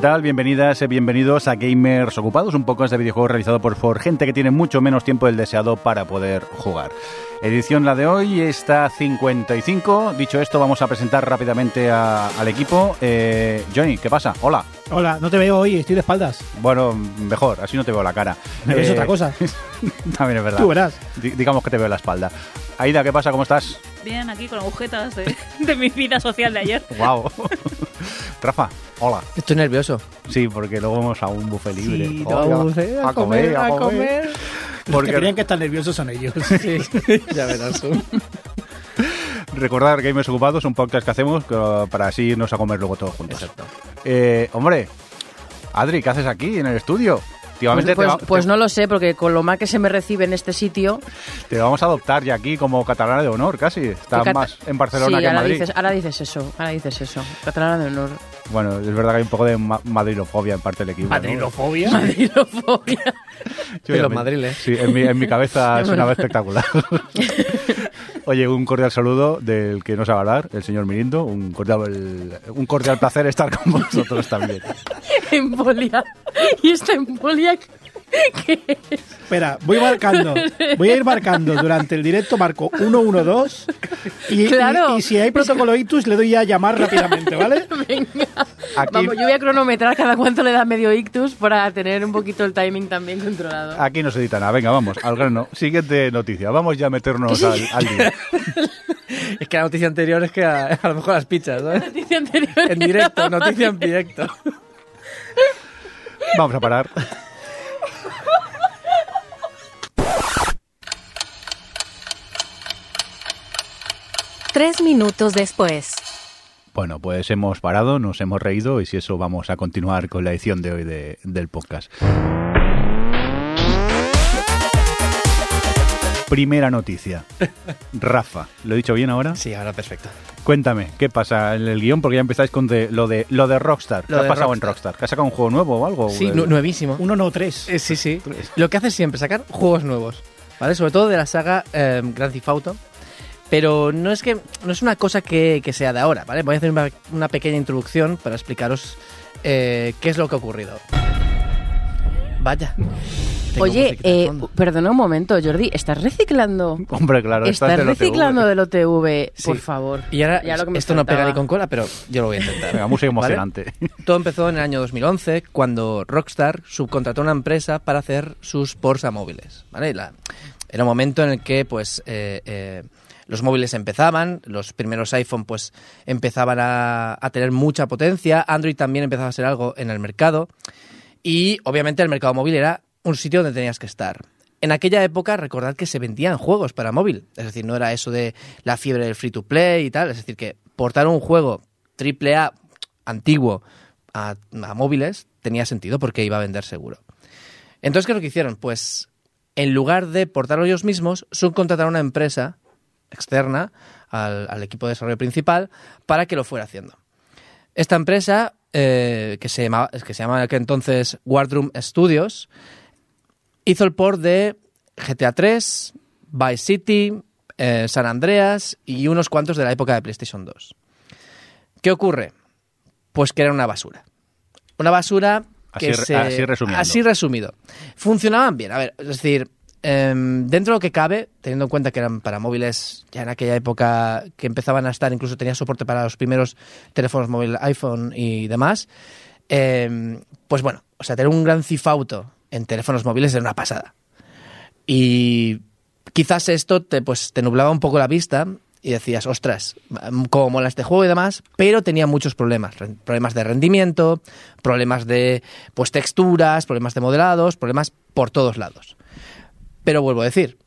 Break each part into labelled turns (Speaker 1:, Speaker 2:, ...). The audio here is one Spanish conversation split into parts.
Speaker 1: ¿Qué tal? Bienvenidas y bienvenidos a Gamers Ocupados, un podcast de videojuegos realizado por, por gente que tiene mucho menos tiempo del deseado para poder jugar. Edición la de hoy, está 55. Dicho esto, vamos a presentar rápidamente a- al equipo. Eh, Johnny, ¿qué pasa? Hola.
Speaker 2: Hola, no te veo hoy, estoy de espaldas.
Speaker 1: Bueno, mejor, así no te veo la cara.
Speaker 2: Me ves
Speaker 1: Eh,
Speaker 2: otra cosa.
Speaker 1: También es verdad.
Speaker 2: Tú verás.
Speaker 1: Di- digamos que te veo la espalda. Aida, ¿qué pasa? ¿Cómo estás?
Speaker 3: Bien, aquí con agujetas de, de mi vida social de ayer.
Speaker 1: Wow. Rafa, hola.
Speaker 4: Estoy nervioso.
Speaker 1: Sí, porque luego vamos a un buffet libre.
Speaker 4: Sí,
Speaker 1: Oh,
Speaker 4: vamos, a, comer, a comer.
Speaker 1: Porque-
Speaker 2: que creían que están nerviosos son ellos.
Speaker 4: Sí, ya verás tú.
Speaker 1: Recordar Gamers Ocupados, un podcast que hacemos que- para así irnos a comer luego todos juntos.
Speaker 4: Exacto.
Speaker 1: Eh, hombre, Adri, ¿qué haces aquí en el estudio?
Speaker 5: Pues,
Speaker 1: te,
Speaker 5: pues-
Speaker 1: va-
Speaker 5: pues
Speaker 1: te-
Speaker 5: no lo sé, porque con lo mal que se me recibe en este sitio.
Speaker 1: te vamos a adoptar ya aquí como catalana de honor, casi. Estás
Speaker 5: cata-
Speaker 1: más en Barcelona
Speaker 5: sí,
Speaker 1: que en
Speaker 5: ahora
Speaker 1: Madrid.
Speaker 5: dices, ahora dices eso, ahora dices eso. Catalana de honor.
Speaker 1: Bueno, es verdad que hay un poco de ma- madrilofobia en parte del equipo. ¿no?
Speaker 2: Madrilofobia.
Speaker 5: Madrilofobia.
Speaker 1: Yo
Speaker 4: De
Speaker 1: ya
Speaker 4: los madriles.
Speaker 1: Sí, en mi, en mi cabeza sonaba espectacular. Oye, un cordial saludo del que nos va a hablar, el señor Mirindo. Un cordial, un cordial placer estar con vosotros también.
Speaker 5: embolia. ¿Y esta embolia qué es?
Speaker 2: Espera, voy marcando. Voy a ir marcando durante el directo, marco 112 y,
Speaker 5: Claro.
Speaker 2: y si hay protocolo ictus le doy a llamar rápidamente, ¿vale?
Speaker 5: Venga.
Speaker 1: Aquí-
Speaker 5: Vamos, yo voy a cronometrar cada cuánto le da medio ictus para tener un poquito el timing también controlado.
Speaker 1: Aquí no se edita nada. Venga, vamos, al grano. Siguiente noticia. Vamos ya a meternos al, al día.
Speaker 4: Es que la noticia anterior es que a, a lo mejor las pichas, ¿sabes?
Speaker 5: Noticia anterior
Speaker 4: En directo, noticia en directo.
Speaker 1: Vamos a parar.
Speaker 6: Tres minutos después.
Speaker 1: Bueno, pues hemos parado, nos hemos reído y si eso vamos a continuar con la edición de hoy de- del podcast. Primera noticia. Rafa, ¿lo he dicho bien ahora?
Speaker 4: Sí, ahora perfecto.
Speaker 1: Cuéntame, ¿qué pasa en el guion? Porque ya empezáis con de- lo, de, lo de Rockstar. ¿Qué
Speaker 4: Lo
Speaker 1: ha
Speaker 4: de
Speaker 1: pasado en
Speaker 4: Rockstar.
Speaker 1: Rockstar? ¿Que ha sacado un juego nuevo o algo?
Speaker 4: Sí,
Speaker 1: Eh,
Speaker 4: nu- nuevísimo.
Speaker 2: 113.
Speaker 4: Eh, sí, sí. Lo que hace siempre es sacar juegos nuevos, ¿vale? Sobre todo de la saga eh, Grand Theft Auto. Pero no es que no es una cosa que, que sea de ahora, ¿vale? Voy a hacer una, una pequeña introducción para explicaros eh, qué es lo que ha ocurrido. Vaya. Tengo
Speaker 5: Oye, eh, perdona un momento, Jordi, ¿estás reciclando?
Speaker 1: Hombre, claro,
Speaker 5: ¿Estás
Speaker 1: del OTV.
Speaker 5: reciclando del OTV?
Speaker 4: Sí.
Speaker 5: Por favor.
Speaker 4: Y ahora,
Speaker 5: Ya lo que me
Speaker 4: esto no pega ni con cola, pero yo lo voy a intentar.
Speaker 1: Venga, música
Speaker 4: ¿Vale?
Speaker 1: emocionante.
Speaker 4: Todo empezó en el año 2011, cuando Rockstar subcontrató a una empresa para hacer sus a móviles. ¿vale? La- era un momento en el que pues, eh, eh, los móviles empezaban, los primeros iPhone pues, empezaban a, tener mucha potencia, Android también empezaba a ser algo en el mercado y obviamente el mercado móvil era un sitio donde tenías que estar. En aquella época, recordad que se vendían juegos para móvil. Es decir, no era eso de la fiebre del free to play y tal. Es decir, que portar un juego AAA antiguo a, a móviles tenía sentido porque iba a vender seguro. Entonces, ¿qué es lo que hicieron? Pues en lugar de portarlo ellos mismos, subcontrataron a una empresa externa al, al equipo de desarrollo principal para que lo fuera haciendo. Esta empresa, eh, que, se llamaba, que se llamaba en aquel entonces Wardroom Studios, hizo el port de GTA 3, Vice City, eh, San Andreas y unos cuantos de la época de PlayStation 2. ¿Qué ocurre? Pues que era una basura. Una basura que
Speaker 1: Así
Speaker 4: se...
Speaker 1: Así
Speaker 4: resumido. Funcionaban bien. A ver, es decir, em, dentro de lo que cabe, teniendo en cuenta que eran para móviles ya en aquella época que empezaban a estar, incluso tenía soporte para los primeros teléfonos móviles iPhone y demás, em, pues bueno, o sea, tener un gran cifauto en teléfonos móviles era una pasada. Y quizás esto te, pues, te nublaba un poco la vista y decías, ostras, cómo mola este juego y demás, pero tenía muchos problemas. Problemas de rendimiento, problemas de pues, texturas, problemas de modelados, problemas por todos lados. Pero vuelvo a decir,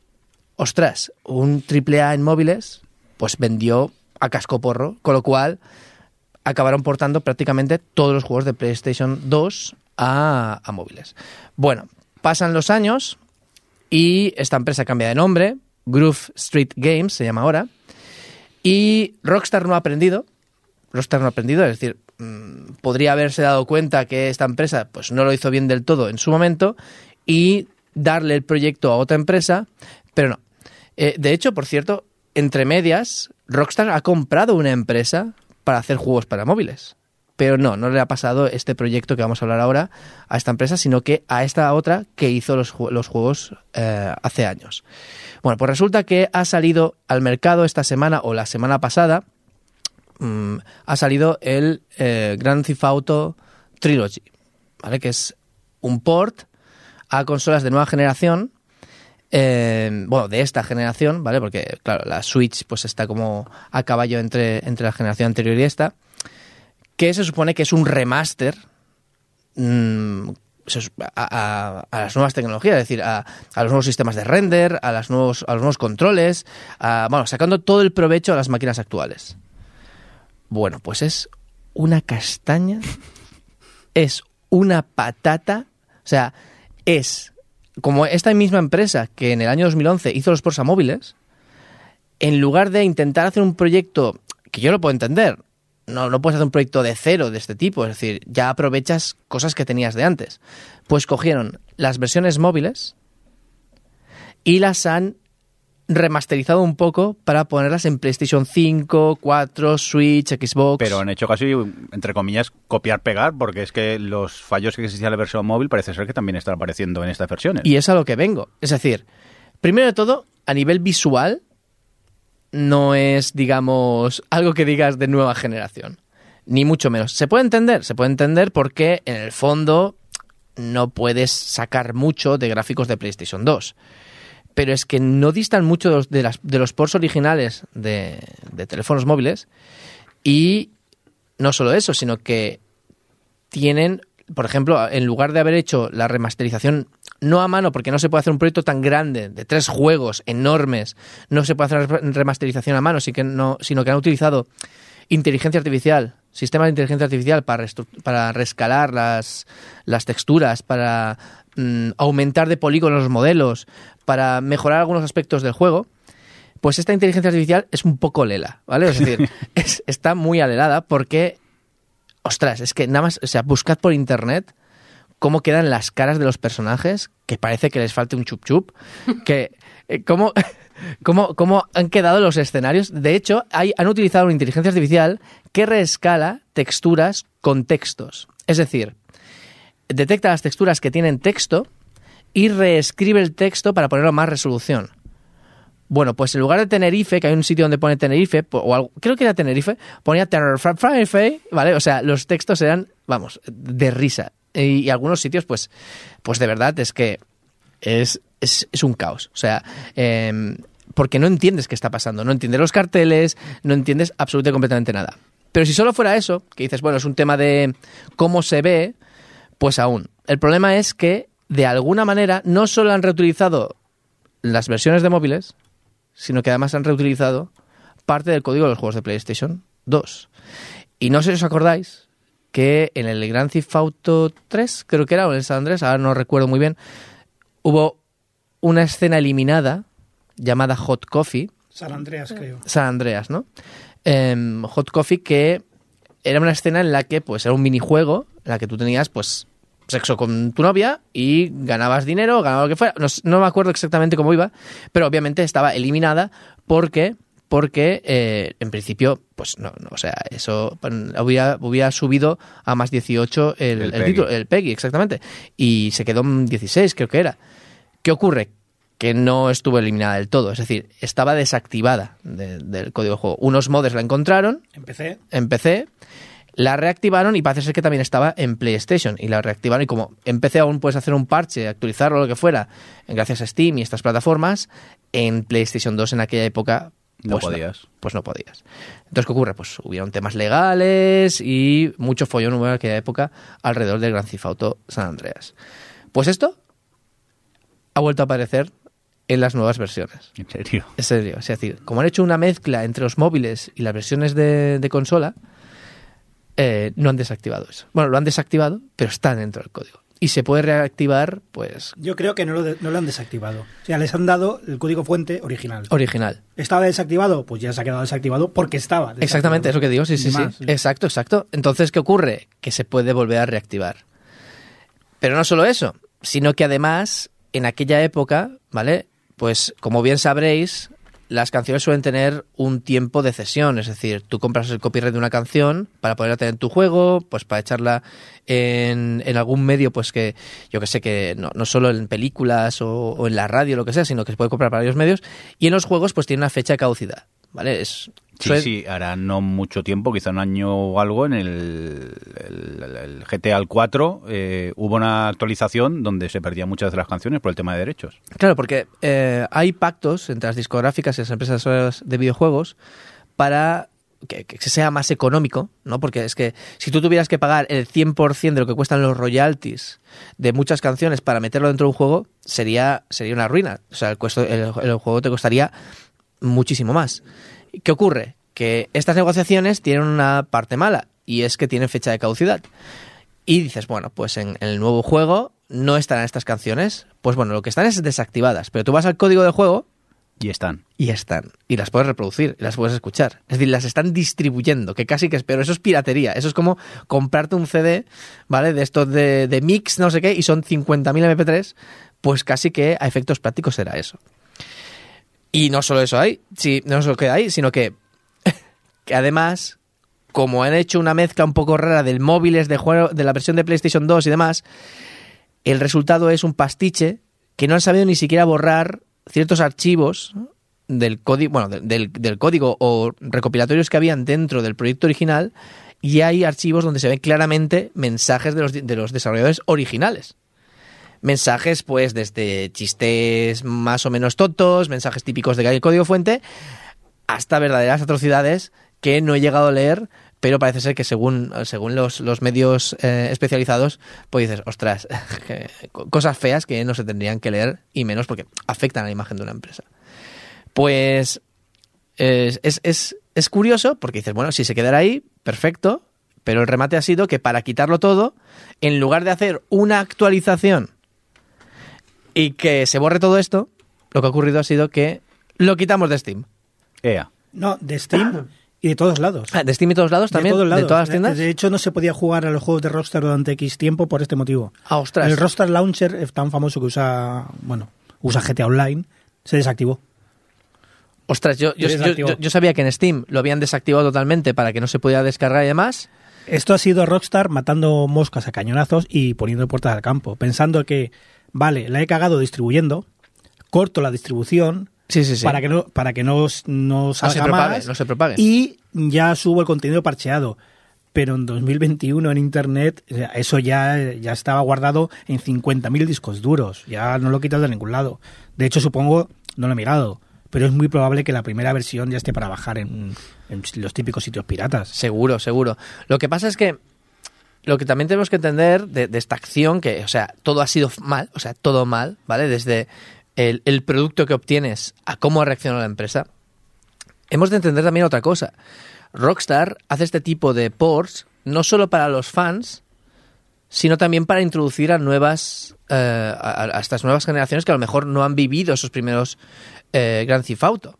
Speaker 4: ostras, un AAA en móviles, pues vendió a casco porro, con lo cual acabaron portando prácticamente todos los juegos de PlayStation 2 a, a móviles. Bueno, pasan los años y esta empresa cambia de nombre, Groove Street Games se llama ahora, y Rockstar no ha aprendido, Rockstar no ha aprendido, es decir, mm, podría haberse dado cuenta que esta empresa pues no lo hizo bien del todo en su momento y darle el proyecto a otra empresa, pero no. Eh, de hecho, por cierto, entre medias, Rockstar ha comprado una empresa para hacer juegos para móviles. Pero no, no le ha pasado este proyecto que vamos a hablar ahora a esta empresa, sino que a esta otra que hizo los, ju- los juegos eh, hace años. Bueno, pues resulta que ha salido al mercado esta semana o la semana pasada, mm, ha salido el eh, Grand Theft Auto Trilogy, ¿vale? Que es un port a consolas de nueva generación, eh, bueno, de esta generación, ¿vale? Porque, claro, la Switch pues está como a caballo entre, entre la generación anterior y esta, que se supone que es un remaster mm, a, a- las nuevas tecnologías, es decir, a, a los nuevos sistemas de render, a, las nuevos, a los nuevos controles, bueno, sacando todo el provecho a las máquinas actuales. Bueno, pues es una castaña, es una patata, o sea, es como esta misma empresa que en el año 2011 hizo los porsa móviles, en lugar de intentar hacer un proyecto que yo lo puedo entender, no, no puedes hacer un proyecto de cero de este tipo, es decir, ya aprovechas cosas que tenías de antes. Pues cogieron las versiones móviles y las han remasterizado un poco para ponerlas en PlayStation 5, 4, Switch, Xbox.
Speaker 1: Pero han hecho casi, entre comillas, copiar-pegar, porque es que los fallos que existían en la versión móvil parece ser que también están apareciendo en estas versiones.
Speaker 4: Y es a lo que vengo. Es decir, primero de todo, a nivel visual, no es, digamos, algo que digas de nueva generación. Ni mucho menos. Se puede entender, se puede entender porque en el fondo no puedes sacar mucho de gráficos de PlayStation 2. Pero es que no distan mucho de los, de los ports originales de, de teléfonos móviles. Y no solo eso, sino que tienen, por ejemplo, en lugar de haber hecho la remasterización no a mano, porque no se puede hacer un proyecto tan grande, de tres juegos enormes, no se puede hacer re- remasterización a mano, que no, sino que han utilizado inteligencia artificial, sistemas de inteligencia artificial para, para rescalar las, las texturas, para mm, aumentar de polígonos los modelos, para mejorar algunos aspectos del juego, pues esta inteligencia artificial es un poco lela, ¿vale? Es decir, es- está muy alelada porque, ostras, es que nada más, o sea, buscad por internet cómo quedan las caras de los personajes, que parece que les falte un chup chup, que eh, cómo, cómo, cómo han quedado los escenarios. De hecho, hay, han utilizado una inteligencia artificial que reescala texturas con textos. Es decir, detecta las texturas que tienen texto y reescribe el texto para ponerlo a más resolución. Bueno, pues en lugar de Tenerife, que hay un sitio donde pone Tenerife, o algo, creo que era Tenerife, ponía Tenerife, ¿vale? O sea, los textos eran, vamos, de risa. Y, y algunos sitios, pues, pues de verdad es que es, es, es un caos. O sea, em, porque no entiendes qué está pasando, no entiendes los carteles, no entiendes absolutamente completamente nada. Pero si solo fuera eso, que dices, bueno, es un tema de cómo se ve, pues aún. El problema es que, de alguna manera, no solo han reutilizado las versiones de móviles, sino que además han reutilizado parte del código de los juegos de PlayStation 2. Y no sé si os acordáis que en el Grand Theft Auto 3, creo que era, o en el San Andrés, ahora no recuerdo muy bien, hubo una escena eliminada llamada Hot Coffee,
Speaker 2: San Andreas, creo.
Speaker 4: San Andreas, ¿no? Em, Hot Coffee que era una escena en la que pues era un minijuego en la que tú tenías pues sexo con tu novia y ganabas dinero, ganabas lo que fuera. No, no me acuerdo exactamente cómo iba, pero obviamente estaba eliminada porque porque eh, en principio pues no, no, o sea, eso hubiera, hubiera subido a más 18 el,
Speaker 1: El
Speaker 4: el
Speaker 1: PEGI.
Speaker 4: título, el PEGI, exactamente, y se quedó en 16 creo que era. ¿Qué ocurre? Que no estuvo eliminada del todo, es decir, estaba desactivada de- del código de juego. Unos mods la encontraron,
Speaker 2: Empecé.
Speaker 4: en PC, la reactivaron y parece ser que también estaba en PlayStation y la reactivaron y como en PC aún puedes hacer un parche, actualizarlo lo que fuera, gracias a Steam y estas plataformas, en PlayStation 2 en aquella época
Speaker 1: No
Speaker 4: pues
Speaker 1: podías.
Speaker 4: pues no podías. Entonces, ¿qué ocurre? Pues hubieron temas legales y mucho follón hubo en aquella época alrededor del Gran Theft Auto San Andreas. Pues esto ha vuelto a aparecer en las nuevas versiones.
Speaker 1: En serio.
Speaker 4: En serio, es decir, como han hecho una mezcla entre los móviles y las versiones de, de consola, eh, no han desactivado eso. Bueno, lo han desactivado, pero está dentro del código. Y se puede reactivar, pues,
Speaker 2: Yo creo que no lo, de- no lo han desactivado. O sea, les han dado el código fuente original.
Speaker 4: original.
Speaker 2: ¿Estaba desactivado? Pues ya se ha quedado desactivado porque estaba. desactivado.
Speaker 4: Exactamente, es lo que digo, sí, sí, sí. Exacto, exacto. Entonces, ¿qué ocurre? Que se puede volver a reactivar. Pero no solo eso, sino que además, en aquella época, ¿vale? Pues, como bien sabréis, las canciones suelen tener un tiempo de cesión, es decir, tú compras el copyright de una canción para poderla tener en tu juego, pues para echarla en, en algún medio, pues que yo que sé, que no, no solo en películas o, o en la radio, lo que sea, sino que se puede comprar para varios medios, y en los juegos pues tiene una fecha de caducidad, ¿vale? Es,
Speaker 1: Sí, sí, hará no mucho tiempo, quizá un año o algo, en el, el- el GTA el 4 eh, hubo una actualización donde se perdían muchas de las canciones por el tema de derechos.
Speaker 4: Claro, porque eh, hay pactos entre las discográficas y las empresas de videojuegos para que, que sea más económico, ¿no? Porque es que si tú tuvieras que pagar el 100% de lo que cuestan los royalties de muchas canciones para meterlo dentro de un juego, sería, sería una ruina. O sea, el, el- el juego te costaría muchísimo más. ¿Qué ocurre? Que estas negociaciones tienen una parte mala y es que tienen fecha de caducidad. Y dices, bueno, pues en, en el nuevo juego no estarán estas canciones. Pues bueno, lo que están es desactivadas. Pero tú vas al código del juego
Speaker 1: Y están.
Speaker 4: y están. Y las puedes reproducir, y las puedes escuchar. Es decir, las están distribuyendo, que casi que es peor. Eso es piratería. Eso es como comprarte un CD, ¿vale? De estos de, de mix, no sé qué, y son 50.000 MP3. Pues casi que a efectos prácticos será eso. Y no solo eso hay, sí, no solo queda ahí, sino que, que además, como han hecho una mezcla un poco rara del móviles de juego, de la versión de PlayStation 2 y demás, el resultado es un pastiche que no han sabido ni siquiera borrar ciertos archivos del código, bueno, del, del- código o recopilatorios que habían dentro del proyecto original y hay archivos donde se ven claramente mensajes de los, de los desarrolladores originales. Mensajes, pues, desde chistes más o menos tontos, mensajes típicos de código fuente, hasta verdaderas atrocidades que no he llegado a leer, pero parece ser que según, según los, los medios eh, especializados, pues dices, ostras, cosas feas que no se tendrían que leer y menos porque afectan a la imagen de una empresa. Pues es, es, es, es curioso porque dices, bueno, si se quedara ahí, perfecto, pero el remate ha sido que para quitarlo todo, en lugar de hacer una actualización y que se borre todo esto, lo que ha ocurrido ha sido que lo quitamos de Steam.
Speaker 1: EA.
Speaker 2: No, de Steam y de todos lados.
Speaker 4: Ah, ¿De Steam y todos lados también?
Speaker 2: De todos lados.
Speaker 4: todas las tiendas?
Speaker 2: De hecho, no se podía jugar a los juegos de Rockstar durante X tiempo por este motivo.
Speaker 4: Ah, ostras.
Speaker 2: El Rockstar Launcher es tan famoso que usa, bueno, usa GTA Online, se desactivó.
Speaker 4: Ostras, yo, yo, yo- yo sabía que en Steam lo habían desactivado totalmente para que no se pudiera descargar y demás.
Speaker 2: Esto ha sido Rockstar matando moscas a cañonazos y poniendo puertas al campo, pensando que, vale, la he cagado distribuyendo, corto la distribución
Speaker 4: Sí, sí, sí.
Speaker 2: para que no para que no, no
Speaker 4: se
Speaker 2: salga
Speaker 4: propague,
Speaker 2: más
Speaker 4: no se propague.
Speaker 2: y ya subo el contenido parcheado. Pero en 2021 en Internet eso ya, ya estaba guardado en 50.000 discos duros. Ya no lo quitas de ningún lado. De hecho, supongo, no lo he mirado, pero es muy probable que la primera versión ya esté para bajar en, en los típicos sitios piratas.
Speaker 4: Seguro, seguro. Lo que pasa es que lo que también tenemos que entender de, esta acción, que, o sea, todo ha sido mal, o sea, todo mal, ¿vale? Desde el, producto que obtienes a cómo ha reaccionado la empresa. Hemos de entender también otra cosa. Rockstar hace este tipo de ports no solo para los fans, sino también para introducir a nuevas eh, a, a estas nuevas generaciones que a lo mejor no han vivido esos primeros eh, Grand Theft Auto.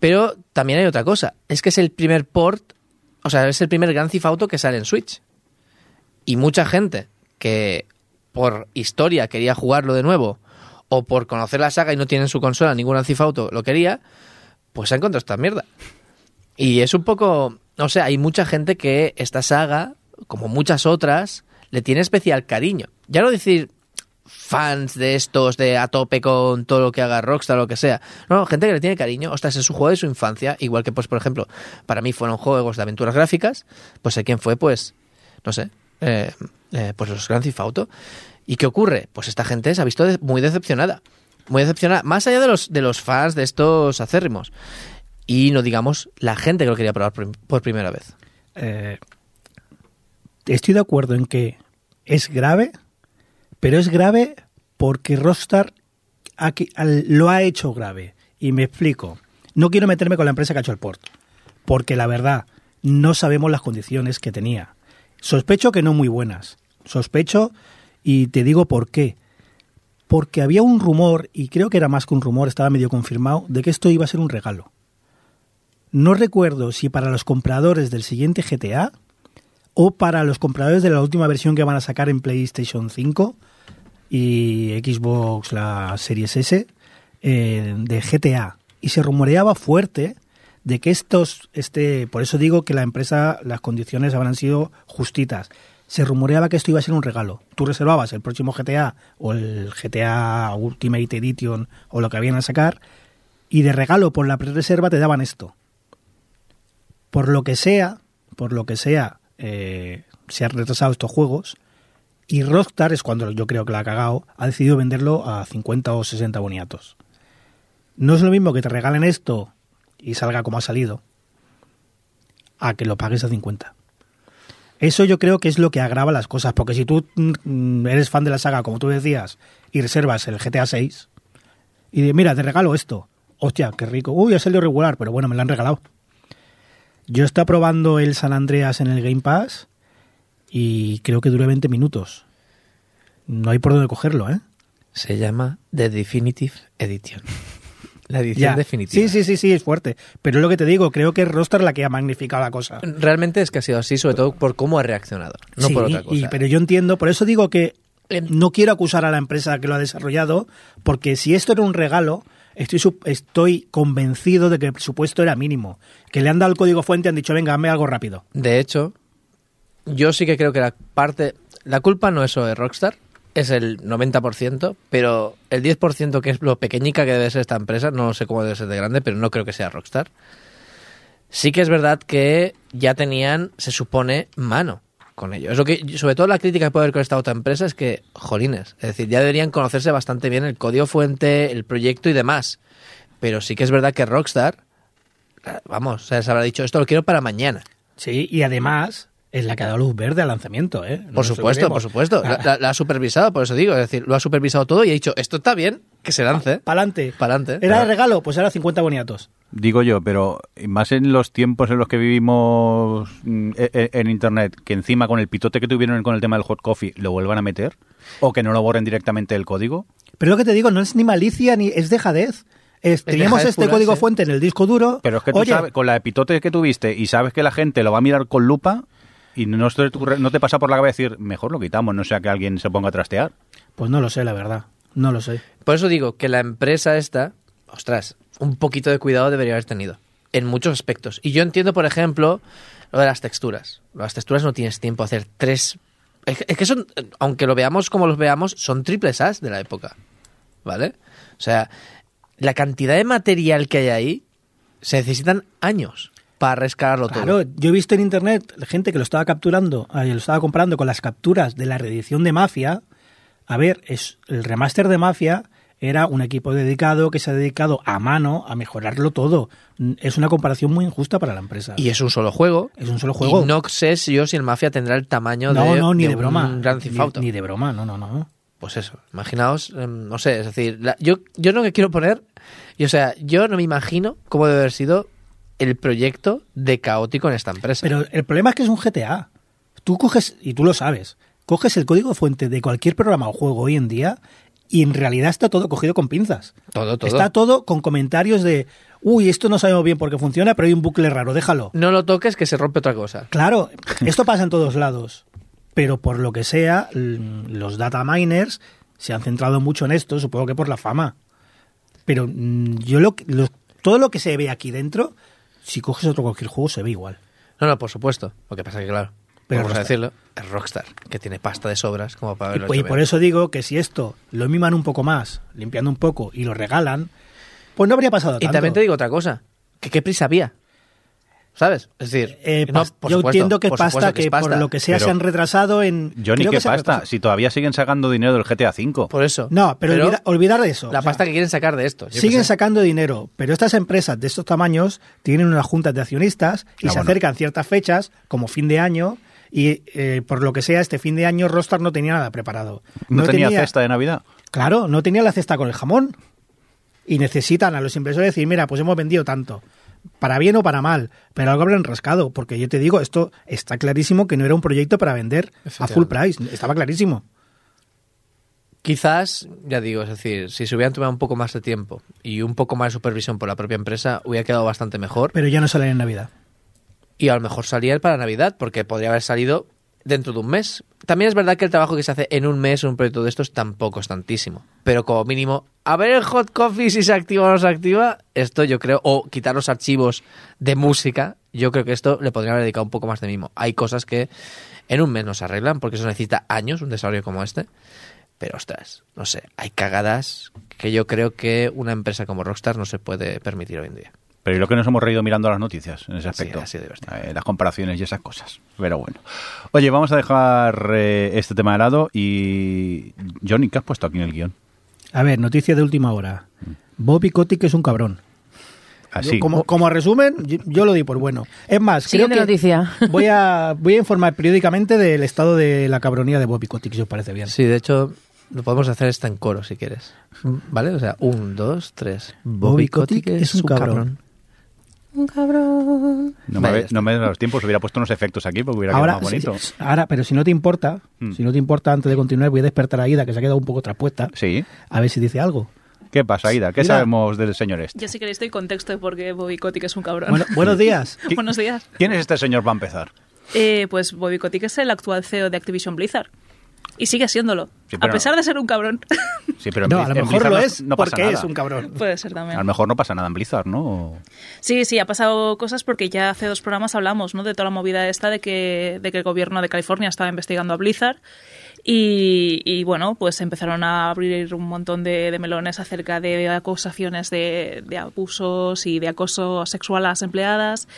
Speaker 4: Pero también hay otra cosa, es que es el primer port, o sea, es el primer Grand Theft Auto que sale en Switch. Y mucha gente que por historia quería jugarlo de nuevo o por conocer la saga y no tiene en su consola ningún Auto lo quería, pues ha encontrado esta mierda. Y es un poco, o sea, hay mucha gente que esta saga, como muchas otras, le tiene especial cariño. Ya no decir fans de estos de a tope con todo lo que haga Rockstar o lo que sea. No, gente que le tiene cariño. Ostras, es su juego de su infancia. Igual que, pues, por ejemplo, para mí fueron juegos de aventuras gráficas. Pues sé quién fue, pues, no sé, eh, eh, pues los Grand Theft Auto. ¿Y qué ocurre? Pues esta gente se ha visto muy decepcionada. Muy decepcionada. Más allá de los, de los fans de estos acérrimos. Y no digamos la gente que lo quería probar por, primera vez.
Speaker 2: Eh, estoy de acuerdo en que es grave, pero es grave porque Rockstar lo ha hecho grave. Y me explico. No quiero meterme con la empresa que ha hecho el port, porque la verdad, no sabemos las condiciones que tenía. Sospecho que no muy buenas. Sospecho, y te digo por qué. Porque había un rumor, y creo que era más que un rumor, estaba medio confirmado, de que esto iba a ser un regalo. No recuerdo si para los compradores del siguiente GTA o para los compradores de la última versión que van a sacar en PlayStation 5 y Xbox, la Series S, eh, de GTA. y se rumoreaba fuerte de que estos, este, por eso digo que la empresa, las condiciones habrán sido justitas. Se rumoreaba que esto iba a ser un regalo. Tú reservabas el próximo GTA o el GTA Ultimate Edition o lo que habían a sacar y de regalo por la pre-reserva te daban esto. Por lo que sea, por lo que sea, eh, se han retrasado estos juegos y Rockstar es cuando yo creo que la ha cagado, ha decidido venderlo a 50 o 60 boniatos. No es lo mismo que te regalen esto y salga como ha salido, a que lo pagues a 50. Eso yo creo que es lo que agrava las cosas, porque si tú mm, eres fan de la saga, como tú decías, y reservas el GTA 6, y dices, mira, te regalo esto, hostia, qué rico, uy, ha salido regular, pero bueno, me lo han regalado. Yo estoy probando el San Andreas en el Game Pass y creo que dura 20 minutos. No hay por dónde cogerlo, ¿eh?
Speaker 4: Se llama The Definitive Edition. La edición
Speaker 2: Ya.
Speaker 4: definitiva.
Speaker 2: Sí, sí, sí, sí, es fuerte. Pero es lo que te digo, creo que es Rockstar la que ha magnificado la cosa.
Speaker 4: Realmente es que ha sido así, sobre todo por cómo ha reaccionado, no
Speaker 2: Sí,
Speaker 4: por otra
Speaker 2: y-
Speaker 4: cosa.
Speaker 2: pero yo entiendo, por eso digo que
Speaker 4: Em-
Speaker 2: no quiero acusar a la empresa que lo ha desarrollado, porque si esto era un regalo, estoy, estoy convencido de que el presupuesto era mínimo. Que le han dado el código fuente y han dicho, venga, hazme algo rápido.
Speaker 4: De hecho, yo sí que creo que la parte. La culpa no es solo de Rockstar, es el 90%, pero el 10% que es lo pequeñica que debe ser esta empresa, no sé cómo debe ser de grande, pero no creo que sea Rockstar. Sí que es verdad que ya tenían, se supone, mano con ello. Es lo que, sobre todo la crítica que puede haber con esta otra empresa es que, jolines, es decir, ya deberían conocerse bastante bien el código fuente, el proyecto y demás. Pero sí que es verdad que Rockstar, vamos, se les habrá dicho, esto lo quiero para mañana.
Speaker 2: Sí, y además es la que ha dado luz verde al lanzamiento, ¿eh? No
Speaker 4: Por supuesto, por
Speaker 2: olvidemos.
Speaker 4: supuesto. La,
Speaker 2: Ah,
Speaker 4: la- la ha supervisado, por eso digo. Es decir, lo ha supervisado todo y ha dicho, esto está bien, que se lance.
Speaker 2: Pa'lante.
Speaker 4: Pa'lante.
Speaker 2: ¿Era de regalo? Pues era 50 boniatos.
Speaker 1: Digo yo, pero más en los tiempos en los que vivimos mm, e- e- en Internet, que encima con el pitote que tuvieron con el tema del hot coffee lo vuelvan a meter, o que no lo borren directamente del código.
Speaker 2: Pero lo que te digo, no es ni malicia ni es dejadez. Es, teníamos este
Speaker 4: pura,
Speaker 2: código
Speaker 4: sí.
Speaker 2: fuente en el disco duro.
Speaker 1: Pero es que tú
Speaker 2: Oye,
Speaker 1: sabes, con la epitote que tuviste y sabes que la gente lo va a mirar con lupa y no, te ocurre- no te pasa por la cabeza decir, mejor lo quitamos, no sea que alguien se ponga a trastear.
Speaker 2: Pues no lo sé, la verdad. No lo sé.
Speaker 4: Por eso digo que la empresa esta, ostras, un poquito de cuidado debería haber tenido. En muchos aspectos. Y yo entiendo, por ejemplo, lo de las texturas. Las texturas no tienes tiempo a hacer tres... Es que son, aunque lo veamos como los veamos, son triples As de la época. ¿Vale? O sea, la cantidad de material que hay ahí, se necesitan años para rescalarlo todo.
Speaker 2: Claro, yo he visto en internet gente que lo estaba capturando, eh, lo estaba comprando con las capturas de la reedición de Mafia. A ver, es el remaster de Mafia era un equipo dedicado que se ha dedicado a mano a mejorarlo todo. Mm, Es una comparación muy injusta para la empresa.
Speaker 4: Y es un solo juego.
Speaker 2: es un solo juego.
Speaker 4: Y no sé si yo si el Mafia tendrá el tamaño
Speaker 2: no,
Speaker 4: de,
Speaker 2: no, ni de,
Speaker 4: un
Speaker 2: broma.
Speaker 4: Grand Theft
Speaker 2: Ni-
Speaker 4: Auto.
Speaker 2: Ni, de broma, no, no, no.
Speaker 4: Pues eso, imaginaos, em, no sé, es decir, la- yo, yo lo que quiero poner, y o sea, yo no me imagino cómo debe haber sido el proyecto de caótico en esta empresa.
Speaker 2: Pero el problema es que es un GTA. Tú coges, y tú lo sabes, coges el código fuente de cualquier programa o juego hoy en día y en realidad está todo cogido con pinzas.
Speaker 4: todo, todo.
Speaker 2: Está todo con comentarios de, uy, esto no sabemos bien por qué funciona, pero hay un bucle raro, déjalo.
Speaker 4: No lo toques que se rompe otra cosa.
Speaker 2: Claro, esto pasa en todos lados, pero por lo que sea, l- los data miners se han centrado mucho en esto, supongo que por la fama. Pero mm, yo lo, lo- todo lo que se ve aquí dentro, si coges otro cualquier juego, se ve igual.
Speaker 4: No, no, por supuesto. Lo que pasa que, claro,
Speaker 2: Pero
Speaker 4: vamos a
Speaker 2: Rockstar.
Speaker 4: decirlo, es Rockstar, que tiene pasta de sobras como para
Speaker 2: Y,
Speaker 4: haberlo
Speaker 2: pues, y por eso digo que si esto lo miman un poco más, limpiando un poco y lo regalan, pues no habría pasado
Speaker 4: Y
Speaker 2: tanto.
Speaker 4: también te digo otra cosa, que qué prisa había. ¿Sabes? Es decir,
Speaker 2: Eh,
Speaker 4: no,
Speaker 2: pas-
Speaker 4: por
Speaker 2: yo
Speaker 4: supuesto,
Speaker 2: entiendo que
Speaker 4: por
Speaker 2: pasta, que,
Speaker 4: es pasta.
Speaker 2: por lo que sea
Speaker 1: Pero-
Speaker 2: se han retrasado en...
Speaker 1: Johnny,
Speaker 2: creo
Speaker 1: ¿qué pasta?
Speaker 2: retrasado.
Speaker 1: Si todavía siguen sacando dinero del GTA V.
Speaker 4: Por eso.
Speaker 2: No, pero, olvida- olvidar de eso.
Speaker 4: La
Speaker 2: O sea,
Speaker 4: pasta que quieren sacar de esto. yo
Speaker 2: siguen sacando dinero, pero estas empresas de estos tamaños tienen unas juntas de accionistas y
Speaker 1: Ah,
Speaker 2: se
Speaker 1: bueno.
Speaker 2: acercan ciertas fechas, como fin de año, y eh, por lo que sea, este fin de año Rostar no tenía nada preparado.
Speaker 1: ¿No, tenía, cesta de Navidad?
Speaker 2: Claro, no tenía la cesta con el jamón. Y necesitan a los inversores decir, mira, pues hemos vendido tanto. Para bien o para mal, pero algo habrán rascado, porque yo te digo, esto está clarísimo que no era un proyecto para vender a full price, estaba clarísimo.
Speaker 4: Quizás, ya digo, es decir, si se hubieran tomado un poco más de tiempo y un poco más de supervisión por la propia empresa, hubiera quedado bastante mejor.
Speaker 2: Pero ya no salen en Navidad.
Speaker 4: Y a lo mejor salía para Navidad, porque podría haber salido dentro de un mes. También es verdad que el trabajo que se hace en un mes en un proyecto de estos tampoco es tantísimo. Pero como mínimo a ver el hot coffee si se activa o no se activa, esto yo creo, o quitar los archivos de música, yo creo que esto le podrían haber dedicado un poco más de mimo. Hay cosas que en un mes no se arreglan, porque eso necesita años, un desarrollo como este. Pero ostras, no sé, hay cagadas que yo creo que una empresa como Rockstar no se puede permitir hoy en día.
Speaker 1: Pero lo que nos hemos reído mirando las noticias en ese
Speaker 4: Sí,
Speaker 1: aspecto.
Speaker 4: ha sido divertido.
Speaker 1: Eh, las comparaciones y esas cosas. Pero bueno. Oye, vamos a dejar eh, este tema de lado y... Johnny, ¿qué has puesto aquí en el guion?
Speaker 2: A ver, noticia de última hora. Bobby Kotick es un cabrón.
Speaker 1: Así.
Speaker 2: Yo, como, como resumen, yo, yo lo di por bueno. Es más, creo
Speaker 5: Siguiente
Speaker 2: que
Speaker 5: noticia.
Speaker 2: Voy a, voy a informar periódicamente del estado de la cabronía de Bobby Kotick, si os parece bien.
Speaker 4: Sí, de hecho, lo podemos hacer esta en coro si quieres. ¿Vale? O sea, un, dos, tres.
Speaker 2: Bobby Kotick es un cabrón.
Speaker 5: Un cabrón.
Speaker 1: No me,
Speaker 4: Vale,
Speaker 1: ve- no me da los tiempos, hubiera puesto unos efectos aquí porque hubiera
Speaker 2: Ahora,
Speaker 1: quedado más bonito.
Speaker 2: sí, ahora, pero si no te importa,
Speaker 1: Mm.
Speaker 2: si no te importa, antes de continuar, voy a despertar a Ida, que se ha quedado un poco traspuesta,
Speaker 1: Sí.
Speaker 2: a ver si dice algo.
Speaker 1: ¿Qué pasa, Ida? ¿Qué sabemos del señor este?
Speaker 3: Yo sí que doy contexto de por qué Bobby Kotick es un cabrón.
Speaker 2: Bueno, buenos días.
Speaker 1: ¿Qué-
Speaker 3: Buenos días.
Speaker 1: ¿Quién es este señor para empezar?
Speaker 3: Eh, pues Bobby Kotick es el actual CEO de Activision Blizzard. Y sigue siéndolo.
Speaker 1: Sí,
Speaker 3: a pesar de ser un cabrón.
Speaker 1: Sí, pero en
Speaker 2: no, a lo
Speaker 1: en
Speaker 2: mejor
Speaker 1: Blizzard
Speaker 2: lo
Speaker 1: no-
Speaker 2: es
Speaker 1: no pasa
Speaker 2: porque
Speaker 1: nada.
Speaker 2: es un cabrón.
Speaker 3: Puede ser
Speaker 1: A
Speaker 3: también.
Speaker 1: lo mejor no pasa nada en Blizzard, ¿no?
Speaker 3: Sí, sí, ha pasado cosas porque ya hace dos programas hablamos ¿no? de toda la movida esta de que, de que el gobierno de California estaba investigando a Blizzard y, y, bueno, pues empezaron a abrir un montón de, de melones acerca de acusaciones de, de abusos y de acoso sexual a las empleadas.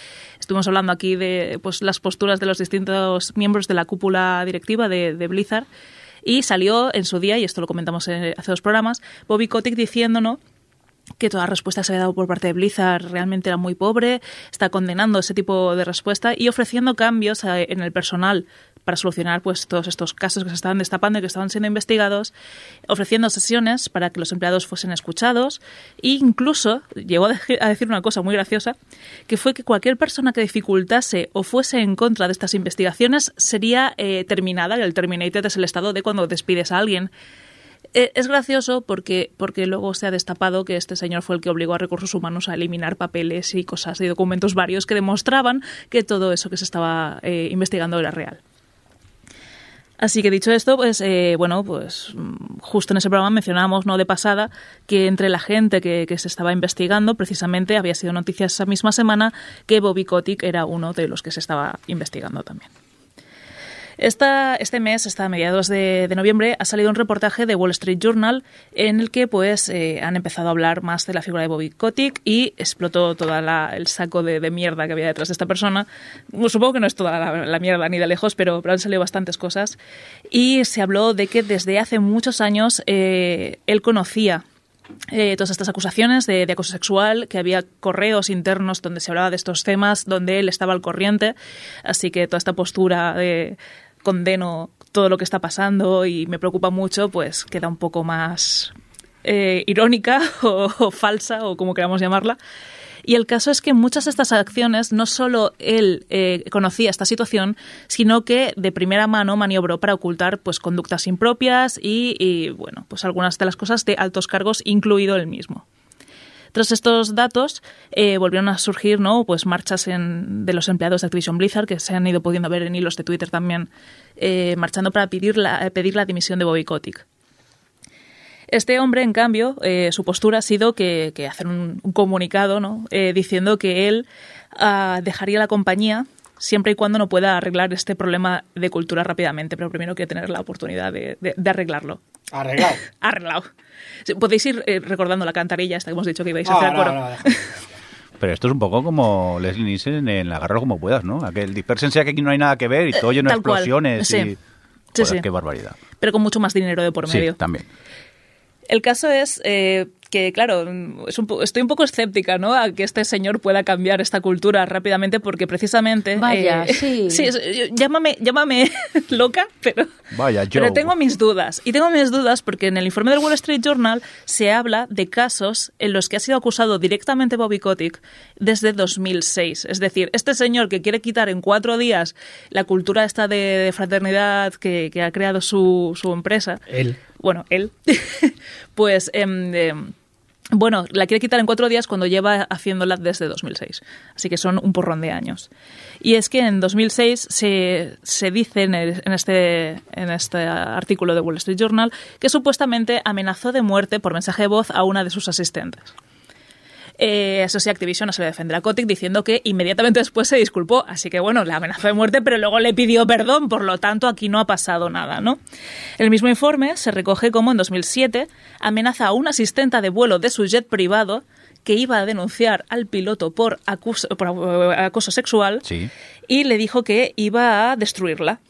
Speaker 3: Estuvimos hablando aquí de pues, las posturas de los distintos miembros de la cúpula directiva de, de Blizzard. Y salió en su día, y esto lo comentamos eh, hace dos programas, Bobby Kotick diciéndonos que toda respuesta se había dado por parte de Blizzard realmente era muy pobre, está condenando ese tipo de respuesta y ofreciendo cambios en el personal para solucionar pues todos estos casos que se estaban destapando y que estaban siendo investigados, ofreciendo sesiones para que los empleados fuesen escuchados e incluso llegó a, decir una cosa muy graciosa, que fue que cualquier persona que dificultase o fuese en contra de estas investigaciones sería eh, terminada, el terminated es el estado de cuando despides a alguien. Eh, Es gracioso porque, porque luego se ha destapado que este señor fue el que obligó a recursos humanos a eliminar papeles y cosas y documentos varios que demostraban que todo eso que se estaba eh, investigando era real. Así que dicho esto, pues eh, bueno, pues justo en ese programa mencionábamos, no de pasada, que entre la gente que, que se estaba investigando, precisamente había sido noticia esa misma semana que Bobby Kotick era uno de los que se estaba investigando también. Esta, este mes, hasta mediados de, noviembre, ha salido un reportaje de Wall Street Journal en el que pues eh, han empezado a hablar más de la figura de Bobby Kotick y explotó todo el saco de, mierda que había detrás de esta persona. Supongo que no es toda la, mierda ni de lejos, pero, han salido bastantes cosas. Y se habló de que desde hace muchos años eh, él conocía eh, todas estas acusaciones de acoso sexual, que había correos internos donde se hablaba de estos temas, donde él estaba al corriente. Así que toda esta postura de condeno todo lo que está pasando y me preocupa mucho, pues queda un poco más eh, irónica o, falsa o como queramos llamarla. Y el caso es que muchas de estas acciones no solo él eh, conocía esta situación, sino que de primera mano maniobró para ocultar pues conductas impropias y, y, bueno, pues algunas de las cosas de altos cargos, incluido el mismo. Tras estos datos, eh, volvieron a surgir ¿no? pues marchas de los empleados de Activision Blizzard, que se han ido pudiendo ver en hilos de Twitter también, eh, marchando para pedir la, pedir la dimisión de Bobby Kotick. Este hombre, en cambio, eh, su postura ha sido que, que hacer un, un comunicado ¿no? Eh, diciendo que él uh, dejaría la compañía siempre y cuando no pueda arreglar este problema de cultura rápidamente, pero primero que tener la oportunidad de arreglarlo.
Speaker 2: Arreglado.
Speaker 3: Arreglado. Podéis ir eh, recordando la cantarilla esta que hemos dicho que ibais a hacer
Speaker 2: no,
Speaker 3: coro.
Speaker 2: no, no,
Speaker 1: Pero esto es un poco como Leslie Nielsen en Agárralo como puedas, ¿no? Aquel dispersense que aquí no hay nada que ver y todo lleno de explosiones
Speaker 3: Sí.
Speaker 1: y...
Speaker 3: Sí,
Speaker 1: Joder,
Speaker 3: sí.
Speaker 1: qué barbaridad.
Speaker 3: Pero con mucho más dinero de por medio.
Speaker 1: Sí, también.
Speaker 3: El caso es eh, que, claro, es un po- estoy un poco escéptica, ¿no? A que este señor pueda cambiar esta cultura rápidamente porque precisamente...
Speaker 5: Vaya,
Speaker 3: eh,
Speaker 5: sí.
Speaker 3: sí, es- llámame, llámame loca, pero...
Speaker 1: Vaya, yo.
Speaker 3: Pero tengo mis dudas. Y tengo mis dudas porque en el informe del Wall Street Journal se habla de casos en los que ha sido acusado directamente Bobby Kotick desde 2006. Es decir, este señor que quiere quitar en cuatro días la cultura esta de, de fraternidad que, que ha creado su, su empresa
Speaker 2: Él.
Speaker 3: bueno, él, pues em, em, Bueno, la quiere quitar en cuatro días cuando lleva haciéndola desde 2006. Así que son un porrón de años. Y es que en 2006 se, se dice este, en este artículo de Wall Street Journal que supuestamente amenazó de muerte por mensaje de voz a una de sus asistentes. Eh, eso sí, Activision no se le defender a Kotick diciendo que inmediatamente después se disculpó. Así que bueno, le amenazó de muerte, pero luego le pidió perdón. Por lo tanto, aquí no ha pasado nada, ¿no? El mismo informe se recoge como en 2007 amenaza a una asistenta de vuelo de su jet privado que iba a denunciar al piloto por, acus- por eh, acoso sexual
Speaker 1: Sí.
Speaker 3: y le dijo que iba a destruirla.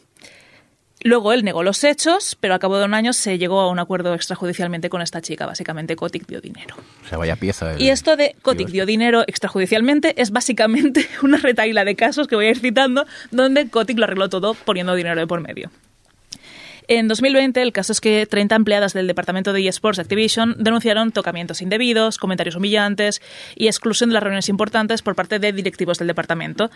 Speaker 3: Luego él negó los hechos, pero a cabo de un año se llegó a un acuerdo extrajudicialmente con esta chica. Básicamente, Kotick dio dinero.
Speaker 1: O sea, vaya pieza. el-
Speaker 3: Y esto de Kotick dio dinero extrajudicialmente es básicamente una retaíla de casos que voy a ir citando, donde Kotick lo arregló todo poniendo dinero de por medio. En 2020, el caso es que 30 empleadas del departamento de eSports Activision denunciaron tocamientos indebidos, comentarios humillantes y exclusión de las reuniones importantes por parte de directivos del departamento.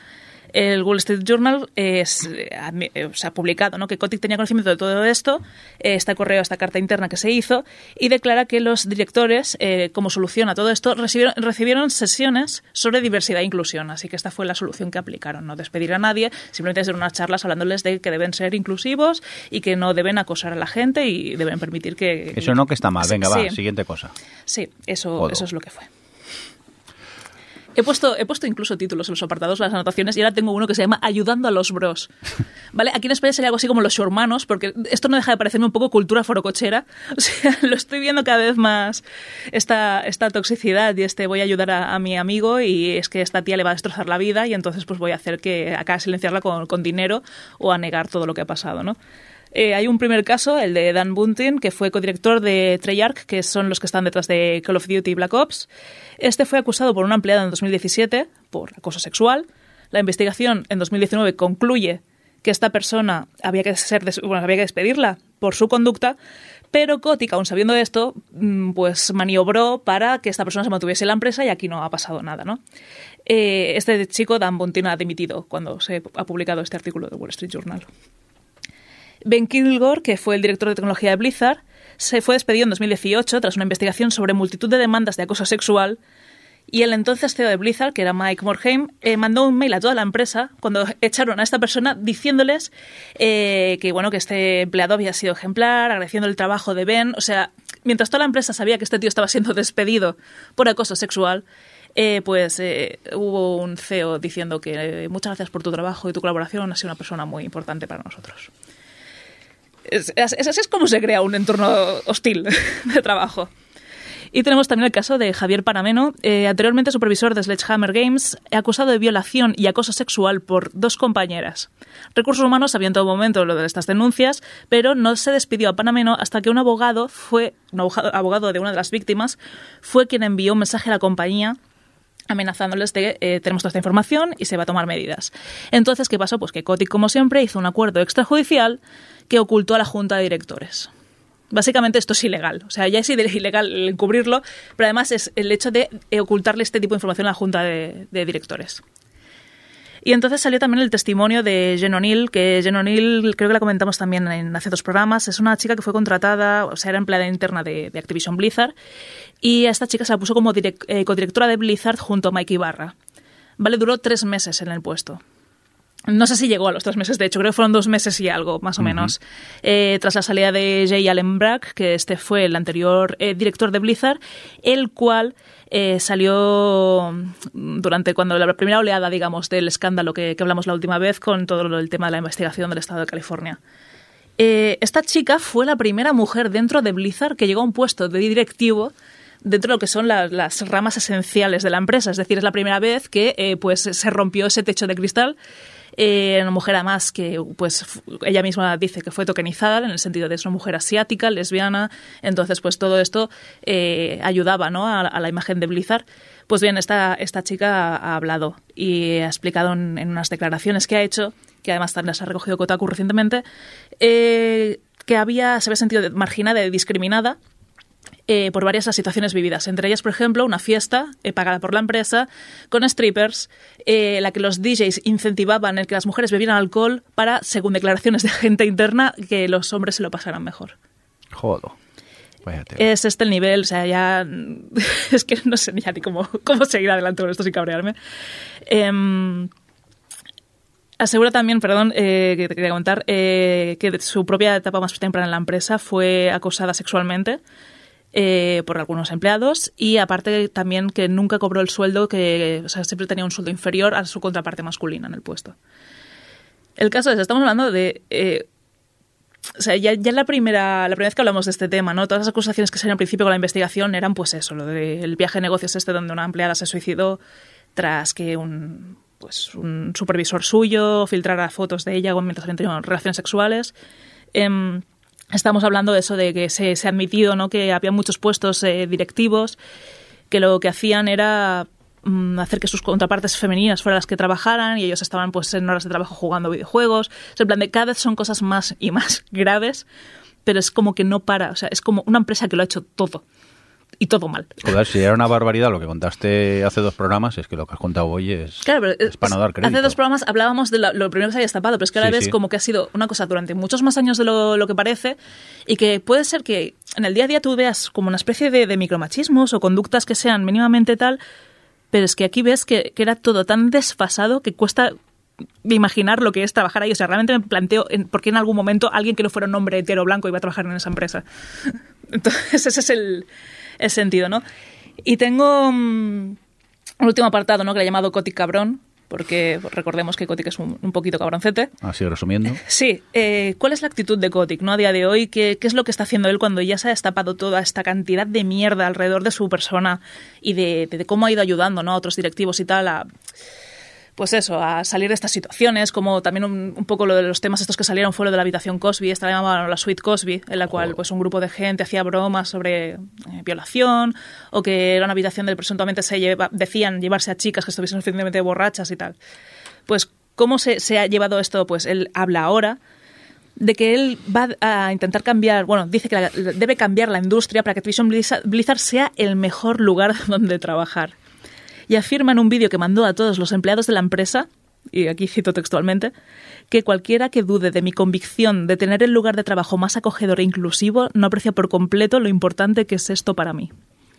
Speaker 3: El Wall Street Journal es, eh, eh, ha publicado ¿no? que Kotick tenía conocimiento de todo esto, eh, este correo, esta carta interna que se hizo, y declara que los directores, eh, como solución a todo esto, recibieron, recibieron sesiones sobre diversidad e inclusión. Así que esta fue la solución que aplicaron. No despedir a nadie, simplemente hacer unas charlas hablándoles de que deben ser inclusivos y que no deben acosar a la gente y deben permitir que...
Speaker 1: Eso no que está mal. Venga, va, siguiente cosa.
Speaker 3: Sí, eso, eso es lo que fue. He puesto, he puesto incluso títulos en los apartados, las anotaciones, y ahora tengo uno que se llama Ayudando a los bros. ¿Vale? Aquí en España sería algo así como los hermanos, porque esto no deja de parecerme un poco cultura forocochera. O sea, lo estoy viendo cada vez más, esta, esta toxicidad y este voy a ayudar a, a mi amigo y es que esta tía le va a destrozar la vida y entonces pues voy a hacer que acá silenciarla con, con dinero o a negar todo lo que ha pasado, ¿no? Eh, hay un primer caso, el de Dan Bunting, que fue codirector de Treyarch, que son los que están detrás de Call of Duty y Black Ops. Este fue acusado por una empleada en 2017 por acoso sexual. La investigación en 2019 concluye que esta persona había que, ser bueno, había que despedirla por su conducta, pero Kotick, aún sabiendo esto, mm, pues maniobró para que esta persona se mantuviese en la empresa y aquí no ha pasado nada, ¿no? Eh, este chico, Dan Bunting, ha dimitido cuando se ha publicado este artículo de Wall Street Journal. Ben Kilgore, que fue el director de tecnología de Blizzard, se fue despedido en 2018 tras una investigación sobre multitud de demandas de acoso sexual. Y el entonces CEO de Blizzard, que era Mike Morhaime, eh, mandó un mail a toda la empresa cuando echaron a esta persona diciéndoles eh, que bueno que este empleado había sido ejemplar, agradeciendo el trabajo de Ben. O sea, mientras toda la empresa sabía que este tío estaba siendo despedido por acoso sexual, eh, pues eh, hubo un CEO diciendo que muchas gracias por tu trabajo y tu colaboración, has sido una persona muy importante para nosotros. Es, es- así como se crea un entorno hostil de trabajo. Y tenemos también el caso de Javier Panameno, eh, anteriormente supervisor de Sledgehammer Games, acusado de violación y acoso sexual por dos compañeras. Recursos Humanos sabía en todo momento lo de estas denuncias, pero no se despidió a Panameno hasta que un abogado fue, un abogado de una de las víctimas, fue quien envió un mensaje a la compañía amenazándoles de eh, tenemos toda esta información y se va a tomar medidas. Entonces, ¿qué pasó? Pues que Kotick, como siempre, hizo un acuerdo extrajudicial que ocultó a la junta de directores. Básicamente esto es ilegal. O sea, ya es ilegal encubrirlo, pero además es el hecho de eh, ocultarle este tipo de información a la junta de, directores. Y entonces salió también el testimonio de Jen O'Neill, que Jen O'Neill, creo que la comentamos también en hace dos programas, es una chica que fue contratada, o sea, era empleada interna de, Activision Blizzard, y a esta chica se la puso como eh, codirectora de Blizzard junto a Mike Ibarra. Vale, duró tres meses en el puesto. No sé si llegó a los tres meses, de hecho, creo que fueron dos meses y algo, más o menos. Eh, tras la salida de Jay Allen Brack, que este fue el anterior eh, director de Blizzard, el cual eh, salió mm, durante cuando la primera oleada, digamos, del escándalo que, que hablamos la última vez con todo el tema de la investigación del Estado de California. Eh, esta chica fue la primera mujer dentro de Blizzard que llegó a un puesto de directivo dentro de lo que son la- las ramas esenciales de la empresa. Es decir, es la primera vez que eh, pues, se rompió ese techo de cristal. Eh, una mujer además que pues ella misma dice que fue tokenizada en el sentido de es una mujer asiática, lesbiana, entonces pues todo esto eh, ayudaba ¿no? a, la imagen de Blizzard. Pues bien, esta, esta chica ha hablado y ha explicado en, en unas declaraciones que ha hecho, que además también las ha recogido Kotaku recientemente, eh, que había, se había sentido marginada y discriminada eh, por varias las situaciones vividas. Entre ellas, por ejemplo, una fiesta eh, pagada por la empresa con strippers, eh, la que los DJs incentivaban el que las mujeres bebieran alcohol para, según declaraciones de gente interna, que los hombres se lo pasaran mejor.
Speaker 1: Jodo.
Speaker 3: Es este el nivel, o sea, ya. Es que no sé ya ni cómo, cómo seguir adelante con esto sin cabrearme. Em, asegura también, perdón, eh, que te quería comentar, eh, que su propia etapa más temprana en la empresa fue acosada sexualmente eh, por algunos empleados y aparte también que nunca cobró el sueldo, que siempre tenía un sueldo inferior a su contraparte masculina en el puesto. El caso es, estamos hablando de eh, o sea, ya, ya la primera, la primera vez que hablamos de este tema, ¿no? Todas las acusaciones que salieron al principio con la investigación eran pues eso, lo del viaje de negocios este donde una empleada se suicidó tras que un pues un supervisor suyo filtrara fotos de ella mientras habían tenido relaciones sexuales. Em, estamos hablando de eso de que se, se ha admitido ¿no? que había muchos puestos eh, directivos que lo que hacían era mm, hacer que sus contrapartes femeninas fueran las que trabajaran y ellos estaban pues en horas de trabajo jugando videojuegos. O en plan de cada vez son cosas más y más graves, pero es como que no para, o sea, es como una empresa que lo ha hecho todo y todo mal.
Speaker 1: Joder, si era una barbaridad lo que contaste hace dos programas, es que lo que has contado hoy es,
Speaker 3: Claro, pero
Speaker 1: es para no dar crédito.
Speaker 3: hace dos programas hablábamos de la- lo primero que se había destapado, pero es que ahora
Speaker 1: Sí,
Speaker 3: ves
Speaker 1: sí.
Speaker 3: como que ha sido una cosa durante muchos más años de lo, lo que parece y que puede ser que en el día a día tú veas como una especie de, de micromachismos o conductas que sean mínimamente tal, pero es que aquí ves que, que era todo tan desfasado que cuesta imaginar lo que es trabajar ahí. O sea, realmente me planteo en, por qué en algún momento alguien que no fuera un hombre hetero blanco iba a trabajar en esa empresa. Entonces, ese es el, el sentido, ¿no? Y tengo mm, un último apartado, ¿no? Que le he llamado Cotic Cabrón, porque recordemos que Cotic es un, un poquito cabroncete.
Speaker 1: Así resumiendo.
Speaker 3: Sí, eh, ¿cuál es la actitud de Kotick ¿no? a día de hoy? ¿Qué, ¿Qué es lo que está haciendo él cuando ya se ha destapado toda esta cantidad de mierda alrededor de su persona y de, de- de cómo ha ido ayudando ¿no? a otros directivos y tal a, pues eso, a salir de estas situaciones, como también un, un poco lo de los temas estos que salieron fue lo de la habitación Cosby, esta la llamaban la suite Cosby, en la cual pues un grupo de gente hacía bromas sobre eh, violación o que era una habitación del presuntamente se lleva- decían llevarse a chicas que estuviesen suficientemente borrachas y tal. Pues, ¿cómo se, se ha llevado esto? Pues él habla ahora de que él va a intentar cambiar, bueno, dice que la- debe cambiar la industria para que Activision Blizzard, Blizzard sea el mejor lugar donde trabajar. Y afirma en un vídeo que mandó a todos los empleados de la empresa, y aquí cito textualmente, que cualquiera que dude de mi convicción de tener el lugar de trabajo más acogedor e inclusivo no aprecia por completo lo importante que es esto para mí.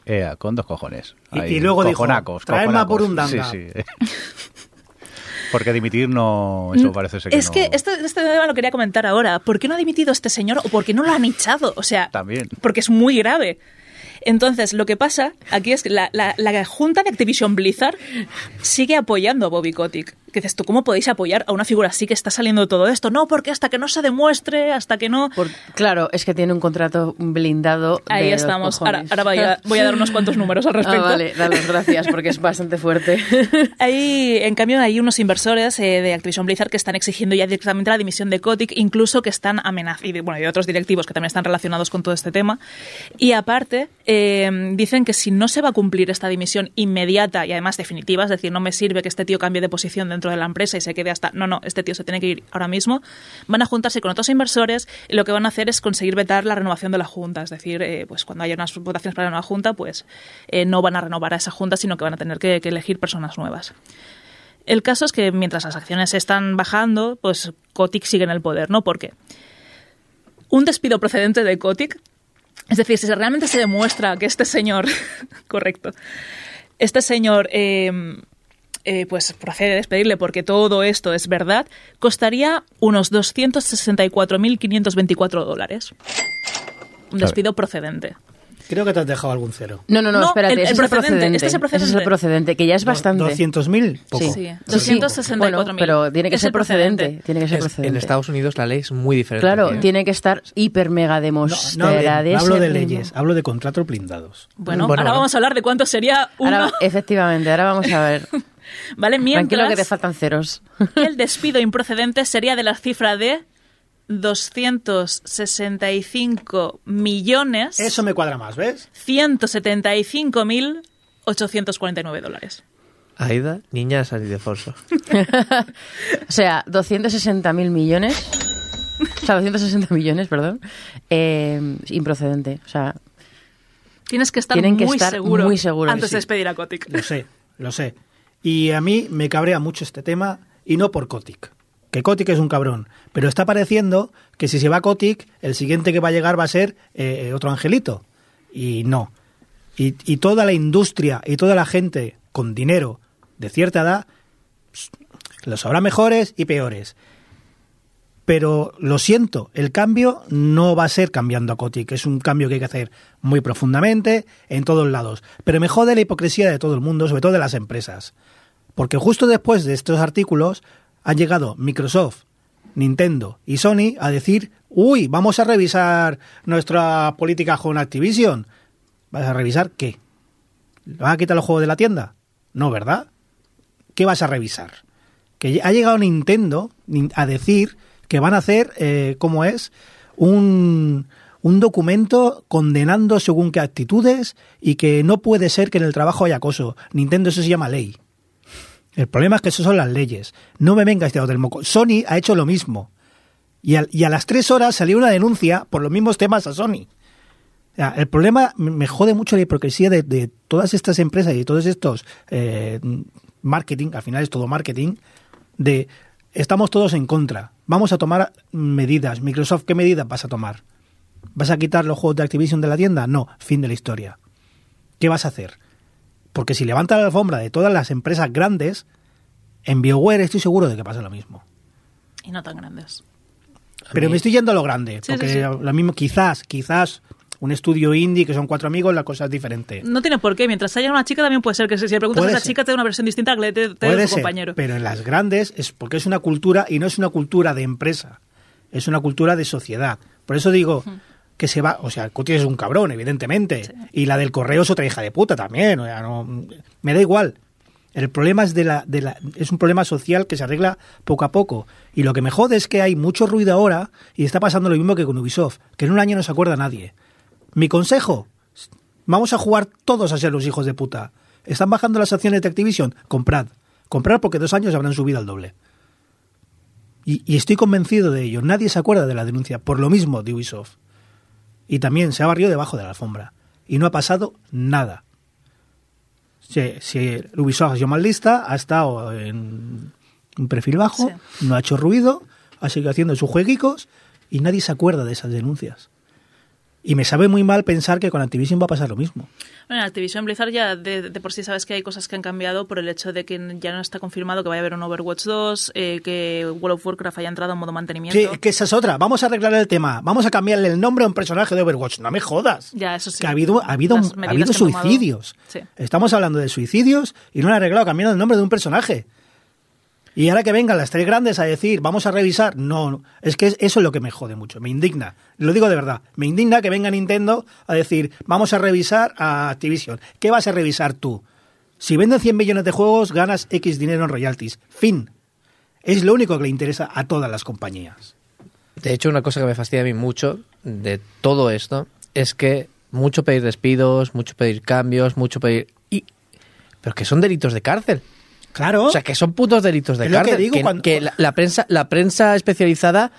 Speaker 1: Ea, con dos cojones.
Speaker 2: Y-
Speaker 1: Ahí,
Speaker 2: y luego dijo,
Speaker 1: cojonacos,
Speaker 2: "Traedme a
Speaker 1: cojonacos".
Speaker 2: Burundanga.
Speaker 1: Sí, sí. Porque dimitir no... Eso parece ser que
Speaker 3: es
Speaker 1: no-
Speaker 3: que este, este tema lo quería comentar ahora. ¿Por qué no ha dimitido este señor o por qué no lo han echado? O sea,
Speaker 1: También.
Speaker 3: porque es muy grave. Entonces, lo que pasa aquí es que la, la- la junta de Activision Blizzard sigue apoyando a Bobby Kotick. Que dices tú, ¿cómo podéis apoyar a una figura así que está saliendo todo esto? No, porque hasta que no se demuestre, hasta que no...
Speaker 5: Por- claro, es que tiene un contrato blindado.
Speaker 3: Ahí
Speaker 5: de
Speaker 3: estamos. Ahora, ahora voy, a, voy a dar unos cuantos números al respecto.
Speaker 5: Ah, vale, dalos gracias porque es bastante fuerte.
Speaker 3: Hay, en cambio, hay unos inversores eh, de Activision Blizzard que están exigiendo ya directamente la dimisión de Kotick, incluso que están amenazando, y de, bueno, y de otros directivos que también están relacionados con todo este tema. Y aparte, eh, dicen que si no se va a cumplir esta dimisión inmediata y además definitiva, es decir, no me sirve que este tío cambie de posición dentro de la empresa y se quede hasta, no, no, este tío se tiene que ir ahora mismo, van a juntarse con otros inversores y lo que van a hacer es conseguir vetar la renovación de la junta, es decir, eh, pues cuando haya unas votaciones para la nueva junta, pues eh, no van a renovar a esa junta, sino que van a tener que- elegir personas nuevas. El caso es que mientras las acciones están bajando, pues Kotick sigue en el poder, ¿no? Porque un despido procedente de Kotick, es decir, si realmente se demuestra que este señor, correcto, este señor eh, eh, pues procede a despedirle porque todo esto es verdad, costaría unos 264.524 dólares. Un
Speaker 1: Claro.
Speaker 3: despido procedente.
Speaker 2: Creo que te has dejado algún cero.
Speaker 5: No, no, no,
Speaker 3: No,
Speaker 5: espérate.
Speaker 3: el- el
Speaker 5: ese es el
Speaker 3: procedente,
Speaker 5: procedente.
Speaker 3: este es el
Speaker 5: Ese es el
Speaker 3: procedente.
Speaker 5: procedente, que ya es bastante.
Speaker 2: ¿200.000? Poco.
Speaker 3: Sí, 264.000.
Speaker 5: Bueno, pero tiene que
Speaker 3: Es
Speaker 5: ser
Speaker 3: procedente.
Speaker 5: procedente. Tiene que ser
Speaker 4: Es- en
Speaker 5: procedente.
Speaker 4: Estados Unidos la ley es muy diferente.
Speaker 5: Claro,
Speaker 4: ¿eh?
Speaker 5: tiene que estar hiper mega
Speaker 2: No, no, hablo-
Speaker 5: demostrada.
Speaker 2: no hablo de leyes, hablo de contratos blindados.
Speaker 3: Bueno,
Speaker 4: Bueno,
Speaker 3: ahora
Speaker 4: bueno.
Speaker 3: vamos a hablar de cuánto sería uno.
Speaker 5: Ahora, efectivamente, ahora vamos a ver.
Speaker 3: ¿Vale?
Speaker 5: Tranquilo que te
Speaker 3: Mientras
Speaker 5: faltan ceros.
Speaker 3: el despido improcedente sería de la cifra de 265 millones
Speaker 2: Eso me cuadra más, ¿ves?
Speaker 3: 175 mil 849 dólares.
Speaker 4: Aida, niña de San Ildefonso.
Speaker 5: O sea, 260.000 millones. O sea, 260 millones, perdón. eh, improcedente. O sea,
Speaker 3: Tienes que estar
Speaker 5: Tienen que
Speaker 3: muy
Speaker 5: estar
Speaker 3: seguro
Speaker 5: muy seguros,
Speaker 3: antes
Speaker 5: sí.
Speaker 3: de despedir a Kotick.
Speaker 2: Lo sé, lo sé. Y a mí me cabrea mucho este tema y no por Kotick. Que Kotick es un cabrón. Pero está pareciendo que si se va Kotick, el siguiente que va a llegar va a ser eh, otro angelito. Y no. Y, toda la industria y toda la gente con dinero de cierta edad los habrá mejores y peores. Pero lo siento, el cambio no va a ser cambiando a Kotick, es un cambio que hay que hacer muy profundamente en todos lados. Pero me jode la hipocresía de todo el mundo, sobre todo de las empresas. Porque justo después de estos artículos han llegado Microsoft, Nintendo y Sony a decir, uy, vamos a revisar nuestra política con Activision. ¿Vas a revisar qué? ¿Le ¿Vas a quitar los juegos de la tienda? No, ¿verdad? ¿Qué vas a revisar? Que ha llegado Nintendo nin- a decir que van a hacer, eh, ¿cómo es? Un, un documento condenando según qué actitudes y que no puede ser que en el trabajo haya acoso. Nintendo eso se llama ley. El problema es que eso son las leyes. No me venga este del moco. Sony ha hecho lo mismo. Y, al- y a las tres horas salió una denuncia por los mismos temas a Sony. El problema me jode mucho la hipocresía de, de todas estas empresas y de todos estos eh, marketing, al final es todo marketing, de estamos todos en contra. Vamos a tomar medidas. Microsoft, ¿qué medidas vas a tomar? ¿Vas a quitar los juegos de Activision de la tienda? No, fin de la historia. ¿Qué vas a hacer? Porque si levanta la alfombra de todas las empresas grandes, en BioWare estoy seguro de que pasa lo mismo.
Speaker 3: Y no tan grandes.
Speaker 2: Pero me estoy yendo a lo grande,
Speaker 3: Sí,
Speaker 2: porque
Speaker 3: sí, sí.
Speaker 2: lo mismo, quizás, quizás un estudio indie que son cuatro amigos, la cosa es diferente.
Speaker 3: No tiene por qué. Mientras haya una chica, también puede ser que si le preguntas
Speaker 2: Puede
Speaker 3: a esa
Speaker 2: ser.
Speaker 3: chica, te dé una versión distinta que te, te dé
Speaker 2: Puede
Speaker 3: su
Speaker 2: ser,
Speaker 3: compañero.
Speaker 2: pero en las grandes es porque es una cultura y no es una cultura de empresa, es una cultura de sociedad. Por eso digo que se va, o sea, Cuti es un cabrón, evidentemente, y la del correo es otra hija de puta también, o sea, no, me da igual. El problema es de la, de la, es un problema social que se arregla poco a poco. Y lo que me jode es que hay mucho ruido ahora y está pasando lo mismo que con Ubisoft, que en un año no se acuerda nadie. Mi consejo, vamos a jugar todos a ser los hijos de puta. ¿Están bajando las acciones de Activision? Comprad. Comprad porque dos años habrán subido al doble. Y, y estoy convencido de ello. Nadie se acuerda de la denuncia por lo mismo de Ubisoft. Y también se ha barrido debajo de la alfombra. Y no ha pasado nada. Si, si Ubisoft ha sido lista, ha estado en un perfil bajo, no ha hecho ruido, ha seguido haciendo sus jueguicos y nadie se acuerda de esas denuncias. Y me sabe muy mal pensar que con Activision va a pasar lo mismo.
Speaker 3: Bueno, en Activision Blizzard ya de, de por sí sabes que hay cosas que han cambiado por el hecho de que ya no está confirmado que vaya a haber un Overwatch 2, eh, que World of Warcraft haya entrado en modo mantenimiento.
Speaker 2: Sí, que esa es otra. Vamos a arreglar el tema. Vamos a cambiarle el nombre a un personaje de Overwatch. No me jodas.
Speaker 3: Ya, eso sí.
Speaker 2: Que ha habido, ha habido, ha habido suicidios.
Speaker 3: Sí.
Speaker 2: Estamos hablando de suicidios y no han arreglado cambiando el nombre de un personaje. Y ahora que vengan las tres grandes a decir, vamos a revisar, no, es que es- eso es lo que me jode mucho, me indigna. Lo digo de verdad, me indigna que venga Nintendo a decir, vamos a revisar a Activision. ¿Qué vas a revisar tú? Si venden 100 millones de juegos, ganas X dinero en royalties. Fin. Es lo único que le interesa a todas las compañías.
Speaker 4: De hecho, una cosa que me fastidia a mí mucho de todo esto es que mucho pedir despidos, mucho pedir cambios, mucho pedir... Y... Pero que son delitos de cárcel.
Speaker 2: Claro.
Speaker 4: O sea, que son putos delitos de
Speaker 2: Es lo que
Speaker 4: cárcel.
Speaker 2: digo cuando-
Speaker 4: que la, la prensa, la prensa especializada...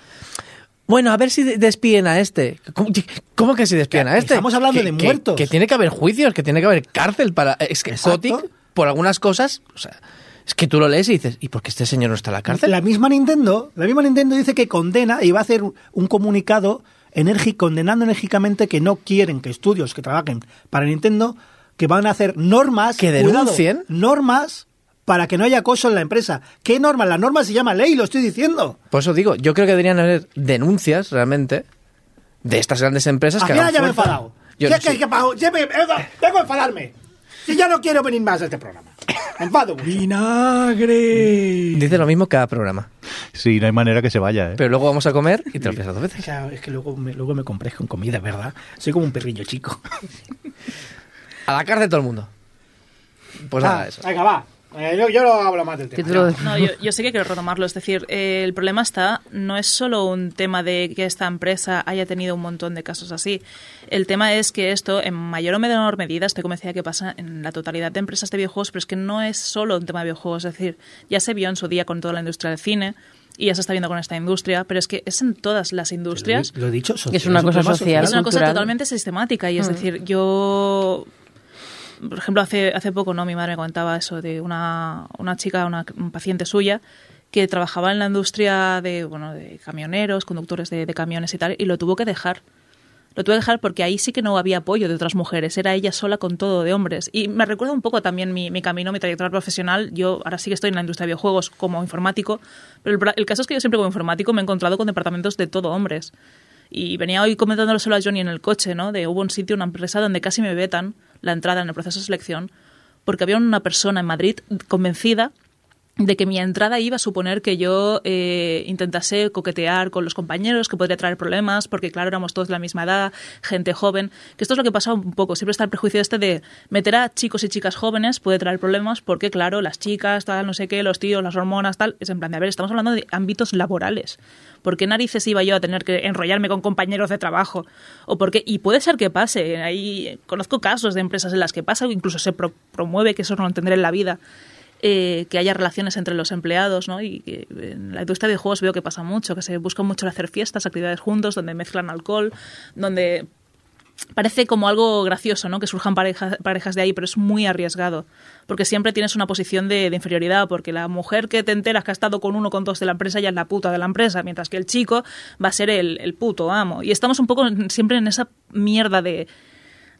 Speaker 4: Bueno, a ver si de- despiden a este. ¿Cómo, cómo que si despiden a este?
Speaker 2: estamos hablando
Speaker 4: Que-
Speaker 2: de muertos.
Speaker 4: Que, tiene que haber juicios, que tiene que haber cárcel para... Es que. Kotick, por algunas cosas... O sea, es que tú lo lees y dices, ¿y por qué este señor no está en la cárcel?
Speaker 2: La misma Nintendo, la misma Nintendo dice que condena y va a hacer un comunicado enérgico, condenando enérgicamente que no quieren que estudios que trabajen para Nintendo que van a hacer normas
Speaker 4: Que
Speaker 2: cuidado,
Speaker 4: denuncien.
Speaker 2: normas para que no haya acoso en la empresa. ¿Qué norma? La norma se llama ley, lo estoy diciendo.
Speaker 4: Por eso digo, yo creo que deberían haber denuncias realmente de estas grandes empresas que hagan
Speaker 2: ya me he enfadado.
Speaker 4: Yo
Speaker 2: Ya
Speaker 4: no
Speaker 2: que-
Speaker 4: sé.
Speaker 2: que ya me- tengo que enfadarme. Si ya no quiero venir más a este programa. Me enfado mucho. ¡Vinagre!
Speaker 4: Dice lo mismo cada programa.
Speaker 1: Sí, no hay manera que se vaya, ¿eh?
Speaker 4: Pero luego vamos a comer y te lo piensas dos
Speaker 2: O
Speaker 4: veces.
Speaker 2: sea, es que luego me, luego me compréis con comida, ¿verdad? Soy como un perrillo chico.
Speaker 4: A la cárcel todo el mundo. Pues nada,
Speaker 2: Ah,
Speaker 4: eso.
Speaker 2: Venga, va. Eh, yo, yo no hablo más del tema.
Speaker 3: No, yo, yo sí que quiero retomarlo. Es decir, eh, el problema está, no es solo un tema de que esta empresa haya tenido un montón de casos así. El tema es que esto, en mayor o menor medida, estoy convencida que pasa en la totalidad de empresas de videojuegos, pero es que no es solo un tema de videojuegos. Es decir, ya se vio en su día con toda la industria del cine y ya se está viendo con esta industria, pero es que es en todas las industrias.
Speaker 2: Lo he dicho, social,
Speaker 5: Es una
Speaker 2: un
Speaker 5: cosa social.
Speaker 3: Es una cosa totalmente sistemática y es decir, yo por ejemplo hace hace poco no mi madre me comentaba eso de una, una chica una un paciente suya que trabajaba en la industria de bueno de camioneros conductores de, camiones y tal y lo tuvo que dejar Lo tuve que dejar porque ahí sí que no había apoyo de otras mujeres, era ella sola con todo de hombres. Y me recuerda un poco también mi, mi camino, mi trayectoria profesional. Yo ahora sí que estoy en la industria de videojuegos como informático, pero el, el caso es que yo siempre como informático me he encontrado con departamentos de todo hombres. Y venía hoy comentándolo solo a Johnny en el coche, ¿no? De hubo un sitio, una empresa donde casi me vetan la entrada en el proceso de selección porque había una persona en Madrid convencida de que mi entrada iba a suponer que yo eh, intentase coquetear con los compañeros, que podría traer problemas, porque claro, éramos todos de la misma edad, gente joven, que esto es lo que pasa un poco, siempre está el prejuicio este de meter a chicos y chicas jóvenes puede traer problemas, porque claro, las chicas, tal, no sé qué, los tíos, las hormonas, tal, es en plan de, a ver, estamos hablando de ámbitos laborales. ¿Por qué narices iba yo a tener que enrollarme con compañeros de trabajo? ¿O por qué? Y puede ser que pase. Ahí conozco casos de empresas en las que pasa incluso se pro promueve, que eso no lo entenderé en la vida, eh, que haya relaciones entre los empleados, ¿no? Y que en la industria de juegos veo que pasa mucho, que se busca mucho hacer fiestas, actividades juntos, donde mezclan alcohol, donde parece como algo gracioso, ¿no? Que surjan parejas, parejas de ahí, pero es muy arriesgado, porque siempre tienes una posición de, inferioridad, porque la mujer que te enteras que ha estado con uno con dos de la empresa ya es la puta de la empresa, mientras que el chico va a ser el, el puto amo. Y estamos un poco siempre en esa mierda de,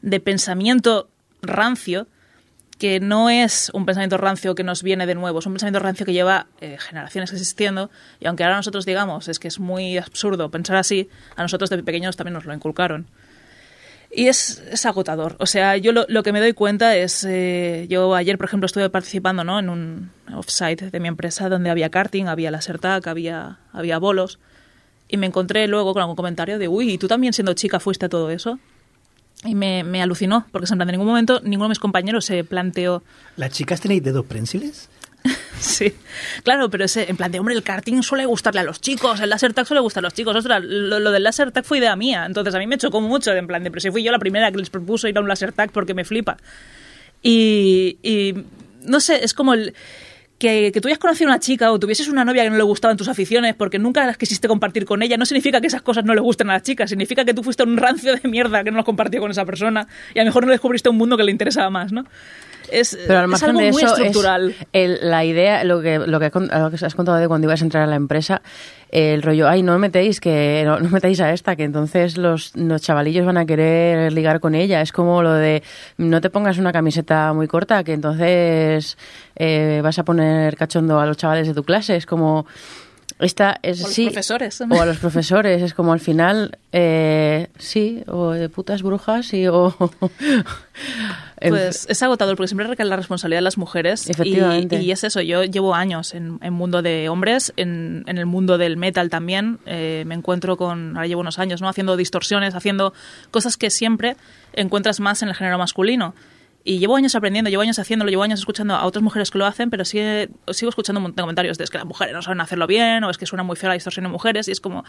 Speaker 3: de pensamiento rancio, que no es un pensamiento rancio que nos viene de nuevo, es un pensamiento rancio que lleva eh, generaciones existiendo y aunque ahora nosotros digamos es que es muy absurdo pensar así, a nosotros de pequeños también nos lo inculcaron. Y es, es agotador. O sea, yo lo, lo, que me doy cuenta es, eh, yo ayer, por ejemplo, estuve participando ¿no? en un offsite de mi empresa donde había karting, había laser tag, había, había bolos, y me encontré luego con algún comentario de, uy, ¿y tú también siendo chica fuiste a todo eso? Y me, me alucinó, porque en plan, ningún momento ninguno de mis compañeros se planteó...
Speaker 2: ¿Las chicas tenéis dedos prensiles?
Speaker 3: sí, claro, pero ese, en plan de, hombre, el karting suele gustarle a los chicos, el laser tag suele gustar a los chicos. Ostras, lo, lo, del laser tag fue idea mía, entonces a mí me chocó mucho, en plan de, pero si fui yo la primera que les propuso ir a un laser tag porque me flipa. Y, y no sé, es como el... Que, que, tú hayas conocido a una chica o tuvieses una novia que no le gustaban tus aficiones porque nunca las quisiste compartir con ella, no significa que esas cosas no le gusten a las chicas, significa que tú fuiste un rancio de mierda que no los compartió con esa persona y a lo mejor no descubriste un mundo que le interesaba más, ¿no? Es,
Speaker 5: Pero al
Speaker 3: es algo
Speaker 5: de
Speaker 3: muy
Speaker 5: eso
Speaker 3: estructural.
Speaker 5: Es el, la idea, lo que, lo, que, lo que has contado de cuando ibas a entrar a la empresa, el rollo, ay, no metéis, que no, no metéis a esta, que entonces los, los chavalillos van a querer ligar con ella. Es como lo de, no te pongas una camiseta muy corta, que entonces eh, vas a poner cachondo a los chavales de tu clase. Es como... Esta es,
Speaker 3: o a los profesores.
Speaker 5: O a los profesores. Es como al final, eh, sí, o de putas brujas y o...
Speaker 3: Pues es agotador porque siempre recae la responsabilidad de las mujeres.
Speaker 5: Efectivamente.
Speaker 3: Y, y es eso, yo llevo años en el mundo de hombres, en, en, el mundo del metal también. Eh, me encuentro con, ahora llevo unos años, ¿no? Haciendo distorsiones, haciendo cosas que siempre encuentras más en el género masculino. Y llevo años aprendiendo, llevo años haciéndolo, llevo años escuchando a otras mujeres que lo hacen, pero sigo escuchando un montón de comentarios de es que las mujeres no saben hacerlo bien, o es que suena muy fea la distorsión de mujeres, y es como,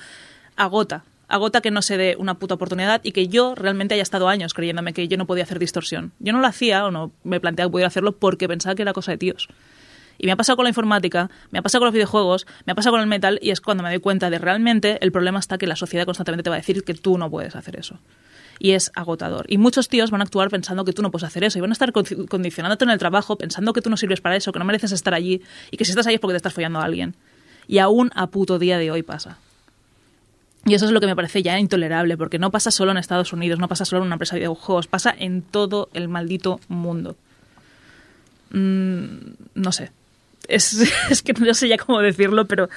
Speaker 3: agota, agota que no se dé una puta oportunidad y que yo realmente haya estado años creyéndome que yo no podía hacer distorsión. Yo no lo hacía o no me planteaba que pudiera hacerlo porque pensaba que era cosa de tíos. Y me ha pasado con la informática, me ha pasado con los videojuegos, me ha pasado con el metal y es cuando me doy cuenta de realmente el problema está que la sociedad constantemente te va a decir que tú no puedes hacer eso y es agotador. Y muchos tíos van a actuar pensando que tú no puedes hacer eso y van a estar condicionándote en el trabajo pensando que tú no sirves para eso, que no mereces estar allí y que si estás ahí es porque te estás follando a alguien. Y aún a puto día de hoy pasa. Y eso es lo que me parece ya intolerable, porque no pasa solo en Estados Unidos, no pasa solo en una empresa de videojuegos, pasa en todo el maldito mundo. Mm, no sé. Es, es, que no sé ya cómo decirlo, pero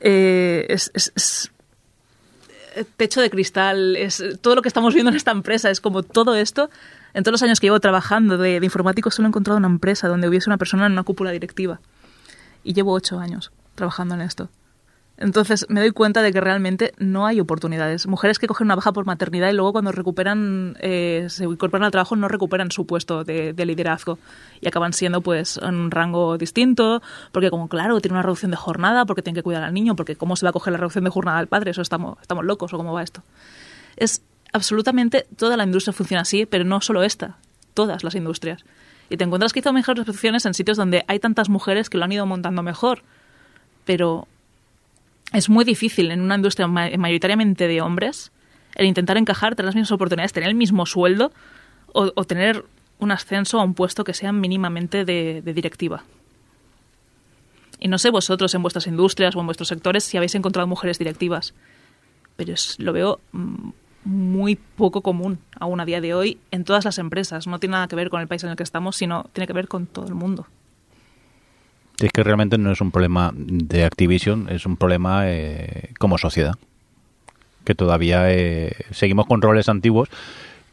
Speaker 3: eh, es, techo de cristal, es todo lo que estamos viendo en esta empresa, es como todo esto. En todos los años que llevo trabajando de, de informático solo he encontrado una empresa donde hubiese una persona en una cúpula directiva. Y llevo ocho años trabajando en esto. Entonces me doy cuenta de que realmente no hay oportunidades. Mujeres que cogen una baja por maternidad y luego cuando recuperan, eh, se incorporan al trabajo, no recuperan su puesto de, de, liderazgo y acaban siendo pues en un rango distinto, porque como claro, tiene una reducción de jornada, porque tiene que cuidar al niño, porque cómo se va a coger la reducción de jornada del padre, eso estamos, estamos locos o cómo va esto. Es absolutamente toda la industria funciona así, pero no solo esta, todas las industrias. Y te encuentras quizá mejores posiciones en sitios donde hay tantas mujeres que lo han ido montando mejor, pero es muy difícil en una industria mayoritariamente de hombres el intentar encajar, tener las mismas oportunidades, tener el mismo sueldo o, tener un ascenso a un puesto que sea mínimamente de, directiva. Y no sé vosotros en vuestras industrias o en vuestros sectores si habéis encontrado mujeres directivas, pero es, lo veo muy poco común aún a día de hoy en todas las empresas. No tiene nada que ver con el país en el que estamos, sino tiene que ver con todo el mundo.
Speaker 1: Es que realmente no es un problema de Activision, es un problema eh, como sociedad. Que todavía eh, seguimos con roles antiguos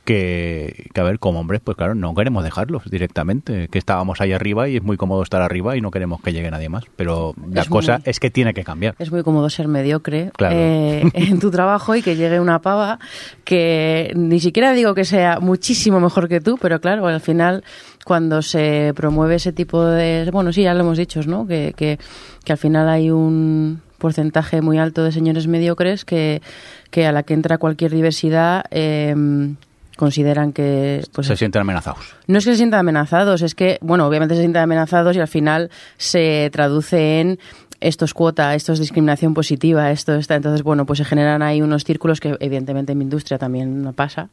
Speaker 1: que, que, a ver, como hombres, pues claro, no queremos dejarlos directamente, que estábamos ahí arriba y es muy cómodo estar arriba y no queremos que llegue nadie más, pero la
Speaker 5: Es
Speaker 1: cosa
Speaker 5: muy-
Speaker 1: es que tiene que cambiar.
Speaker 5: Es muy cómodo ser mediocre
Speaker 1: Claro.
Speaker 5: eh, en tu trabajo y que llegue una pava que ni siquiera digo que sea muchísimo mejor que tú, pero claro, al final cuando se promueve ese tipo de... Bueno, sí, ya lo hemos dicho, ¿no? Que, que, que al final hay un porcentaje muy alto de señores mediocres que, que a la que entra cualquier diversidad eh, consideran que... Pues,
Speaker 1: Se sienten amenazados.
Speaker 5: no es que se sientan amenazados, es que, bueno, obviamente se sientan amenazados y al final se traduce en esto es cuota, esto es discriminación positiva, esto está. Entonces, bueno, pues se generan ahí unos círculos que evidentemente en mi industria también pasa.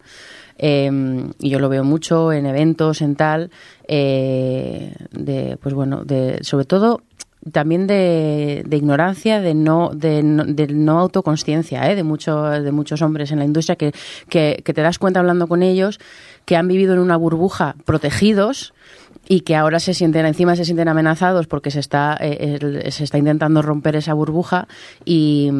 Speaker 5: Eh, y yo lo veo mucho en eventos, en tal, eh, de, pues bueno, de, sobre todo también de, de ignorancia, de no, de, no- de no autoconsciencia, ¿eh? de, mucho, de muchos hombres en la industria que, que, que te das cuenta hablando con ellos que han vivido en una burbuja protegidos y que ahora se sienten encima se sienten amenazados porque se está eh, se está intentando romper esa burbuja y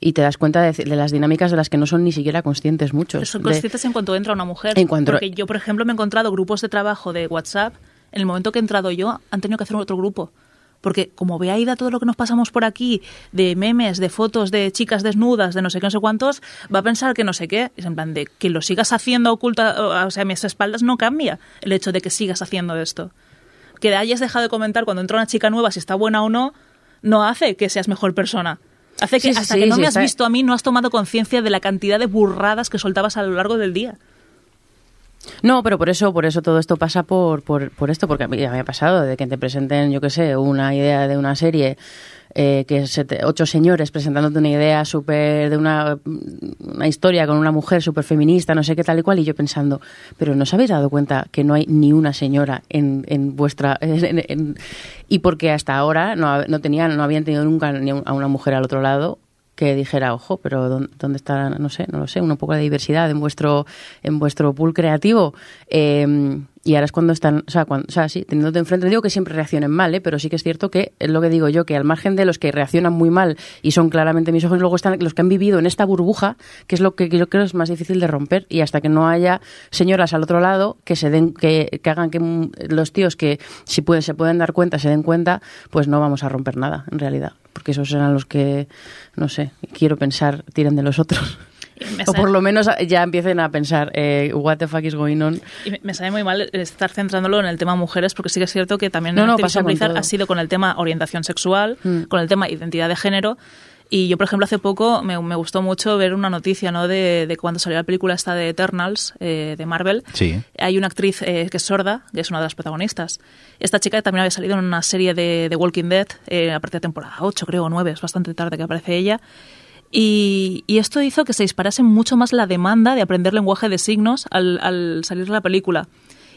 Speaker 5: y te das cuenta de, de las dinámicas de las que no son ni siquiera conscientes muchos.
Speaker 3: Son
Speaker 5: De-
Speaker 3: conscientes en cuanto entra una mujer.
Speaker 5: En cuanto-
Speaker 3: Porque yo, por ejemplo, me he encontrado grupos de trabajo de WhatsApp. En el momento que he entrado yo, han tenido que hacer otro grupo. Porque como ve Aida todo lo que nos pasamos por aquí, de memes, de fotos de chicas desnudas, de no sé qué, no sé cuántos, va a pensar que no sé qué. Es en plan de que lo sigas haciendo oculta, o sea, a mis espaldas no cambia el hecho de que sigas haciendo esto. Que hayas dejado de comentar cuando entra una chica nueva si está buena o no, no hace que seas mejor persona. Hace que
Speaker 5: sí,
Speaker 3: hasta
Speaker 5: sí,
Speaker 3: que no
Speaker 5: sí,
Speaker 3: me has
Speaker 5: está-
Speaker 3: visto a mí, no has tomado conciencia de la cantidad de burradas que soltabas a lo largo del día.
Speaker 5: No, pero por eso, por eso todo esto pasa por, por, por esto, porque a mí ya me ha pasado de que te presenten, yo qué sé, una idea de una serie, eh, que se te- ocho señores presentándote una idea súper de una, una historia con una mujer súper feminista, no sé qué tal y cual, y yo pensando, pero ¿no os habéis dado cuenta que no hay ni una señora en, en vuestra... en- y porque hasta ahora no, no tenían, no habían tenido nunca a una mujer al otro lado que dijera, ojo, pero ¿dó- ¿dónde está, no sé, no lo sé, un poco de diversidad en vuestro, en vuestro pool creativo? Eh, y ahora es cuando están, o sea, cuando, o sea, sí, teniéndote enfrente, digo que siempre reaccionen mal, ¿eh? pero sí que es cierto que es lo que digo yo, que al margen de los que reaccionan muy mal y son claramente mis ojos, luego están los que han vivido en esta burbuja, que es lo que yo creo es más difícil de romper, y hasta que no haya señoras al otro lado que se den, que, que hagan que los tíos que si pueden, se pueden dar cuenta, se den cuenta, pues no vamos a romper nada, en realidad. Porque esos serán los que, no sé, quiero pensar, tiren de los otros.
Speaker 3: Me
Speaker 5: O por lo menos ya empiecen a pensar, eh, what the fuck is going on.
Speaker 3: Y me- sabe muy mal estar centrándolo en el tema mujeres, porque sí que es cierto que también
Speaker 5: No, no, pasa
Speaker 3: ha sido con el tema orientación sexual,
Speaker 5: Mm.
Speaker 3: con el tema identidad de género. Y yo, por ejemplo, hace poco me, me gustó mucho ver una noticia ¿no? de, de cuando salió la película esta de Eternals, eh, de Marvel.
Speaker 1: Sí.
Speaker 3: Hay una actriz eh, que es sorda, que es una de las protagonistas. Esta chica también había salido en una serie de, de Walking Dead, eh, a partir de temporada 8, creo, o 9, es bastante tarde que aparece ella. Y, y esto hizo que se disparase mucho más la demanda de aprender lenguaje de signos al, al salir la película.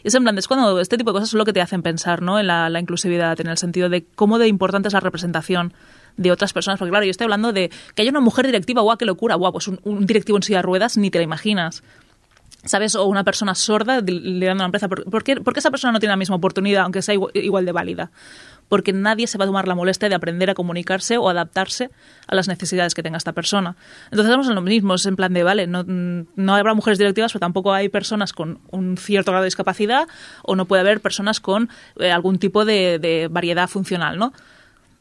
Speaker 3: Y es en plan, es cuando este tipo de cosas son lo que te hacen pensar ¿no? en la, la inclusividad, en el sentido de cómo de importante es la representación de otras personas. Porque claro, yo estoy hablando de que haya una mujer directiva, guau, qué locura, guau, pues un, directivo en silla de ruedas ni te la imaginas. ¿Sabes? O una persona sorda li- liderando una empresa. ¿Por, por qué, por qué esa persona no tiene la misma oportunidad, aunque sea igual, igual de válida? Porque nadie se va a tomar la molestia de aprender a comunicarse o adaptarse a las necesidades que tenga esta persona. Entonces estamos en lo mismo, es en plan de, vale, no, no habrá mujeres directivas, pero tampoco hay personas con un cierto grado de discapacidad o no puede haber personas con eh, algún tipo de, variedad funcional, ¿no?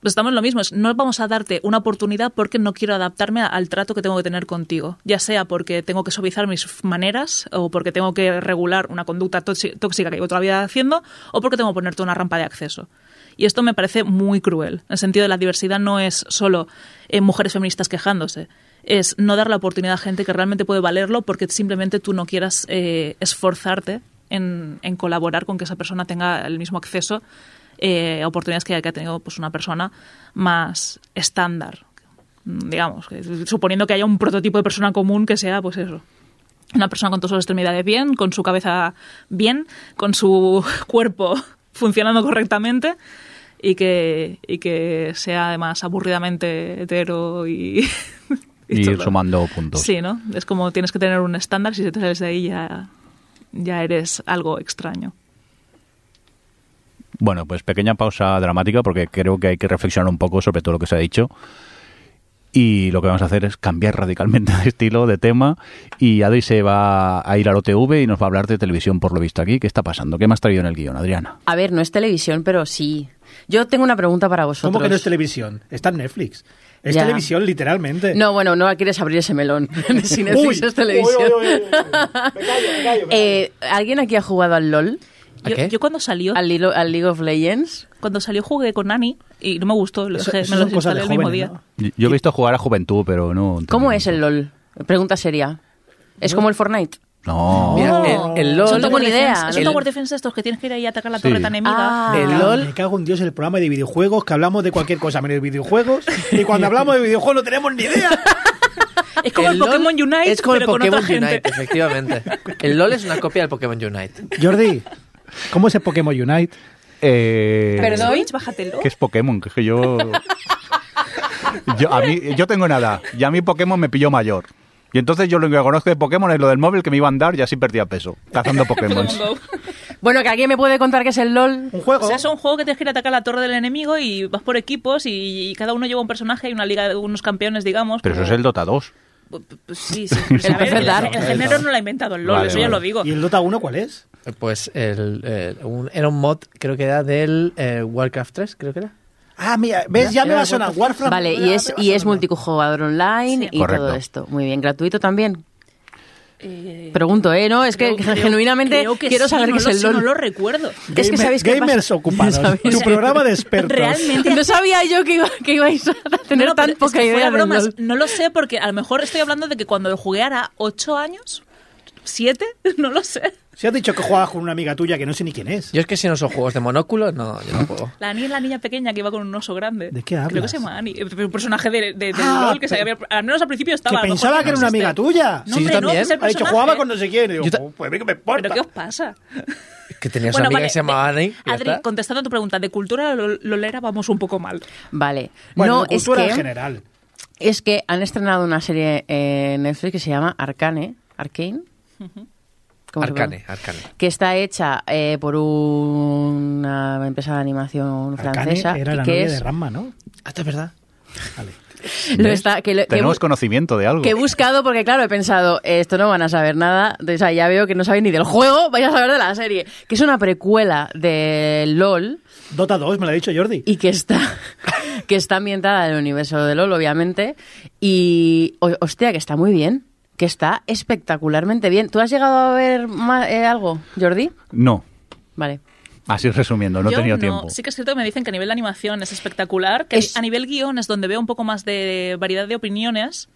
Speaker 3: Pues estamos en lo mismo, no vamos a darte una oportunidad porque no quiero adaptarme al trato que tengo que tener contigo, ya sea porque tengo que suavizar mis maneras o porque tengo que regular una conducta tóxi- tóxica que llevo toda la vida haciendo o porque tengo que ponerte una rampa de acceso. Y esto me parece muy cruel. En el sentido de la diversidad no es solo eh, mujeres feministas quejándose, es no dar la oportunidad a gente que realmente puede valerlo porque simplemente tú no quieras eh, esforzarte en, en colaborar con que esa persona tenga el mismo acceso eh, a oportunidades que, que ha tenido pues, una persona más estándar. Digamos, suponiendo que haya un prototipo de persona común que sea, pues eso. Una persona con todas sus extremidades bien, con su cabeza bien, con su cuerpo funcionando correctamente y que, y que sea además aburridamente hetero y Y
Speaker 1: sumando puntos.
Speaker 3: Sí, ¿no? Es como tienes que tener un estándar, si te sales de ahí ya, ya eres algo extraño.
Speaker 1: Bueno, pues pequeña pausa dramática porque creo que hay que reflexionar un poco sobre todo lo que se ha dicho. Y lo que vamos a hacer es cambiar radicalmente de estilo, de tema. Y Adri se va a ir al OTV y nos va a hablar de televisión por lo visto aquí. ¿Qué está pasando? ¿Qué me has traído en el guion, Adriana?
Speaker 5: A ver, no es televisión, pero sí. Yo tengo una pregunta para vosotros.
Speaker 2: ¿Cómo que no es televisión? Está en Netflix. Es
Speaker 5: Ya.
Speaker 2: televisión, literalmente.
Speaker 5: No, bueno, no quieres abrir ese melón. si Netflix
Speaker 2: Uy,
Speaker 5: es televisión.
Speaker 2: uy, uy, uy, uy. Me callo, me callo, me callo.
Speaker 5: Eh, ¿Alguien aquí ha jugado al LOL?
Speaker 4: ¿A
Speaker 3: Yo,
Speaker 4: qué?
Speaker 3: yo cuando salió,
Speaker 5: ¿Al, Lilo- al League of Legends?
Speaker 3: cuando salió jugué con Nani y no me gustó, lo
Speaker 2: Eso-
Speaker 3: dejé,
Speaker 2: eso
Speaker 3: me
Speaker 2: son
Speaker 3: lo instalé el mismo día.
Speaker 2: ¿no?
Speaker 1: Yo yo he visto jugar a Juventud, pero no...
Speaker 5: ¿Cómo es el LOL? Pregunta seria. ¿Es como el Fortnite?
Speaker 1: No.
Speaker 4: Mira, el, el LOL...
Speaker 5: tengo ni idea.
Speaker 4: El-
Speaker 3: Tower Defense de estos que tienes que ir ahí a atacar la
Speaker 1: Sí.
Speaker 3: torreta enemiga.
Speaker 5: Ah.
Speaker 4: El LOL-
Speaker 2: Me cago en Dios en el programa de videojuegos que hablamos de cualquier cosa menos de videojuegos. Y cuando hablamos de videojuegos no tenemos ni idea.
Speaker 3: Es como el,
Speaker 4: LOL
Speaker 3: Pokémon Unite,
Speaker 4: es como
Speaker 3: pero
Speaker 4: el
Speaker 3: con
Speaker 4: Pokémon
Speaker 3: otra gente.
Speaker 4: Unite, efectivamente. El LOL es una copia del Pokémon Unite.
Speaker 2: Jordi, ¿cómo es el Pokémon Unite?
Speaker 1: Eh,
Speaker 3: ¿Perdón? Switch, bájatelo.
Speaker 1: ¿Qué es Pokémon? Que es que yo... yo, a mí, yo tengo nada. Y a mí Pokémon me pilló mayor. Y entonces yo lo que conozco de Pokémon es lo del móvil que me iba a andar y así perdía peso. Cazando Pokémon.
Speaker 5: Bueno, que alguien me puede contar qué es el LOL.
Speaker 2: ¿Un juego?
Speaker 3: O sea, es un juego que tienes que ir a atacar la torre del enemigo y vas por equipos y, y cada uno lleva un personaje y una liga de unos campeones, digamos.
Speaker 1: Pero eso es el Dota 2.
Speaker 3: Pues, pues sí, sí. Pero, a ver,
Speaker 5: Perfect
Speaker 3: el, género no lo ha inventado el LoL,
Speaker 1: Vale,
Speaker 3: eso ya lo digo.
Speaker 2: ¿Y el Dota 1 cuál es?
Speaker 4: Pues el, el- un- era un mod, creo que era del eh, Warcraft 3, creo que era.
Speaker 2: Ah, mira, ¿ves? Ya me
Speaker 4: Era
Speaker 2: va a sonar Warframe.
Speaker 5: Vale,
Speaker 2: ya
Speaker 5: y
Speaker 2: me
Speaker 5: es, y es multijugador online
Speaker 3: Sí.
Speaker 5: y
Speaker 1: Correcto.
Speaker 5: todo esto. Muy bien, gratuito también.
Speaker 3: Eh,
Speaker 5: Pregunto, ¿eh? No, es que
Speaker 3: creo- creo-
Speaker 5: genuinamente
Speaker 3: creo que
Speaker 5: quiero
Speaker 3: sí,
Speaker 5: saber
Speaker 3: no
Speaker 5: qué es el LOL.
Speaker 3: No lo recuerdo.
Speaker 5: Es que
Speaker 2: Gamer-
Speaker 5: sabéis qué
Speaker 2: Gamers
Speaker 5: pasa.
Speaker 2: ocupados.
Speaker 5: ¿Sabéis?
Speaker 2: Tu programa de expertos.
Speaker 3: Realmente
Speaker 5: No sabía yo que, iba- que ibais a tener
Speaker 3: No, no,
Speaker 5: tan
Speaker 3: pero es
Speaker 5: poca
Speaker 3: que
Speaker 5: idea
Speaker 3: fuera
Speaker 5: del
Speaker 3: bromas,
Speaker 5: LOL.
Speaker 3: No lo sé porque a lo mejor estoy hablando de que cuando lo jugué hará ocho años, siete, no lo sé.
Speaker 2: Si has dicho que jugabas con una amiga tuya que no sé ni quién es.
Speaker 4: Yo es que si no son juegos de monóculo, no, yo no juego.
Speaker 3: La Annie es la niña pequeña que iba con un oso grande.
Speaker 2: ¿De qué
Speaker 3: Creo que
Speaker 2: hablas?
Speaker 3: se llama Annie. Eh, Un personaje de, de, del
Speaker 2: Ah,
Speaker 3: LOL que se había, al menos al principio
Speaker 2: Que
Speaker 3: estaba. mejor
Speaker 2: pensaba que era una amiga tuya.
Speaker 3: No,
Speaker 4: Sí,
Speaker 3: hombre,
Speaker 4: también.
Speaker 3: que es el
Speaker 2: Ha dicho, jugaba con no sé quién. Y digo, "Oh, pues a mí que me importa.
Speaker 3: ¿Pero qué os pasa?
Speaker 4: Que tenías
Speaker 3: Bueno,
Speaker 4: una amiga
Speaker 3: vale,
Speaker 4: que se llamaba
Speaker 3: de-
Speaker 4: Annie.
Speaker 3: Adri,
Speaker 4: está.
Speaker 3: contestando a tu pregunta, de cultura lo- lolera vamos un poco mal.
Speaker 5: Vale.
Speaker 2: Bueno,
Speaker 5: no,
Speaker 2: de
Speaker 5: es
Speaker 2: cultura
Speaker 5: que,
Speaker 2: en general.
Speaker 5: es que han estrenado una serie en Netflix que se llama Arcane. Arcane. ¿Cómo se
Speaker 4: Arcane? Arcane.
Speaker 5: Que está hecha eh, por una empresa de animación
Speaker 2: Arcane
Speaker 5: francesa.
Speaker 2: era la
Speaker 5: que
Speaker 2: novia
Speaker 5: es,
Speaker 2: de Ramma, ¿no?
Speaker 4: Ah, es verdad.
Speaker 2: Vale.
Speaker 5: lo está- que lo- que
Speaker 1: Tenemos
Speaker 5: bu-
Speaker 1: conocimiento de algo.
Speaker 5: que he buscado porque claro he pensado esto no van a saber nada o sea ya veo que no saben ni del juego vais a saber de la serie que es una precuela de LOL
Speaker 2: Dota 2, me lo ha dicho Jordi.
Speaker 5: y que está que está ambientada en el universo de LOL obviamente y hostia que está muy bien que está espectacularmente bien ¿tú has llegado a ver ma- eh, algo Jordi?
Speaker 1: No.
Speaker 5: vale
Speaker 1: Así resumiendo, no he tenido
Speaker 3: no.
Speaker 1: tiempo.
Speaker 3: Sí que es cierto que me dicen que a nivel de animación es espectacular, que
Speaker 5: Es-
Speaker 3: a nivel guion es donde veo un poco más de variedad de opiniones.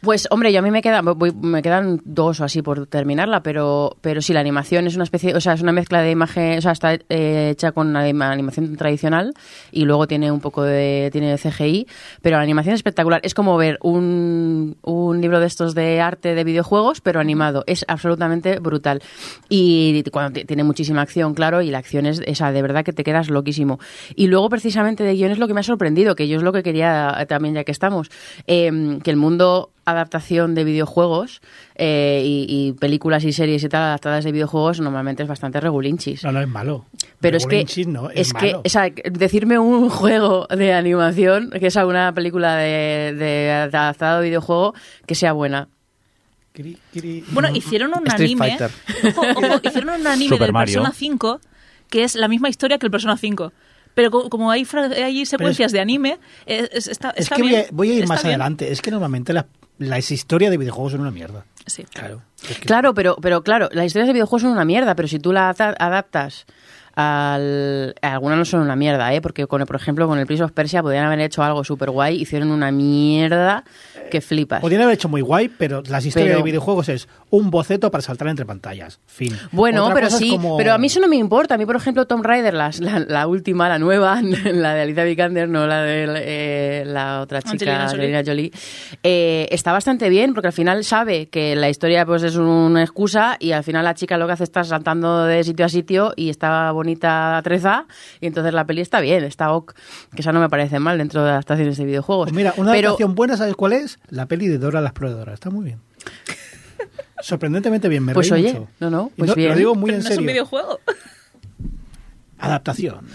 Speaker 5: Pues hombre, yo a mí me quedan, voy- me quedan dos o así por terminarla, pero, pero sí, la animación es una especie, o sea, es una mezcla de imagen, o sea, está eh, hecha con anima- animación tradicional y luego tiene un poco de, tiene CGI, pero la animación es espectacular. Es como ver un, un libro de estos de arte de videojuegos, pero animado. Es absolutamente brutal. Y cuando tiene muchísima acción, claro, y la acción es esa, de verdad que te quedas loquísimo. Y luego, precisamente, de guion es lo que me ha sorprendido, que yo es lo que quería también, ya que estamos, eh, que el mundo adaptación de videojuegos eh, y, y películas y series y tal adaptadas de videojuegos normalmente es bastante regulinchis.
Speaker 2: No, no, es malo.
Speaker 5: Pero es que,
Speaker 2: no, es,
Speaker 5: es que
Speaker 2: malo.
Speaker 5: o sea, decirme un juego de animación, que sea una película de, de adaptado de videojuego, que sea buena.
Speaker 2: Cri, cri.
Speaker 3: Bueno, hicieron un
Speaker 4: Street
Speaker 3: anime.
Speaker 4: Fighter.
Speaker 3: Ojo, ojo, hicieron un anime
Speaker 1: Super
Speaker 3: del
Speaker 1: Mario.
Speaker 3: Persona 5 que es la misma historia que el Persona 5. Pero co- como hay, fra- hay secuencias de anime, eh, es- está,
Speaker 2: Es
Speaker 3: está
Speaker 2: que voy a,
Speaker 3: bien,
Speaker 2: voy a ir
Speaker 3: está
Speaker 2: más
Speaker 3: bien.
Speaker 2: adelante. Es que normalmente las, las historias de videojuegos son una mierda.
Speaker 3: Sí.
Speaker 2: Claro. Es que-
Speaker 5: Claro, pero, pero claro, las historias de videojuegos son una mierda, pero si tú la adap- adaptas al... Algunas no son una mierda, ¿eh? Porque, con, por ejemplo, con el Prince of Persia podrían haber hecho algo súper guay, hicieron una mierda que flipas.
Speaker 2: Podrían haber hecho muy guay, pero las historias
Speaker 5: Pero-
Speaker 2: de videojuegos es un boceto para saltar entre pantallas. Fin.
Speaker 5: Bueno,
Speaker 2: Otra
Speaker 5: pero sí,
Speaker 2: como-
Speaker 5: pero a mí eso no me importa. A mí, por ejemplo, Tomb Raider, las- la, la última, la nueva, la de Alicia Vikander, no la de eh, la otra chica,
Speaker 3: Angelina Jolie.
Speaker 5: Angelina Jolie, eh, está bastante bien porque al final sabe que la historia pues es una excusa y al final la chica lo que hace es estar saltando de sitio a sitio y está bonita treza y entonces la peli está bien, está ok, que esa no me parece mal dentro de adaptaciones de videojuegos.
Speaker 2: Pues mira, una
Speaker 5: Pero-
Speaker 2: adaptación buena, ¿sabes cuál es? La peli de Dora la exploradora. Está muy bien. Sorprendentemente bien, me
Speaker 5: Pues
Speaker 2: reí
Speaker 5: oye,
Speaker 2: mucho.
Speaker 5: no, no, pues bien.
Speaker 2: Lo digo muy
Speaker 3: Pero
Speaker 2: en
Speaker 3: no es un
Speaker 2: serio.
Speaker 3: videojuego.
Speaker 2: Adaptación.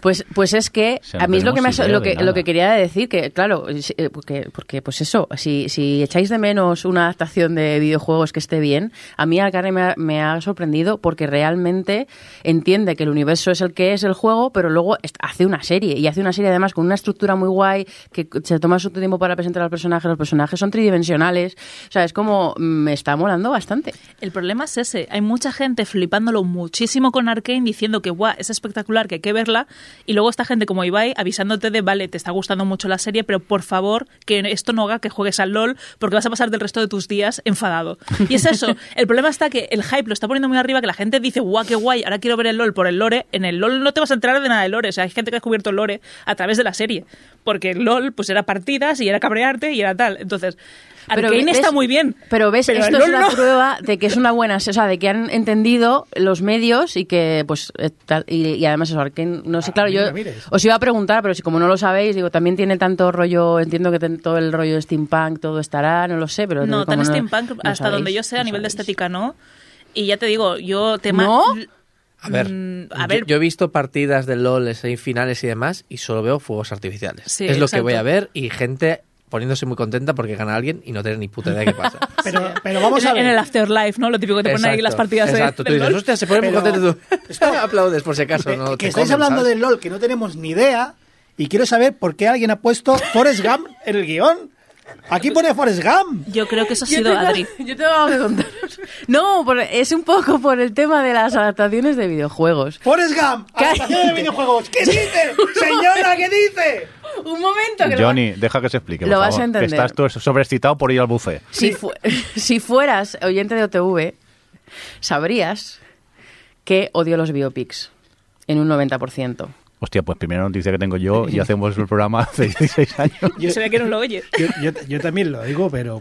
Speaker 5: Pues, pues es que a mí es lo que, me, lo, que, lo que quería decir, que claro, eh, porque, porque pues eso, si, si echáis de menos una adaptación de videojuegos que esté bien, a mí Arcane me ha, me ha sorprendido porque realmente entiende que el universo es el que es el juego, pero luego hace una serie, y hace una serie además con una estructura muy guay, que se toma su tiempo para presentar al personaje, los personajes son tridimensionales, o sea, es como, mm, me está molando bastante.
Speaker 3: El problema es ese. Hay mucha gente flipándolo muchísimo con Arkane diciendo que guau, es espectacular, que hay que verla. Y luego esta gente como Ibai avisándote de, vale, te está gustando mucho la serie, pero por favor, que esto no haga que juegues al LOL porque vas a pasar del resto de tus días enfadado. Y es eso. El problema está que el hype lo está poniendo muy arriba, que la gente dice, guau, qué guay, ahora quiero ver el LOL por el lore. En el LOL no te vas a enterar de nada de lore. O sea, hay gente que ha descubierto el lore a través de la serie. Porque el LOL, pues era partidas y era cabrearte y era tal. Entonces, Arkane
Speaker 5: ves-
Speaker 3: está muy bien.
Speaker 5: Pero ves,
Speaker 3: el
Speaker 5: esto es una
Speaker 3: no.
Speaker 5: prueba de que es una buena, o sea, de que han entendido los medios y que, pues, eh, tal- y, y además eso, Arkane, no sé,
Speaker 2: Ah,
Speaker 5: claro, yo os iba a preguntar, pero si como no lo sabéis, digo, también tiene tanto rollo, entiendo que ten- todo el rollo de steampunk, todo estará, no lo sé, pero
Speaker 3: No, tan steampunk,
Speaker 5: no
Speaker 3: hasta donde yo sé, a
Speaker 5: no
Speaker 3: nivel de estética no. Y ya te digo, yo tema...
Speaker 5: ¿No?
Speaker 4: A ver,
Speaker 3: Mm, a
Speaker 4: yo-
Speaker 3: ver.
Speaker 4: Yo, he visto partidas de LOL, semifinales y demás, y solo veo fuegos artificiales.
Speaker 3: Sí,
Speaker 4: es lo que voy a ver y gente poniéndose muy contenta porque gana alguien y no tener ni puta idea de qué pasa.
Speaker 2: Pero, pero vamos a
Speaker 3: en,
Speaker 2: ver.
Speaker 3: en el Afterlife, ¿no? Lo típico que te ponen ahí las partidas de-
Speaker 4: Exacto, tú
Speaker 3: del
Speaker 4: dices, hostia, se pone muy contento tú. Aplaudes por si acaso,
Speaker 2: que,
Speaker 4: no
Speaker 2: que estáis
Speaker 4: comen,
Speaker 2: hablando
Speaker 4: ¿sabes?
Speaker 2: del LOL, que no tenemos ni idea, y quiero saber por qué alguien ha puesto Forrest Gump en el guion. Aquí pone Forrest Gump.
Speaker 3: Yo creo que eso ha
Speaker 5: Yo
Speaker 3: sido
Speaker 5: tengo-
Speaker 3: Adri.
Speaker 5: Yo tengo algo que contaros. No, por- es un poco por el tema de las adaptaciones de videojuegos.
Speaker 2: Forrest Gump, adaptación de videojuegos. ¿Qué dice? Señora, ¿qué dice?
Speaker 5: Un momento que lo-
Speaker 1: Johnny, deja que se explique. por
Speaker 5: Lo vas a
Speaker 1: que
Speaker 5: entender.
Speaker 1: estás tú sobreexcitado por ir al buffet.
Speaker 5: Si, fu- si fueras oyente de OTV, sabrías que odio los biopics en un 90%.
Speaker 1: Hostia, pues primera noticia que tengo yo y hacemos el programa hace 16 años.
Speaker 3: Yo ve que no lo oye.
Speaker 2: Yo, yo- yo también lo digo, pero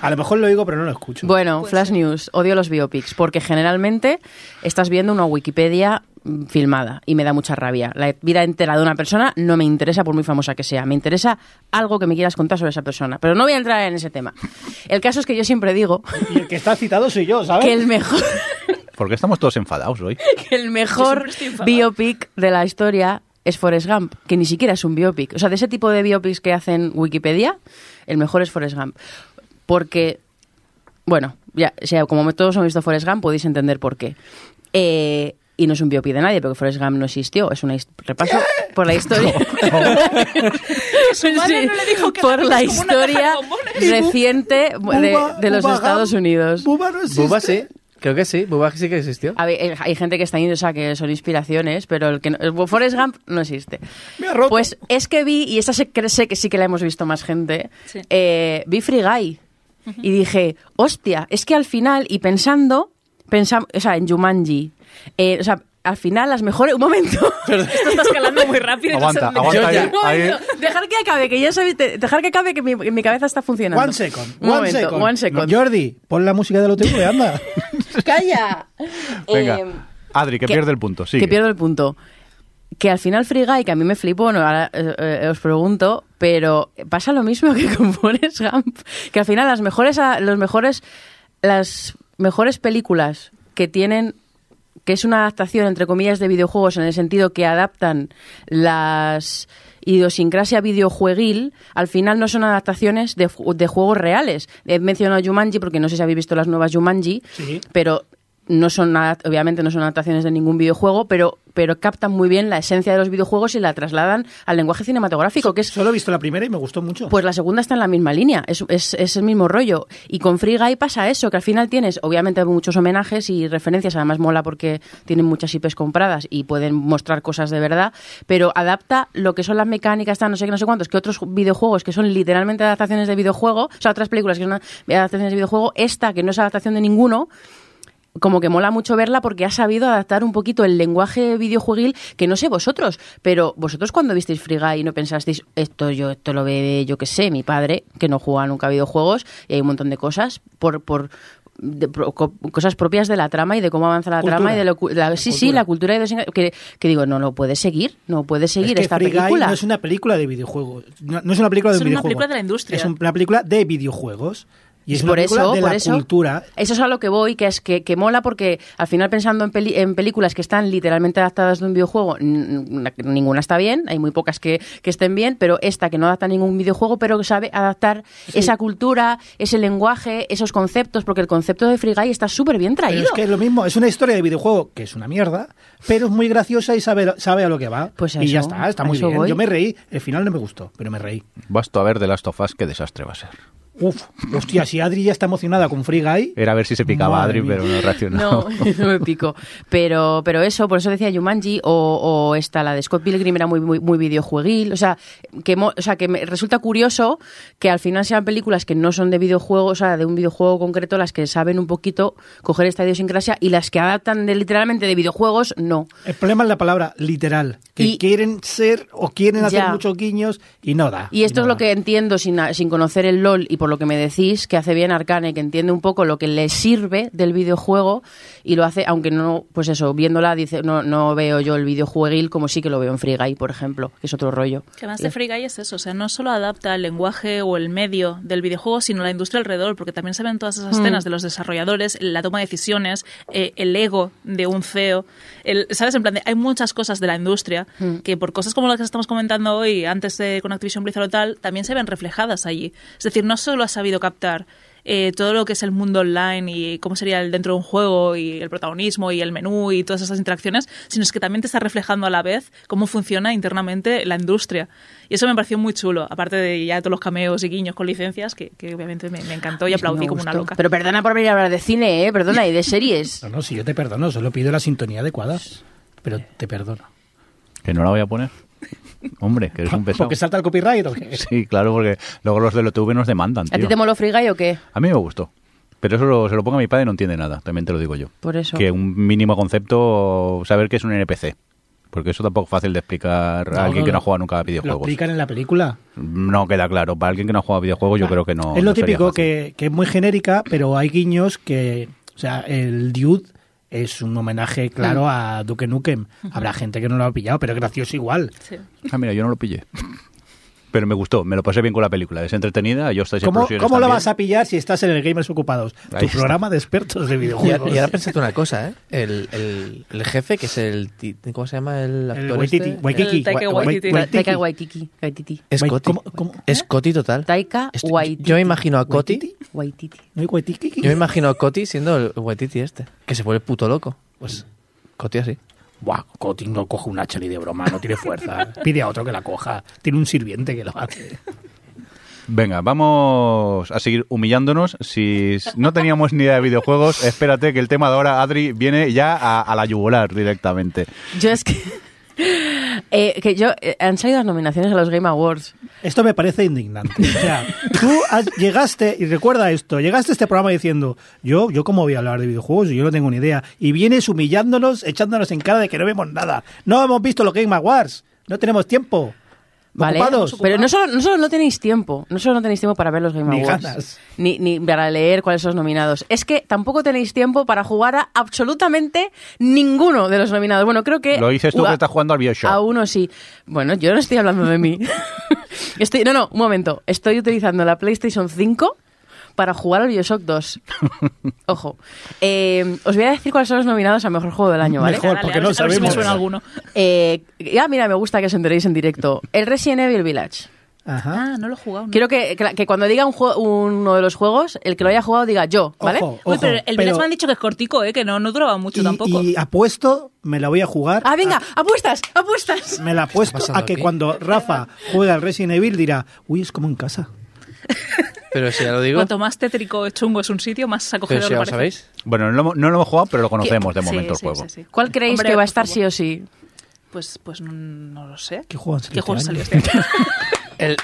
Speaker 2: a lo mejor lo digo, pero no lo escucho.
Speaker 5: Bueno, Flash News, odio los biopics porque generalmente estás viendo una Wikipedia mm, filmada y me da mucha rabia. La vida entera de una persona no me interesa por muy famosa que sea, me interesa algo que me quieras contar sobre esa persona, pero no voy a entrar en ese tema. El caso es que yo siempre digo
Speaker 2: Y el que está citado soy yo, ¿sabes?
Speaker 5: que el mejor
Speaker 1: ¿Por qué estamos todos enfadados hoy?
Speaker 5: que el mejor biopic de la historia es Forrest Gump, que ni siquiera es un biopic. O sea, de ese tipo de biopics que hacen Wikipedia, el mejor es Forrest Gump. Porque, bueno, ya, o sea, como todos hemos visto Forrest Gump, podéis entender por qué. Eh, y no es un biopic de nadie, porque Forrest Gump no existió. Es un repaso por la historia.
Speaker 3: Su madre no le dijo que
Speaker 5: por
Speaker 3: la
Speaker 5: historia reciente de, de los
Speaker 2: Buba
Speaker 5: Estados
Speaker 2: Gump.
Speaker 5: Unidos.
Speaker 2: Buba no existe.
Speaker 4: Buba sí, creo que sí, Buba sí que existió.
Speaker 5: A ver, hay gente que está yendo, o sea, que son inspiraciones, pero el que no- el Forrest Gump no existe.
Speaker 2: Me ha roto.
Speaker 5: Pues es que vi, y esta sé, que sé que sí que la hemos visto más gente,
Speaker 3: Sí.
Speaker 5: eh, vi Free Guy y dije, hostia, es que al final, y pensando, pensam- o sea, en Jumanji, eh, o sea, al final las mejores... Un momento.
Speaker 3: Esto está escalando muy rápido.
Speaker 1: Aguanta, aguanta ahí,
Speaker 4: ya-
Speaker 5: Un
Speaker 1: ahí.
Speaker 5: momento. Dejar que acabe, que ya sabéis, de- dejar que acabe que mi, que mi cabeza está funcionando.
Speaker 2: One second.
Speaker 5: Un
Speaker 2: one
Speaker 5: momento,
Speaker 2: second.
Speaker 5: one second.
Speaker 2: No, Jordi, pon la música del OTV, anda.
Speaker 5: ¡Calla!
Speaker 1: Venga,
Speaker 5: Eh,
Speaker 1: Adri, que, pierde el punto. Sigue.
Speaker 5: Que pierdo el punto. Que al final Free Guy, que a mí me flipó, no, ahora eh, eh, os pregunto, pero pasa lo mismo que con Forrest Gump, que al final las mejores, los mejores, las mejores películas que tienen que es una adaptación entre comillas de videojuegos en el sentido que adaptan las idiosincrasia videojueguil, al final no son adaptaciones de, ju- de juegos reales. He mencionado Jumanji porque no sé si habéis visto las nuevas Jumanji,
Speaker 2: Sí.
Speaker 5: pero no son obviamente no son adaptaciones de ningún videojuego, pero pero captan muy bien la esencia de los videojuegos y la trasladan al lenguaje cinematográfico, que es
Speaker 2: Solo he visto la primera y me gustó mucho.
Speaker 5: pues la segunda está en la misma línea, es, es, es el mismo rollo. Y con Free Guy pasa eso, que al final tienes, obviamente, muchos homenajes y referencias, además mola porque tienen muchas IPs compradas y pueden mostrar cosas de verdad, pero adapta lo que son las mecánicas, tal, no sé qué, no sé cuántos, que otros videojuegos que son literalmente adaptaciones de videojuego, o sea, otras películas que son adaptaciones de videojuego, esta que no es adaptación de ninguno, como que mola mucho verla porque ha sabido adaptar un poquito el lenguaje videojueguil que no sé vosotros, pero vosotros cuando visteis Free Guy no pensasteis esto yo esto lo ve yo que sé, mi padre que no juega nunca a videojuegos y hay un montón de cosas por por de pro- co- cosas propias de la trama y de cómo avanza la
Speaker 2: Cultura.
Speaker 5: trama y de lo, la- sí, sí, la cultura de que, que digo, no lo puedes seguir, no puedes seguir
Speaker 2: es que
Speaker 5: esta
Speaker 2: Free Guy
Speaker 5: película.
Speaker 2: no es una película de videojuegos. No, no es una película de
Speaker 3: Es una
Speaker 2: videojuegos.
Speaker 3: película de la industria.
Speaker 2: Es una película de videojuegos. Y es una
Speaker 5: por
Speaker 2: película
Speaker 5: eso,
Speaker 2: de
Speaker 5: por
Speaker 2: la
Speaker 5: eso,
Speaker 2: cultura.
Speaker 5: Eso es a lo que voy, que es que, que mola porque al final pensando en, peli- en películas que están literalmente adaptadas de un videojuego, ninguna está bien, hay muy pocas que, que estén bien, pero esta que no adapta ningún videojuego, pero que sabe adaptar esa cultura, ese lenguaje, esos conceptos, porque el concepto de Free Guy está súper bien
Speaker 2: Pero
Speaker 5: traído.
Speaker 2: es que es lo mismo, es una historia de videojuego que es una mierda, pero es muy graciosa y sabe, sabe a lo que va.
Speaker 5: Pues
Speaker 2: y ya
Speaker 5: eso,
Speaker 2: está, está muy
Speaker 5: eso
Speaker 2: bien.
Speaker 5: voy.
Speaker 2: Yo me reí, el final no me gustó, pero me reí.
Speaker 1: Basto a ver The Last of Us, qué desastre va a ser.
Speaker 2: Uf, hostia, si Adri ya está emocionada con Free Guy.
Speaker 1: Era a ver si se picaba Adri,
Speaker 2: mía.
Speaker 1: pero no reaccionó.
Speaker 5: No, no me pico. Pero, pero eso, por eso decía Jumanji o, o esta, la de Scott Pilgrim era muy, muy, muy videojueguil. O sea, que, mo- o sea, que me resulta curioso que al final sean películas que no son de videojuegos, o sea, de un videojuego concreto, las que saben un poquito coger esta idiosincrasia y las que adaptan de, literalmente de videojuegos, no.
Speaker 2: El problema es la palabra literal, que
Speaker 5: Y-
Speaker 2: quieren ser o quieren hacer
Speaker 5: Ya.
Speaker 2: muchos guiños y no da.
Speaker 5: Y esto
Speaker 2: no
Speaker 5: es lo
Speaker 2: da.
Speaker 5: que entiendo sin, sin conocer el LOL y por lo que me decís, que hace bien Arcane, que entiende un poco lo que le sirve del videojuego y lo hace, aunque no, pues eso, viéndola, dice, no, no veo yo el videojueguil como sí que lo veo en Free Guy, por ejemplo, que es otro rollo.
Speaker 3: Que además de Free Guy es eso, o sea, no solo adapta el lenguaje o el medio del videojuego, sino la industria alrededor, porque también se ven todas esas escenas de los desarrolladores, la toma de decisiones, eh, el ego de un CEO, el, ¿sabes? En plan, de, hay muchas cosas de la industria que por cosas como las que estamos comentando hoy, antes de con Activision Blizzard o tal, también se ven reflejadas allí. Es decir, no solo ha sabido captar eh, todo lo que es el mundo online y cómo sería el dentro de un juego y el protagonismo y el menú y todas esas interacciones, sino es que también te está reflejando a la vez cómo funciona internamente la industria. Y eso me pareció muy chulo, aparte de ya todos los cameos y guiños con licencias, que, que obviamente me, me encantó y aplaudí
Speaker 5: me
Speaker 3: como una loca.
Speaker 5: Pero perdona por venir a hablar de cine, ¿eh? Perdona, y de series.
Speaker 2: No, no, si yo te perdono, solo pido la sintonía adecuada. Pero te perdono.
Speaker 1: Que no la voy a poner. Hombre, que eres un pesado.
Speaker 2: ¿Porque salta el copyright o qué?
Speaker 1: Sí, claro, porque luego los de LOTV nos demandan,
Speaker 5: ¿A ti te moló Free Guy o qué?
Speaker 1: A mí me gustó. Pero eso lo- se lo ponga a mi padre y no entiende nada, también te lo digo yo.
Speaker 5: Por eso.
Speaker 1: Que un mínimo concepto, saber que es un NPC. Porque eso tampoco es fácil de explicar a
Speaker 2: No,
Speaker 1: alguien
Speaker 2: no,
Speaker 1: que no ha jugado nunca a
Speaker 2: Lo
Speaker 1: videojuegos.
Speaker 2: explican en la película.
Speaker 1: No queda claro. Para alguien que no ha jugado a videojuegos, yo creo que no.
Speaker 2: es lo
Speaker 1: no
Speaker 2: típico que, que es muy genérica, pero hay guiños que. O sea, el Dude es un homenaje claro a Duke Nukem. Habrá gente que no lo ha pillado, pero es gracioso igual.
Speaker 3: Sí.
Speaker 1: Ah, mira, yo no lo pillé. Pero me gustó, me lo pasé bien con la película. Es entretenida, yo estoy
Speaker 2: ¿Cómo, cómo lo vas a pillar si estás en el Gamers Ocupados?
Speaker 1: Ahí
Speaker 2: tu
Speaker 1: está.
Speaker 2: programa de expertos de videojuegos.
Speaker 4: y ahora pensate una cosa, ¿eh? El, el, el jefe, que es el... ¿Cómo se llama el actor
Speaker 2: Waititi,
Speaker 4: este?
Speaker 3: Taika
Speaker 2: Wa-
Speaker 3: Waititi.
Speaker 2: Waititi.
Speaker 5: Taika Waititi. Waititi.
Speaker 4: Es Coti.
Speaker 2: ¿cómo- cómo?
Speaker 4: Es Coti total.
Speaker 5: Taika
Speaker 4: Esto-
Speaker 5: Waititi.
Speaker 4: Yo me imagino a Coti...
Speaker 2: ¿Waititi?
Speaker 5: Waititi.
Speaker 2: ¿No hay Waititi?
Speaker 4: Yo me imagino a Coti siendo el Waititi este. Que se vuelve puto loco. Pues Coti así.
Speaker 2: Buah, Coti no coge un hacha ni de broma, no tiene fuerza. Pide a otro que la coja. Tiene un sirviente que lo hace.
Speaker 1: Venga, vamos a seguir humillándonos. Si no teníamos ni idea de videojuegos, espérate que el tema de ahora, Adri, viene ya a, a la yugular directamente.
Speaker 5: Yo es que... eh, que yo... eh, han salido las nominaciones a los Game Awards.
Speaker 2: Esto me parece indignante. O sea, tú llegaste, y recuerda esto, llegaste a este programa diciendo, yo, yo cómo voy a hablar de videojuegos, yo no tengo ni idea. Y vienes humillándonos, echándonos en cara de que no vemos nada. No hemos visto los Game Awards, no tenemos tiempo.
Speaker 5: ¿Vale?
Speaker 2: Ocupados.
Speaker 5: Pero no solo, no solo no tenéis tiempo, no solo no tenéis tiempo para ver los Game
Speaker 2: Ni
Speaker 5: Awards,
Speaker 2: ganas.
Speaker 5: Ni, ni para leer cuáles son los nominados. Es que tampoco tenéis tiempo para jugar a absolutamente ninguno de los nominados. Bueno, creo que...
Speaker 1: Lo dices tú
Speaker 5: a-
Speaker 1: que estás jugando al Bioshock.
Speaker 5: A uno sí. Bueno, yo no estoy hablando de mí. Estoy, no, no, un momento. Estoy utilizando la PlayStation 5 para jugar al Bioshock 2. Ojo. Eh, os voy a decir cuáles son los nominados a Mejor Juego del Año, ¿vale?
Speaker 2: Mejor. Porque
Speaker 3: a
Speaker 2: no
Speaker 3: a ver si me
Speaker 2: sabemos.
Speaker 3: suena alguno.
Speaker 5: Eh, ya, mira, me gusta que os enteréis en directo. El Resident Evil Village.
Speaker 2: Ajá.
Speaker 3: Ah, no lo he jugado. no.
Speaker 5: Quiero que, que, que cuando diga un uno de los juegos, el que lo haya jugado diga yo, ¿vale?
Speaker 2: Ojo,
Speaker 3: Uy,
Speaker 2: ojo,
Speaker 3: pero el
Speaker 2: pero-
Speaker 3: Village me han dicho que es cortico, ¿eh? que no, no duraba mucho
Speaker 2: y,
Speaker 3: tampoco.
Speaker 2: y apuesto, me la voy a jugar.
Speaker 5: Ah, venga, apuestas, apuestas.
Speaker 2: Me la apuesto a que
Speaker 4: aquí?
Speaker 2: cuando Rafa juega al Resident Evil dirá, uy, es como en casa.
Speaker 4: Pero si ya lo digo...
Speaker 3: Cuanto más tétrico chungo es un sitio, más
Speaker 4: Pero
Speaker 3: acogedor
Speaker 4: si ya lo sabéis.
Speaker 1: Bueno, no lo, hemos- no lo hemos jugado, pero lo conocemos de
Speaker 3: Sí,
Speaker 1: momento
Speaker 3: sí,
Speaker 1: el juego.
Speaker 3: sí, sí.
Speaker 5: ¿Cuál creéis
Speaker 3: Hombre,
Speaker 5: que va a estar sí o sí?
Speaker 3: Pues, pues no, no lo sé.
Speaker 2: ¿Qué juego salido
Speaker 3: ¿Qué juego
Speaker 2: este
Speaker 3: salió este año?
Speaker 4: El,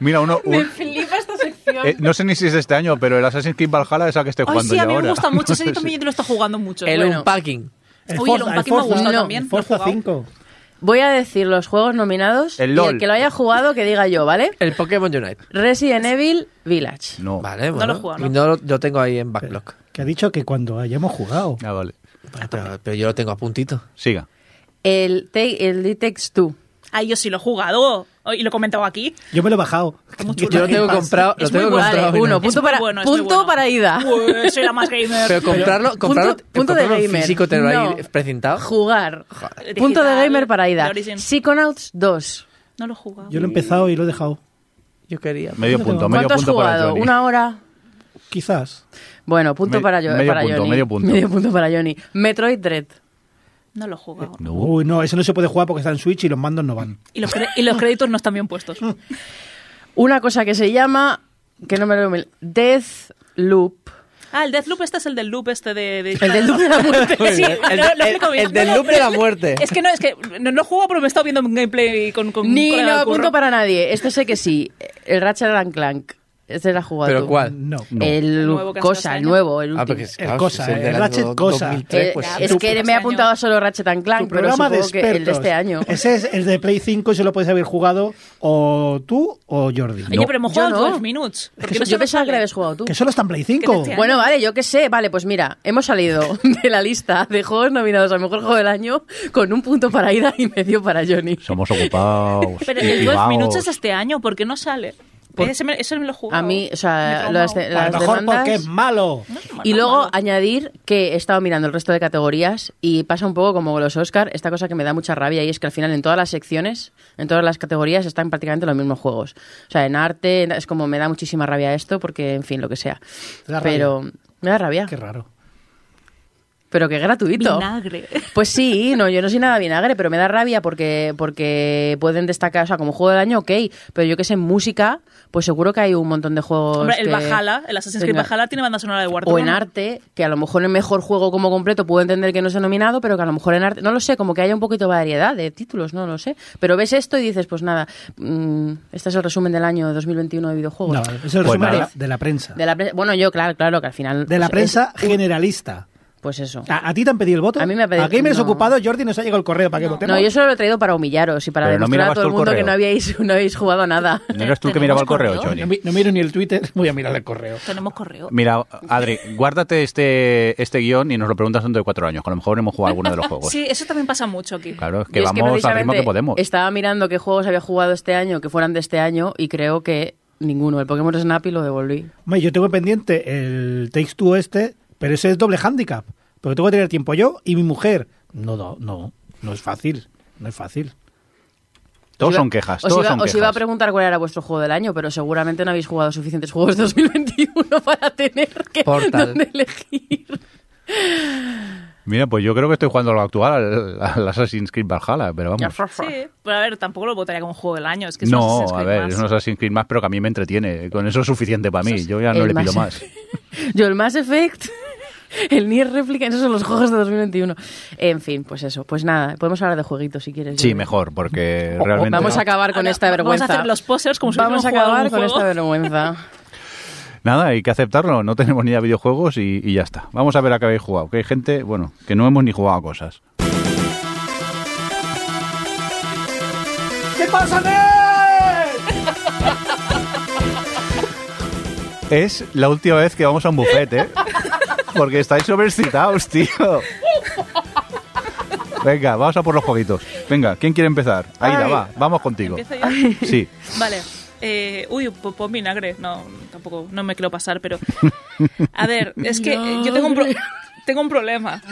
Speaker 1: Mira, uno... un-
Speaker 5: flipa esta sección.
Speaker 1: eh, no sé ni si es de este año, pero el Assassin's Creed Valhalla es el que estoy
Speaker 3: Ay,
Speaker 1: jugando
Speaker 3: sí,
Speaker 1: yo
Speaker 3: a mí
Speaker 1: ahora.
Speaker 3: me gusta mucho. Ese
Speaker 1: Sí.
Speaker 3: también lo está jugando mucho.
Speaker 4: el
Speaker 5: Bueno.
Speaker 4: unpacking.
Speaker 2: El
Speaker 3: Oye, el
Speaker 2: Forza-
Speaker 3: Unpacking me ha
Speaker 2: Forza-
Speaker 3: gustado
Speaker 2: el
Speaker 3: también, lo he
Speaker 2: Forza
Speaker 3: jugado.
Speaker 2: 5.
Speaker 5: Voy a decir los juegos nominados
Speaker 1: El
Speaker 5: y el que lo haya jugado que diga yo, ¿vale?
Speaker 4: El Pokémon Unite.
Speaker 5: Resident Evil Village.
Speaker 1: No.
Speaker 4: Vale,
Speaker 3: No lo he jugado, ¿no?
Speaker 4: No lo, lo tengo ahí en backlog.
Speaker 2: Que ha dicho que cuando hayamos jugado.
Speaker 1: Ah, vale.
Speaker 4: Pero, pero yo lo tengo a puntito.
Speaker 1: Siga.
Speaker 5: El, Take- el It Takes Two.
Speaker 3: Ay, yo sí lo he jugado y lo he comentado aquí.
Speaker 2: Yo me lo he bajado.
Speaker 4: Yo lo tengo comprado. Lo tengo comprado.
Speaker 5: Vale, uno, punto para,
Speaker 3: bueno,
Speaker 5: punto
Speaker 3: bueno.
Speaker 5: para Ida.
Speaker 3: Uy, soy la más gamer.
Speaker 4: Pero comprarlo, comprarlo,
Speaker 5: punto, punto de
Speaker 4: comprarlo
Speaker 5: gamer.
Speaker 4: físico, tenerlo
Speaker 5: No.
Speaker 4: ahí precintado.
Speaker 5: Jugar.
Speaker 3: Digital,
Speaker 5: Punto de gamer para Ida. Psychonauts 2.
Speaker 3: No lo he jugado.
Speaker 2: Yo lo he empezado y lo he dejado.
Speaker 4: Yo quería.
Speaker 1: Medio punto, medio
Speaker 5: ¿Cuánto has
Speaker 1: para
Speaker 5: jugado?
Speaker 1: Johnny.
Speaker 5: ¿Una hora?
Speaker 2: Quizás.
Speaker 5: Bueno, punto
Speaker 1: Me-
Speaker 5: para, yo,
Speaker 1: medio
Speaker 5: para
Speaker 1: punto,
Speaker 5: Johnny.
Speaker 1: medio punto.
Speaker 5: Medio punto para Johnny. Metroid Dread.
Speaker 3: No lo he jugado.
Speaker 1: No.
Speaker 2: Uy, no, eso no se puede jugar porque está en Switch y los mandos no van.
Speaker 3: Y los, y los créditos no están bien puestos.
Speaker 5: Una cosa que se llama, que no me lo mil- Death Loop.
Speaker 3: Ah, el Deathloop este es el del loop este de... de-
Speaker 5: El del loop de la muerte.
Speaker 3: Sí,
Speaker 4: El-
Speaker 3: lo- lo
Speaker 4: el-
Speaker 3: explico bien.
Speaker 4: el del loop de la muerte.
Speaker 3: Es que no, es que no, no juego pero me he estado viendo un gameplay con, con
Speaker 5: Ni
Speaker 3: con el
Speaker 5: no,
Speaker 3: curro.
Speaker 5: punto para nadie. Este sé que sí. El Ratchet and Clank. Este la has jugado
Speaker 4: ¿Pero
Speaker 5: tú.
Speaker 4: cuál?
Speaker 2: No.
Speaker 1: No.
Speaker 5: El
Speaker 3: nuevo
Speaker 5: cosa,
Speaker 3: este
Speaker 5: el nuevo, el
Speaker 4: Ah,
Speaker 5: último.
Speaker 4: porque es,
Speaker 2: El cosa,
Speaker 4: es
Speaker 2: el Ratchet cosa.
Speaker 4: 2003, pues,
Speaker 5: es que me he
Speaker 3: este
Speaker 5: apuntado solo Ratchet and Clank,
Speaker 2: Tu
Speaker 5: pero
Speaker 2: programa de
Speaker 5: que el de este año.
Speaker 2: Ese es el de Play 5 y se lo puedes haber jugado o tú o Jordi.
Speaker 3: Oye, pero hemos
Speaker 5: Yo
Speaker 3: jugado
Speaker 5: no.
Speaker 3: 12 minutos. ¿Por qué
Speaker 2: que
Speaker 3: no
Speaker 5: Yo pensaba que lo habías jugado tú.
Speaker 2: Que solo está en Play 5.
Speaker 3: Que te-
Speaker 5: Bueno, vale, yo qué sé. Vale, pues mira, hemos salido de la lista de juegos nominados al mejor juego del año con un punto para Ida y medio para Johnny.
Speaker 1: Somos ocupados.
Speaker 3: Pero el
Speaker 1: y
Speaker 3: 12
Speaker 1: vagos.
Speaker 3: minutos es este año, ¿por qué no sale? Ese me, lo jugado.
Speaker 5: A mí, o sea, las,
Speaker 2: A lo mejor
Speaker 5: demandas...
Speaker 2: porque es malo.
Speaker 5: Y
Speaker 3: No,
Speaker 5: luego
Speaker 3: malo.
Speaker 5: añadir que he estado mirando el resto de categorías y pasa un poco como los Oscar, esta cosa que me da mucha rabia y es que al final en todas las secciones, en todas las categorías están prácticamente los mismos juegos. O sea, en arte en- es como me da muchísima rabia esto porque, en fin, lo que sea.
Speaker 2: Te da rabia.
Speaker 5: Pero me da rabia.
Speaker 2: Qué raro.
Speaker 5: Pero que gratuito.
Speaker 3: Vinagre.
Speaker 5: Pues sí, no, yo no soy nada vinagre, pero me da rabia porque, porque pueden destacar, o sea, como juego del año, ok, pero yo que sé, en música, pues seguro que hay un montón de juegos.
Speaker 3: Hombre, el
Speaker 5: que-
Speaker 3: Valhalla, el Assassin's Creed. Valhalla tiene banda sonora de War
Speaker 5: O en arte, que a lo mejor el mejor juego como completo puedo entender que no esté nominado, pero que a lo mejor en arte, no lo sé, como que haya un poquito de variedad de títulos, no lo sé. Pero ves esto y dices, pues nada, mm, este es el resumen del año 2021 de videojuegos.
Speaker 2: No, es el
Speaker 1: Pues
Speaker 2: resumen de la, de la prensa.
Speaker 5: De la pre- bueno, yo, claro, claro, que al final.
Speaker 2: De la
Speaker 5: pues,
Speaker 2: prensa
Speaker 5: es-
Speaker 2: generalista.
Speaker 5: Pues eso.
Speaker 2: ¿A, a ti te han pedido el voto?
Speaker 5: A mí me ha pedido-
Speaker 2: ¿A Gamers
Speaker 5: no.
Speaker 2: Ocupados, Jordi, nos ha llegado el correo para que votemos?
Speaker 5: No, yo solo lo he traído para humillaros y para
Speaker 1: Pero no
Speaker 5: demostrar a todo el mundo que no habíais, no habéis jugado a nada.
Speaker 1: ¿No eres tú el que
Speaker 3: ¿Tenemos
Speaker 1: miraba el correo,
Speaker 3: correo?
Speaker 1: Johnny?
Speaker 2: No, mi- no miro ni el Twitter, voy a mirar el correo.
Speaker 3: Tenemos correo.
Speaker 1: Mira, Adri, guárdate este, este guion y nos lo preguntas dentro de cuatro años, que a lo mejor hemos jugado alguno de los juegos.
Speaker 3: Sí, eso también pasa mucho aquí.
Speaker 1: Claro, es que
Speaker 5: Yo es
Speaker 1: vamos al ritmo que podemos.
Speaker 5: Estaba mirando qué juegos había jugado este año que fueran de este año y creo que ninguno. El Pokémon Snap y lo devolví.
Speaker 2: Yo tengo pendiente el Takes Two este, pero ese es doble handicap. Porque tengo que tener tiempo yo y mi mujer. No, no, no, no es fácil. No es fácil.
Speaker 1: Todos
Speaker 5: Os iba-
Speaker 1: son quejas,
Speaker 5: Os,
Speaker 1: todos
Speaker 5: iba,
Speaker 1: son
Speaker 5: os
Speaker 1: quejas.
Speaker 5: iba a preguntar cuál era vuestro juego del año, pero seguramente no habéis jugado suficientes juegos de 2021 para tener que
Speaker 4: Portal.
Speaker 5: dónde elegir.
Speaker 1: Mira, pues yo creo que estoy jugando a lo actual al, al Assassin's Creed Valhalla, pero vamos.
Speaker 3: Sí, pero a ver, tampoco lo votaría como juego del año. Es que es un
Speaker 1: No, a ver,
Speaker 3: más.
Speaker 1: es un Assassin's Creed más, pero que a mí me entretiene. Con eso es suficiente para mí. Yo ya no le pido más.
Speaker 5: Yo el Mass Effect, el Nier Replica, esos son los juegos de 2021. En fin, pues eso. Pues nada, podemos hablar de jueguitos si quieres.
Speaker 1: Sí, mejor, porque realmente...
Speaker 5: Vamos a acabar con
Speaker 3: Ahora,
Speaker 5: esta
Speaker 3: vamos a
Speaker 5: vergüenza.
Speaker 3: hacer los posers como si
Speaker 5: Vamos a acabar con esta vergüenza.
Speaker 1: Nada, hay que aceptarlo. No tenemos ni idea de videojuegos y, y ya está. Vamos a ver a qué habéis jugado. Que hay gente, bueno, que no hemos ni jugado a cosas.
Speaker 2: ¿Qué pasa,
Speaker 1: Es la última vez que vamos a un buffet, ¿eh? Porque estáis sobreexcitados, tío. Venga, vamos a por los jueguitos. Venga, ¿quién quiere empezar? Aida,
Speaker 2: Ay.
Speaker 1: va, vamos contigo.
Speaker 3: ¿Empiezo yo?
Speaker 1: Sí.
Speaker 3: Vale. Eh, uy, po- pon vinagre. No, tampoco, no me quiero pasar, pero... A ver, es que yo tengo un, pro- tengo un problema.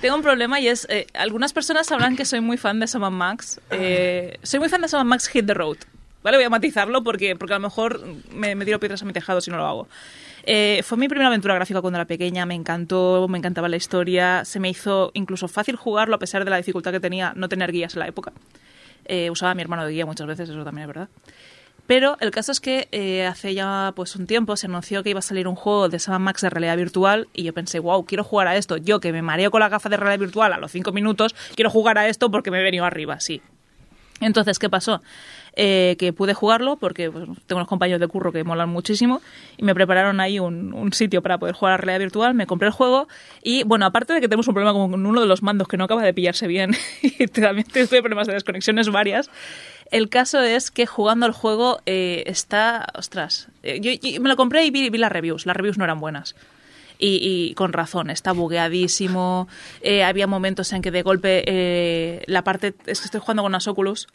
Speaker 3: Tengo un problema y es, eh, algunas personas sabrán que soy muy fan de Sam Max. Eh, soy muy fan de Sam Max Hit the Road. ¿Vale? Voy a matizarlo porque, porque a lo mejor me, me tiro piedras a mi tejado si no lo hago. Eh, fue mi primera aventura gráfica cuando era pequeña, me encantó, me encantaba la historia, se me hizo incluso fácil jugarlo a pesar de la dificultad que tenía no tener guías en la época. Eh, usaba a mi hermano de guía muchas veces, eso también es verdad. Pero el caso es que eh, hace ya pues un tiempo se anunció que iba a salir un juego de Sam Max de realidad virtual y yo pensé, wow, quiero jugar a esto. Yo que me mareo con la gafa de realidad virtual a los cinco minutos, quiero jugar a esto porque me he venido arriba, sí. Entonces, ¿qué pasó? Eh, que pude jugarlo porque pues, tengo unos compañeros de curro que molan muchísimo y me prepararon ahí un, un sitio para poder jugar a realidad virtual, me compré el juego y, bueno, aparte de que tenemos un problema con uno de los mandos que no acaba de pillarse bien y también tuve problemas de desconexiones varias, el caso es que jugando el juego eh, está, ostras, eh, yo, yo me lo compré y vi, vi las reviews, las reviews no eran buenas. Y, y con razón, está bugueadísimo. eh, había momentos en que de golpe eh, la parte. Es que estoy jugando con unas Oculus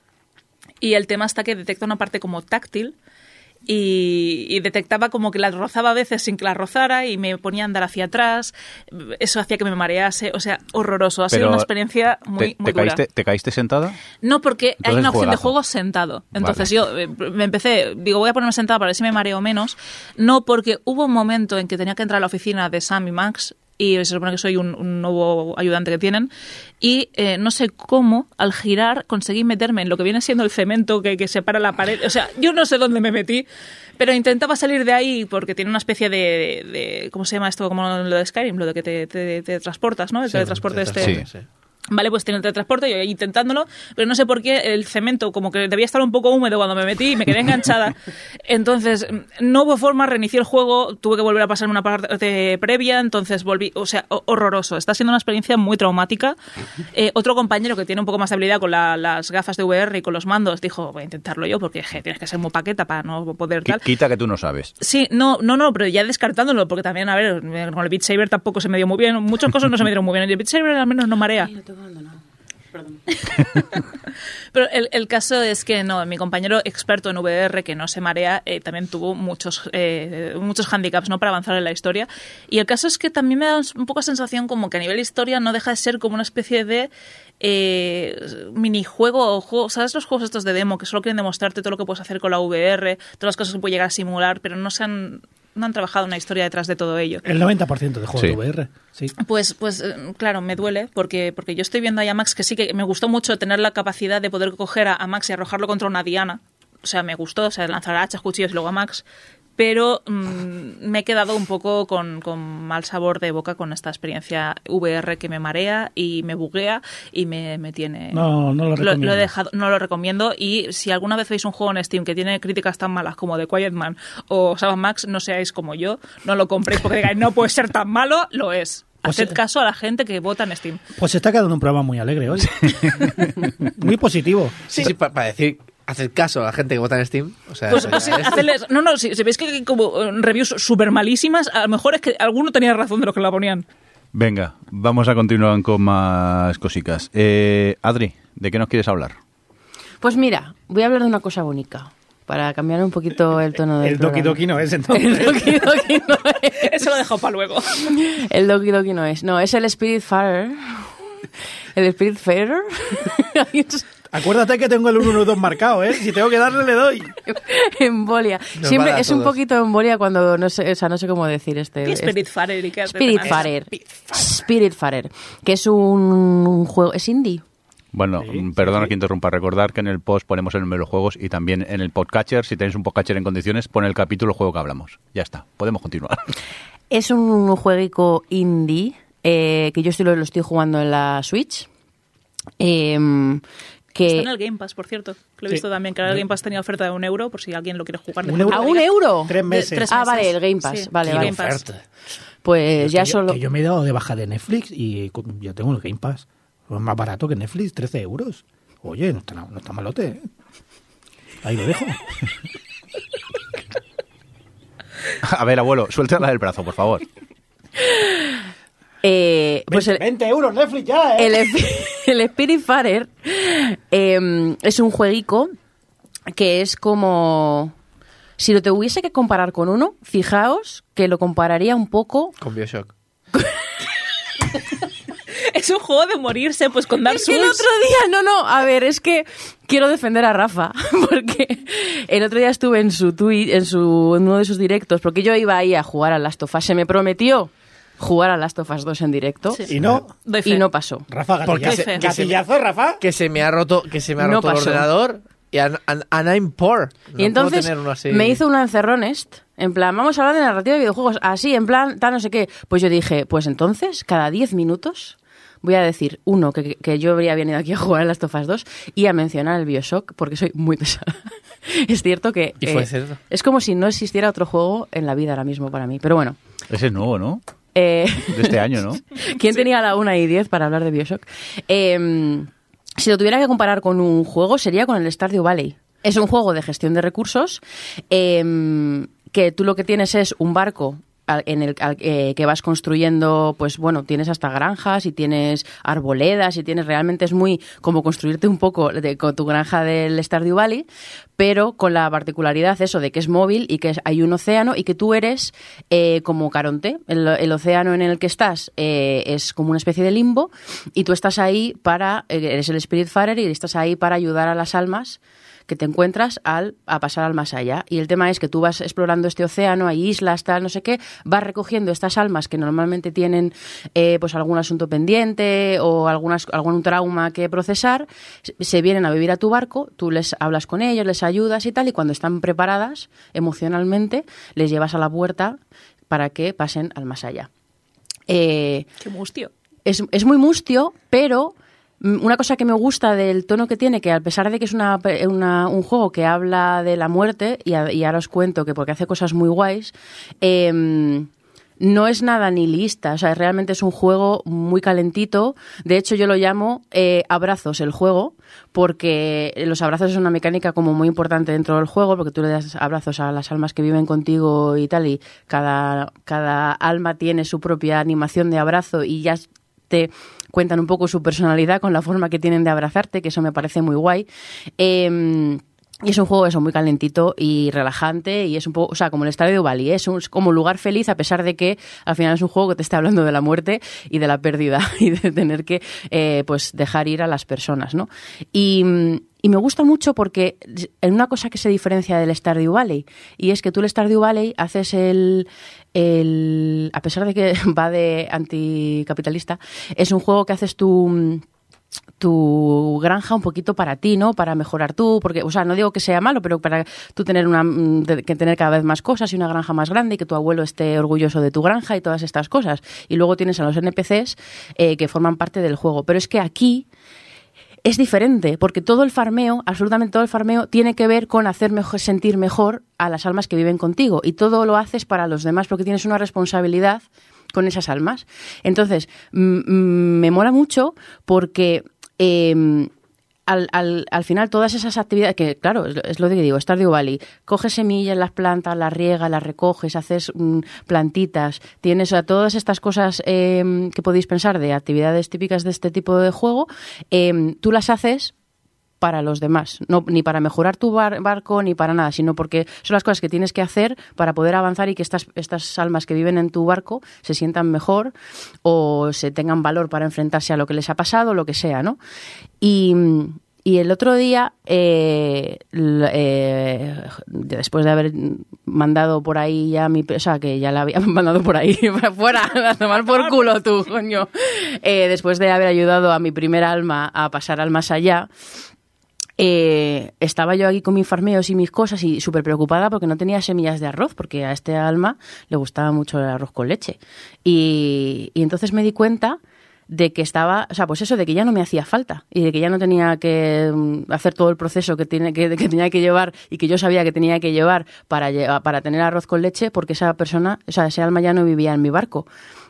Speaker 3: y el tema está que detecta una parte como táctil y, y detectaba como que la rozaba a veces sin que la rozara y me ponía a andar hacia atrás. Eso hacía que me marease. O sea, horroroso. Ha sido una experiencia muy,
Speaker 1: ¿Te,
Speaker 3: muy
Speaker 1: te
Speaker 3: dura.
Speaker 1: caíste, ¿Te caíste sentada?
Speaker 3: No, porque hay una opción de juego sentado. Entonces
Speaker 1: Vale.
Speaker 3: yo eh, me empecé, digo, voy a ponerme sentada para ver si me mareo menos. No, porque hubo un momento en que tenía que entrar a la oficina de Sam y Max y se supone que soy un, un nuevo ayudante que tienen y eh, no sé cómo al girar conseguí meterme en lo que viene siendo el cemento que, que separa la pared. O sea, yo no sé dónde me metí, pero intentaba salir de ahí porque tiene una especie de, de- ¿cómo se llama esto? Como lo de Skyrim, lo de que te, te- te transportas, ¿no? El teletransporte este.
Speaker 1: Sí.
Speaker 3: Vale, pues tiene el teletransporte, yo intentándolo, pero no sé por qué el cemento como que debía estar un poco húmedo cuando me metí y me quedé enganchada. Entonces, no hubo forma, reinicié el juego, tuve que volver a pasar una parte previa, entonces volví, o sea, ho- horroroso. Está siendo una experiencia muy traumática. Eh, otro compañero que tiene un poco más de habilidad con la- las gafas de VR y con los mandos dijo, voy a intentarlo yo porque je, tienes que ser muy paqueta para no poder tal.
Speaker 1: Quita que tú no sabes.
Speaker 3: Sí, no, no, no, pero ya descartándolo, porque también, a ver, con el Beat Saber tampoco se me dio muy bien, muchas cosas no se me dieron muy bien. El Beat Saber al menos no marea. Pero el, el caso es que no, mi compañero experto en VR que no se marea eh, también tuvo muchos eh, muchos handicaps ¿no? para avanzar en la historia. Y el caso es que también me da un poco sensación como que a nivel historia no deja de ser como una especie de eh, minijuego o juego. ¿Sabes los juegos estos de demo que solo quieren demostrarte todo lo que puedes hacer con la VR, todas las cosas que puedes llegar a simular, pero no se han, no han trabajado una historia detrás de todo ello?
Speaker 2: El 90% de juegos
Speaker 1: Sí.
Speaker 2: de VR. Sí.
Speaker 3: Pues, pues eh, claro, me duele porque, porque yo estoy viendo ahí a Max que sí que me gustó mucho tener la capacidad de poder coger a, a Max y arrojarlo contra una diana. O sea, me gustó, o sea, lanzar hachas, cuchillos y luego a Max. Pero mm, me he quedado un poco con, con mal sabor de boca con esta experiencia VR que me marea y me buguea y me, me tiene...
Speaker 2: No, no lo
Speaker 3: Lo,
Speaker 2: recomiendo.
Speaker 3: he dejado, no lo recomiendo y si alguna vez veis un juego en Steam que tiene críticas tan malas como The Quiet Man o Saban Max, no seáis como yo, no lo compréis porque digáis no puede ser tan malo, lo es.
Speaker 2: Pues,
Speaker 3: Haced caso a la gente que vota en Steam.
Speaker 2: Pues se está quedando un programa muy alegre hoy. muy positivo.
Speaker 4: Sí, sí, para decir, hacer caso a la gente que vota en Steam. O sea,
Speaker 3: Pues, pues sí,
Speaker 4: es-
Speaker 3: hacerles- no, no, si, si veis que hay como eh, reviews súper malísimas, a lo mejor es que alguno tenía razón de lo que la ponían.
Speaker 1: Venga, vamos a continuar con más cositas. Eh, Adri, ¿de qué nos quieres hablar?
Speaker 5: Pues mira, voy a hablar de una cosa bonita. Para cambiar un poquito el tono del
Speaker 2: El Doki
Speaker 5: programa.
Speaker 2: Doki no es
Speaker 5: El
Speaker 2: entonces.
Speaker 5: Doki Doki no es.
Speaker 3: Eso lo he dejado para luego.
Speaker 5: El Doki Doki no es. No, es el Spirit Farer. El Spirit Farer.
Speaker 2: Acuérdate que tengo el 1 1 2 marcado, ¿eh? Si tengo que darle, le doy.
Speaker 5: embolia.
Speaker 4: Nos
Speaker 5: Siempre es un poquito embolia cuando no sé, o sea, no sé cómo decir este.
Speaker 3: ¿Qué
Speaker 5: este-
Speaker 3: Spirit Farer y qué
Speaker 5: Spirit? Farer. Spirit Farer, que es un, un juego, es indie.
Speaker 1: Bueno,
Speaker 2: Sí,
Speaker 1: mm, perdona
Speaker 2: sí,
Speaker 1: que interrumpa. Recordar que en el post ponemos el número de juegos y también en el podcatcher, si tenéis un podcatcher en condiciones, pone el capítulo juego que hablamos. Ya está, podemos continuar.
Speaker 5: Es un jueguico indie eh, que yo estoy, lo, lo estoy jugando en la Switch. Em, que
Speaker 3: Está en el Game Pass, por cierto. Lo he
Speaker 2: Sí.
Speaker 3: visto también, que ahora el Game Pass tenía oferta de un euro, por si alguien lo quiere jugar.
Speaker 2: ¿Un euro?
Speaker 5: ¿A un euro?
Speaker 2: Tres
Speaker 3: De-
Speaker 2: meses.
Speaker 5: Ah, vale, el Game Pass.
Speaker 3: Sí,
Speaker 5: Vale,
Speaker 3: el
Speaker 5: vale.
Speaker 3: Game Pass.
Speaker 4: Oferta.
Speaker 5: Pues ya
Speaker 2: que, yo,
Speaker 5: solo...
Speaker 2: que yo me he dado de baja de Netflix y ya tengo el Game Pass. Es más barato que Netflix, 13 euros. Oye, no está, no está malote, ¿eh? Ahí lo dejo.
Speaker 1: A ver, abuelo, suéltala del brazo, por favor.
Speaker 5: Eh, pues el,
Speaker 2: 20 euros Netflix ya, ¿eh?
Speaker 5: el, el Spirit Farer eh, es un jueguico que es como... Si lo te hubiese que comparar con uno, fijaos que lo compararía un poco
Speaker 4: Con Bioshock.
Speaker 3: Es un juego de morirse, pues con Dark
Speaker 5: Es que el
Speaker 3: Souls.
Speaker 5: otro día, no, no, a ver, es que quiero defender a Rafa, porque el otro día estuve en su tweet, en, su, en uno de sus directos, porque yo iba ahí a jugar a Last of Us, se me prometió jugar a Last of Us 2 en directo,
Speaker 3: Sí.
Speaker 2: Y no.
Speaker 5: Y no pasó.
Speaker 2: Rafa,
Speaker 4: Porque
Speaker 2: gatillazo,
Speaker 3: se-
Speaker 2: gatillazo, Rafa.
Speaker 4: Que se me ha roto, que se me ha
Speaker 5: No
Speaker 4: roto el ordenador y and, and- and I'm poor. No
Speaker 5: y entonces
Speaker 4: puedo tener uno así.
Speaker 5: me hizo una encerronest, en plan, vamos a hablar de narrativa de videojuegos, así, en plan, tal, no sé qué. Pues yo dije, pues entonces, cada 10 minutos voy a decir, uno, que, que yo habría venido aquí a jugar a las Tofas 2 y a mencionar el Bioshock, porque soy muy pesada. es cierto que
Speaker 4: Y fue
Speaker 5: eh,
Speaker 4: cierto.
Speaker 5: es como si no existiera otro juego en la vida ahora mismo para mí. Pero bueno,
Speaker 1: Ese es nuevo, ¿no?
Speaker 5: Eh,
Speaker 1: De este año, ¿no?
Speaker 5: ¿quién tenía la 1 y 10 para hablar de Bioshock? Eh, si lo tuviera que comparar con un juego, sería con el Stardew Valley. Es un juego de gestión de recursos eh, que tú lo que tienes es un barco en el eh, que vas construyendo, pues bueno, tienes hasta granjas y tienes arboledas y tienes realmente es muy como construirte un poco de, tu granja del Stardew Valley, pero con la particularidad eso de que es móvil y que hay un océano y que tú eres eh, como Caronte, el, océano en el que estás eh, es como una especie de limbo y tú estás ahí para, eh, eres el Spiritfarer y estás ahí para ayudar a las almas que te encuentras al, a pasar al más allá. Y el tema es que tú vas explorando este océano, hay islas, tal, no sé qué, vas recogiendo estas almas que normalmente tienen eh, pues algún asunto pendiente o algunas, algún trauma que procesar, se- vienen a vivir a tu barco, tú les hablas con ellos, les ayudas y tal, y cuando están preparadas emocionalmente, les llevas a la puerta para que pasen al más allá. Eh,
Speaker 3: Qué mustio.
Speaker 5: es, es muy mustio, pero una cosa que me gusta del tono que tiene, que a pesar de que es una, un juego que habla de la muerte, y, a- ahora os cuento que porque hace cosas muy guays, em, no es nada nihilista, o sea, realmente es un juego muy calentito. De hecho, yo lo llamo eh, abrazos el juego, porque los abrazos es una mecánica como muy importante dentro del juego, porque tú le das abrazos a las almas que viven contigo y tal, y cada, cada alma tiene su propia animación de abrazo y ya te cuentan un poco su personalidad con la forma que tienen de abrazarte, que eso me parece muy guay. Em, y es un juego eso muy calentito y relajante y es un poco, o sea, como el Estadio Valley, ¿eh? es, un- como un lugar feliz a pesar de que al final es un juego que te está hablando de la muerte y de la pérdida y de tener que eh, pues dejar ir a las personas, ¿no? Y, mm, y me gusta mucho porque en una cosa que se diferencia del Stardew Valley y es que tú el Stardew Valley haces el, el a pesar de que va de anticapitalista, es un juego que haces tú tu granja un poquito para ti, ¿no? Para mejorar tú, porque, o sea, no digo que sea malo, pero para tú tener una, que tener cada vez más cosas y una granja más grande y que tu abuelo esté orgulloso de tu granja y todas estas cosas. Y luego tienes a los NPCs eh, que forman parte del juego. Pero es que aquí es diferente, porque todo el farmeo, absolutamente todo el farmeo, tiene que ver con hacer mejor, sentir mejor a las almas que viven contigo. Y todo lo haces para los demás, porque tienes una responsabilidad con esas almas. Entonces, mm, mm, me mola mucho porque eh, al, al, al final todas esas actividades, que claro, es lo- que digo, Stardew Valley, coges semillas, las plantas, las riegas, las recoges, haces mm, plantitas, tienes a todas estas cosas eh, que podéis pensar de actividades típicas de este tipo de juego, eh, tú las haces para los demás, no, ni para mejorar tu bar- barco ni para nada, sino porque son las cosas que tienes que hacer para poder avanzar y que estas, estas almas que viven en tu barco se sientan mejor o se tengan valor para enfrentarse a lo que les ha pasado, lo que sea, ¿no? Y, y el otro día, eh, eh, después de haber mandado por ahí ya mi... O sea, que ya la había mandado por ahí, fuera, a tomar por culo tú, coño. Eh, después de haber ayudado a mi primer alma a pasar al más allá, eh, estaba yo aquí con mis farmeos y mis cosas y súper preocupada porque no tenía semillas de arroz, porque a este alma le gustaba mucho el arroz con leche. Y, entonces me di cuenta de que estaba, o sea, pues eso, de que ya no me hacía falta y de que ya no tenía que mm, hacer todo el proceso que, tiene, que, que tenía que llevar y que yo sabía que tenía que llevar para, para tener arroz con leche porque esa persona, o sea, ese alma ya no vivía en mi barco.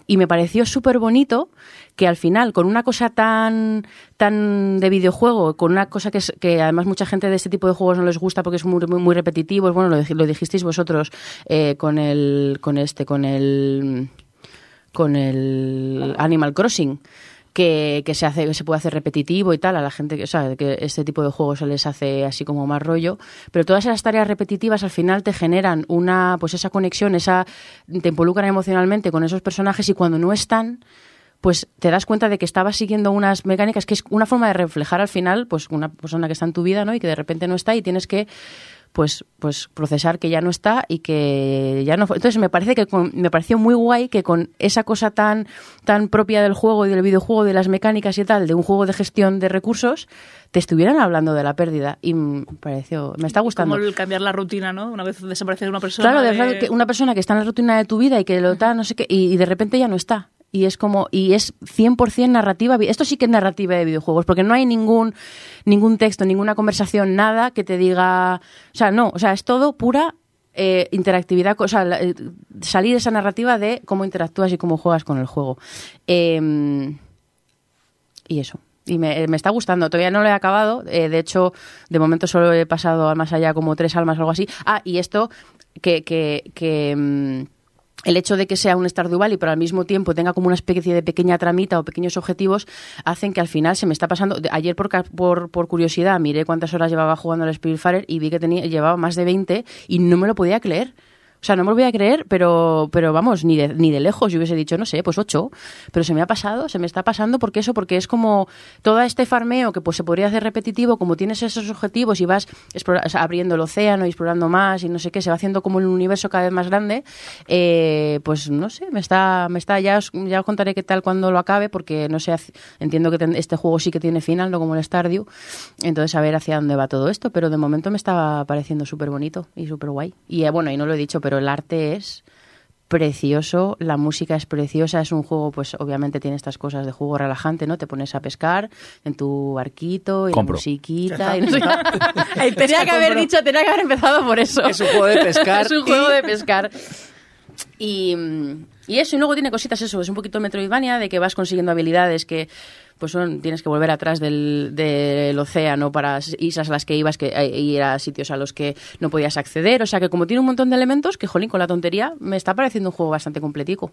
Speaker 5: Y me pareció súper bonito que al final, con una cosa tan, tan de videojuego, con una cosa que, es, además mucha gente de este tipo de juegos no les gusta porque es muy, muy, repetitivo, bueno, lo, lo dijisteis vosotros eh, con el, con este, con el, con el Animal Crossing. Que, que se hace que se puede hacer repetitivo y tal a la gente que o que este tipo de juegos se les hace así como más rollo pero todas esas tareas repetitivas al final te generan una pues esa conexión esa te involucran emocionalmente con esos personajes y cuando no están pues te das cuenta de que estabas siguiendo unas mecánicas que es una forma de reflejar al final pues una persona que está en tu vida no y que de repente no está y tienes que pues pues procesar que ya no está y que ya no fue. entonces me parece que con- me pareció muy guay que con esa cosa tan tan propia del juego y del videojuego de las mecánicas y tal de un juego de gestión de recursos te estuvieran hablando de la pérdida y me pareció me está gustando
Speaker 3: Como el cambiar la rutina, ¿no? Una vez desaparece una persona.
Speaker 5: Claro,
Speaker 3: de-
Speaker 5: que una persona que está en la rutina de tu vida y que lo tal, no sé qué, y, y de repente ya no está. Y es como y es 100% narrativa esto sí que es narrativa de videojuegos porque no hay ningún ningún texto ninguna conversación nada que te diga o sea no o sea es todo pura eh, interactividad o sea eh, salir esa narrativa de cómo interactúas y cómo juegas con el juego Em, y eso. Y me, me está gustando. Todavía no lo he acabado. eh, de hecho, de momento solo he pasado más allá como tres almas o algo así. Ah, y esto, que, que, que, mm, el hecho de que sea un Stardew Valley, pero al mismo tiempo tenga como una especie de pequeña tramita o pequeños objetivos, hacen que al final se me está pasando. Ayer, por, por, por curiosidad, miré cuántas horas llevaba jugando al Spiritfarer y vi que tenía, llevaba más de 20 y no me lo podía creer. O sea, no me lo voy a creer, pero, pero vamos, ni de, ni de lejos. Yo hubiese dicho, no sé, pues ocho. Pero se me ha pasado, se me está pasando porque eso, porque es como todo este farmeo que pues se podría hacer repetitivo, como tienes esos objetivos y vas abriendo el océano y explorando más y no sé qué, se va haciendo como un universo cada vez más grande. eh, pues no sé, me está, me está, ya os, ya os contaré qué tal cuando lo acabe, porque no sé, entiendo que este juego sí que tiene final, no como el Stardew. Entonces a ver hacia dónde va todo esto, pero de momento me está pareciendo súper bonito y súper guay. Y eh, bueno, y no lo he dicho, pero el arte es precioso, la música es preciosa, es un juego, pues obviamente tiene estas cosas de juego relajante, ¿no? Te pones a pescar en tu barquito y la
Speaker 1: Compro.
Speaker 5: musiquita y no sé qué. Ay, tenía que haber dicho, tenía que haber empezado por eso.
Speaker 4: Es un juego de pescar
Speaker 5: es un juego de pescar. Y, y eso, y luego tiene cositas eso, es un poquito Metroidvania, de que vas consiguiendo habilidades que pues son, tienes que volver atrás del, del océano para islas a las que ibas que, e ir a sitios a los que no podías acceder. O sea que como tiene un montón de elementos, que jolín, con la tontería, me está pareciendo un juego bastante completico.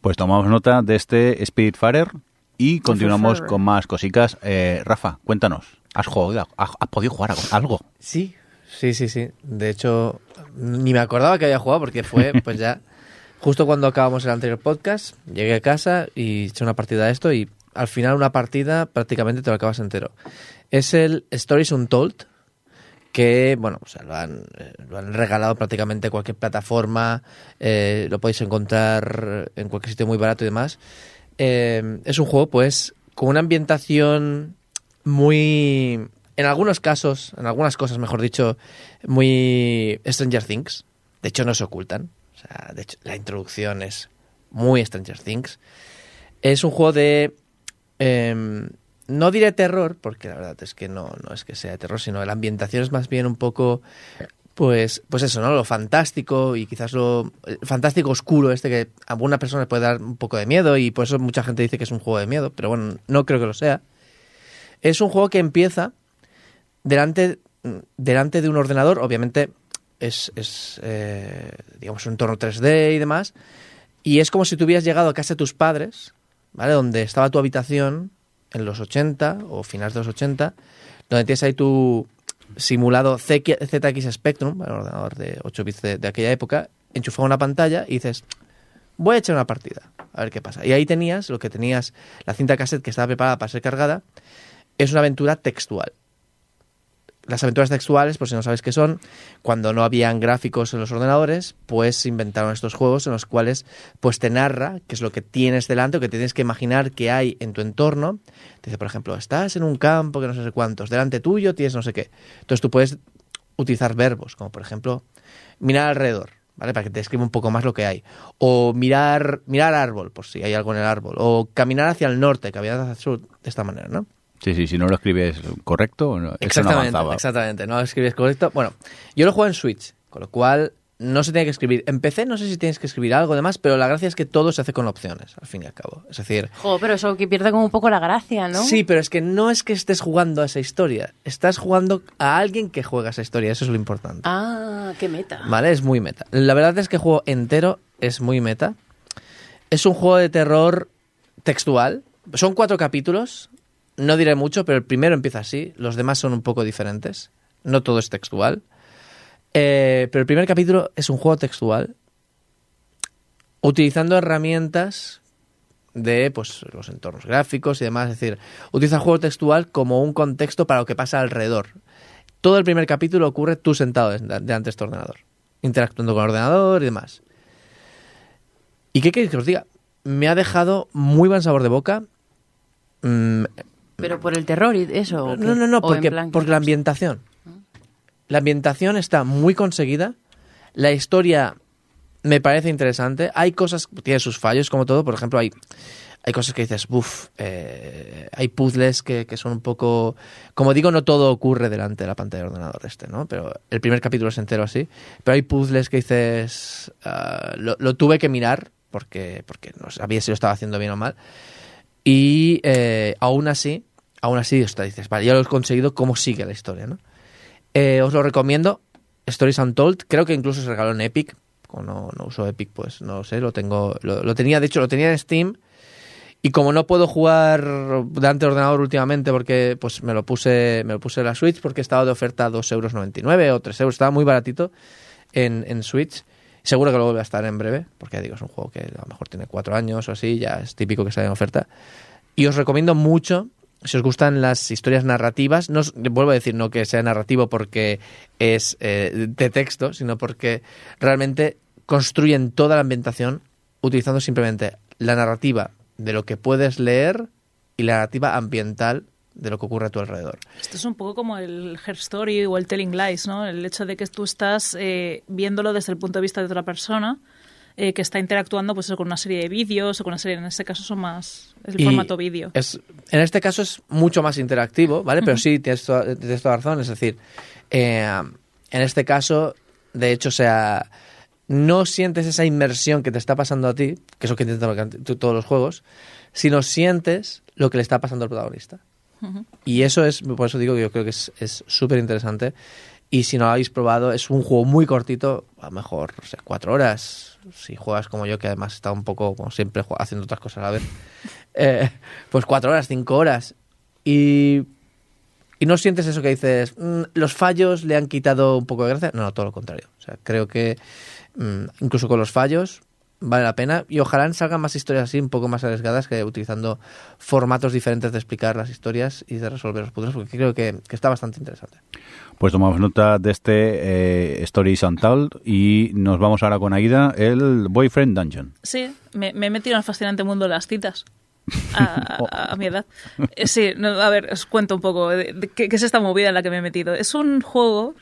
Speaker 1: Pues tomamos nota de este Spiritfarer y continuamos con más cositas. Eh, Rafa, cuéntanos. ¿Has jugado? ¿Has, has podido jugar a algo?
Speaker 4: Sí, sí, sí, sí. De hecho, ni me acordaba que había jugado porque fue, pues ya, justo cuando acabamos el anterior podcast, llegué a casa y eché una partida de esto y al final una partida prácticamente te lo acabas entero. Es el Stories Untold, que, bueno, o lo, han, eh, lo han regalado prácticamente cualquier plataforma, eh, lo podéis encontrar en cualquier sitio muy barato y demás. Eh, es un juego, pues, con una ambientación muy, en algunos casos, en algunas cosas, mejor dicho, muy Stranger Things. De hecho, no se ocultan. O sea, de hecho, la introducción es muy Stranger Things. Es un juego de... em, no diré terror, porque la verdad es que no, no es que sea de terror, sino la ambientación es más bien un poco, pues, pues eso, ¿no? Lo fantástico y quizás lo fantástico oscuro este que a alguna persona puede dar un poco de miedo y por eso mucha gente dice que es un juego de miedo, pero bueno, no creo que lo sea. Es un juego que empieza delante, delante de un ordenador, obviamente es, es eh, digamos, un entorno 3D y demás, y es como si tú hubieras llegado a casa de tus padres, ¿vale? Donde estaba tu habitación en los 80 o finales de los 80, donde tienes ahí tu simulado ZX Spectrum, el ordenador de 8 bits de, de aquella época, enchufado una pantalla y dices, voy a echar una partida, a ver qué pasa. Y ahí tenías lo que tenías, la cinta cassette que estaba preparada para ser cargada, es una aventura textual. Las aventuras textuales, por si no sabes qué son, cuando no habían gráficos en los ordenadores, pues inventaron estos juegos en los cuales pues te narra qué es lo que tienes delante o que tienes que imaginar que hay en tu entorno. Te dice, por ejemplo, estás en un campo que no sé cuántos, delante tuyo tienes no sé qué. Entonces tú puedes utilizar verbos, como por ejemplo, mirar alrededor, ¿vale? Para que te describa un poco más lo que hay. O mirar, mirar árbol, por si hay algo en el árbol. O caminar hacia el norte, caminar hacia el sur, de esta manera, ¿no?
Speaker 1: Sí, sí, si no lo escribes correcto, no- no
Speaker 4: Exactamente,
Speaker 1: avanzaba.
Speaker 4: exactamente. No lo escribes correcto. Bueno, yo lo juego en Switch, con lo cual no se tiene que escribir. En PC no sé si tienes que escribir algo demás, pero la gracia es que todo se hace con opciones, al fin y al cabo. Es decir,
Speaker 5: Jo, pero eso que pierde como un poco la gracia, ¿no?
Speaker 4: sí, pero es que no es que estés jugando a esa historia. Estás jugando a alguien que juega esa historia. Eso es lo importante.
Speaker 5: Ah, qué meta.
Speaker 4: Vale, es muy meta. La verdad es que el juego entero es muy meta. Es un juego de terror textual. Son cuatro capítulos. No diré mucho, pero el primero empieza así. Los demás son un poco diferentes. No todo es textual. Eh, pero el primer capítulo es un juego textual. Utilizando herramientas de pues, los entornos gráficos y demás. Es decir, utiliza juego textual como un contexto para lo que pasa alrededor. Todo el primer capítulo ocurre tú sentado de- delante de este ordenador, interactuando con el ordenador y demás. ¿Y qué queréis que os diga? Me ha dejado muy buen sabor de boca. Mm,
Speaker 5: Pero por el terror y eso.
Speaker 4: no, no, no, porque,
Speaker 5: plan,
Speaker 4: porque la ambientación. La ambientación está muy conseguida. La historia me parece interesante. Hay cosas, tiene sus fallos, como todo. Por ejemplo, hay, hay cosas que dices, buf, eh, hay puzzles que, que son un poco... Como digo, no todo ocurre delante de la pantalla del ordenador este, ¿no? Pero el primer capítulo es entero así. Pero hay puzzles que dices, ah, lo, lo tuve que mirar porque, porque no sabía si lo estaba haciendo bien o mal. Y eh, aún así, aún así, dices, ya lo he conseguido, ¿cómo sigue la historia, no? Eh, os lo recomiendo, Stories Untold, creo que incluso se regaló en Epic, como no, uso Epic, pues no lo sé, lo tengo, lo, tenía, de hecho, lo tenía en Steam, y como no puedo jugar delante del ordenador últimamente porque pues me lo puse me lo puse en la Switch porque estaba de oferta a 2,99 euros o 3 euros, estaba muy baratito en, en Switch. Seguro que lo vuelve a estar en breve, porque digo, es un juego que a lo mejor tiene cuatro años o así, ya es típico que sale en oferta. Y os recomiendo mucho, si os gustan las historias narrativas, no vuelvo a decir no que sea narrativo porque es eh, de texto, sino porque realmente construyen toda la ambientación utilizando simplemente la narrativa de lo que puedes leer y la narrativa ambiental de lo que ocurre a tu alrededor.
Speaker 3: Esto es un poco como el Her Story o el Telling Lies, ¿no? El hecho de que tú estás eh, viéndolo desde el punto de vista de otra persona eh, que está interactuando pues, con una serie de vídeos o con una serie, en este caso son más el
Speaker 4: Y
Speaker 3: formato vídeo.
Speaker 4: Es, en este caso es mucho más interactivo, ¿vale? Pero sí, tienes toda, tienes toda razón. Es decir, eh, en este caso, de hecho, o sea, no sientes esa inmersión que te está pasando a ti, que es lo que intentan to- todos los juegos, sino sientes lo que le está pasando al protagonista. Y eso es, por eso digo que yo creo que es es súper interesante. Y si no lo habéis probado, es un juego muy cortito, a lo mejor, no sé, cuatro horas. Si juegas como yo, que además está un poco, como siempre, haciendo otras cosas a la vez. Eh, pues cuatro horas, cinco horas. Y, y no sientes eso que dices, "Mm, los fallos le han quitado un poco de gracia. No, no, todo lo contrario. O sea, creo que mm, incluso con los fallos vale la pena. Y ojalá salgan más historias así, un poco más arriesgadas, que utilizando formatos diferentes de explicar las historias y de resolver los puzzles, porque creo que, que está bastante interesante.
Speaker 1: Pues tomamos nota de este eh, Stories Untold y nos vamos ahora con Aida, el Boyfriend Dungeon.
Speaker 3: Sí, me, me he metido en el fascinante mundo de las citas. A, a- a mi edad. Eh, Sí, no, a ver, os cuento un poco de, qué es esta movida en la que me he metido. Es un juego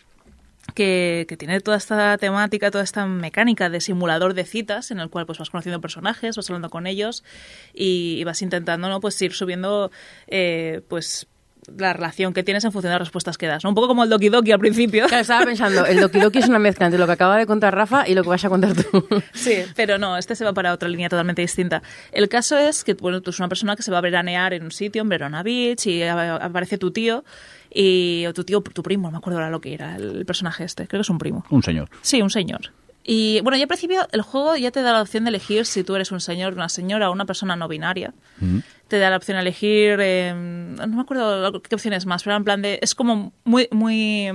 Speaker 3: que, que tiene toda esta temática, toda esta mecánica de simulador de citas, en el cual pues vas conociendo personajes, vas hablando con ellos y, vas intentando ¿no? pues ir subiendo eh, pues la relación que tienes en función de las respuestas que das. ¿no? Un poco como el Doki Doki al principio.
Speaker 5: Claro, estaba pensando, el Doki Doki es una mezcla entre lo que acaba de contar Rafa y lo que vas a contar tú.
Speaker 3: Sí, pero no, este se va para otra línea totalmente distinta. El caso es que, bueno, tú eres una persona que se va a veranear en un sitio, en Verona Beach, y aparece tu tío, y, o tu tío, tu primo, no me acuerdo ahora lo que era, el personaje este, creo que es un primo.
Speaker 1: Un señor.
Speaker 3: Sí, un señor. Y bueno, ya al principio el juego ya te da la opción de elegir si tú eres un señor, una señora o una persona no binaria. Te da la opción de elegir, eh, no me acuerdo qué opciones más, pero era en plan de, es como muy, muy,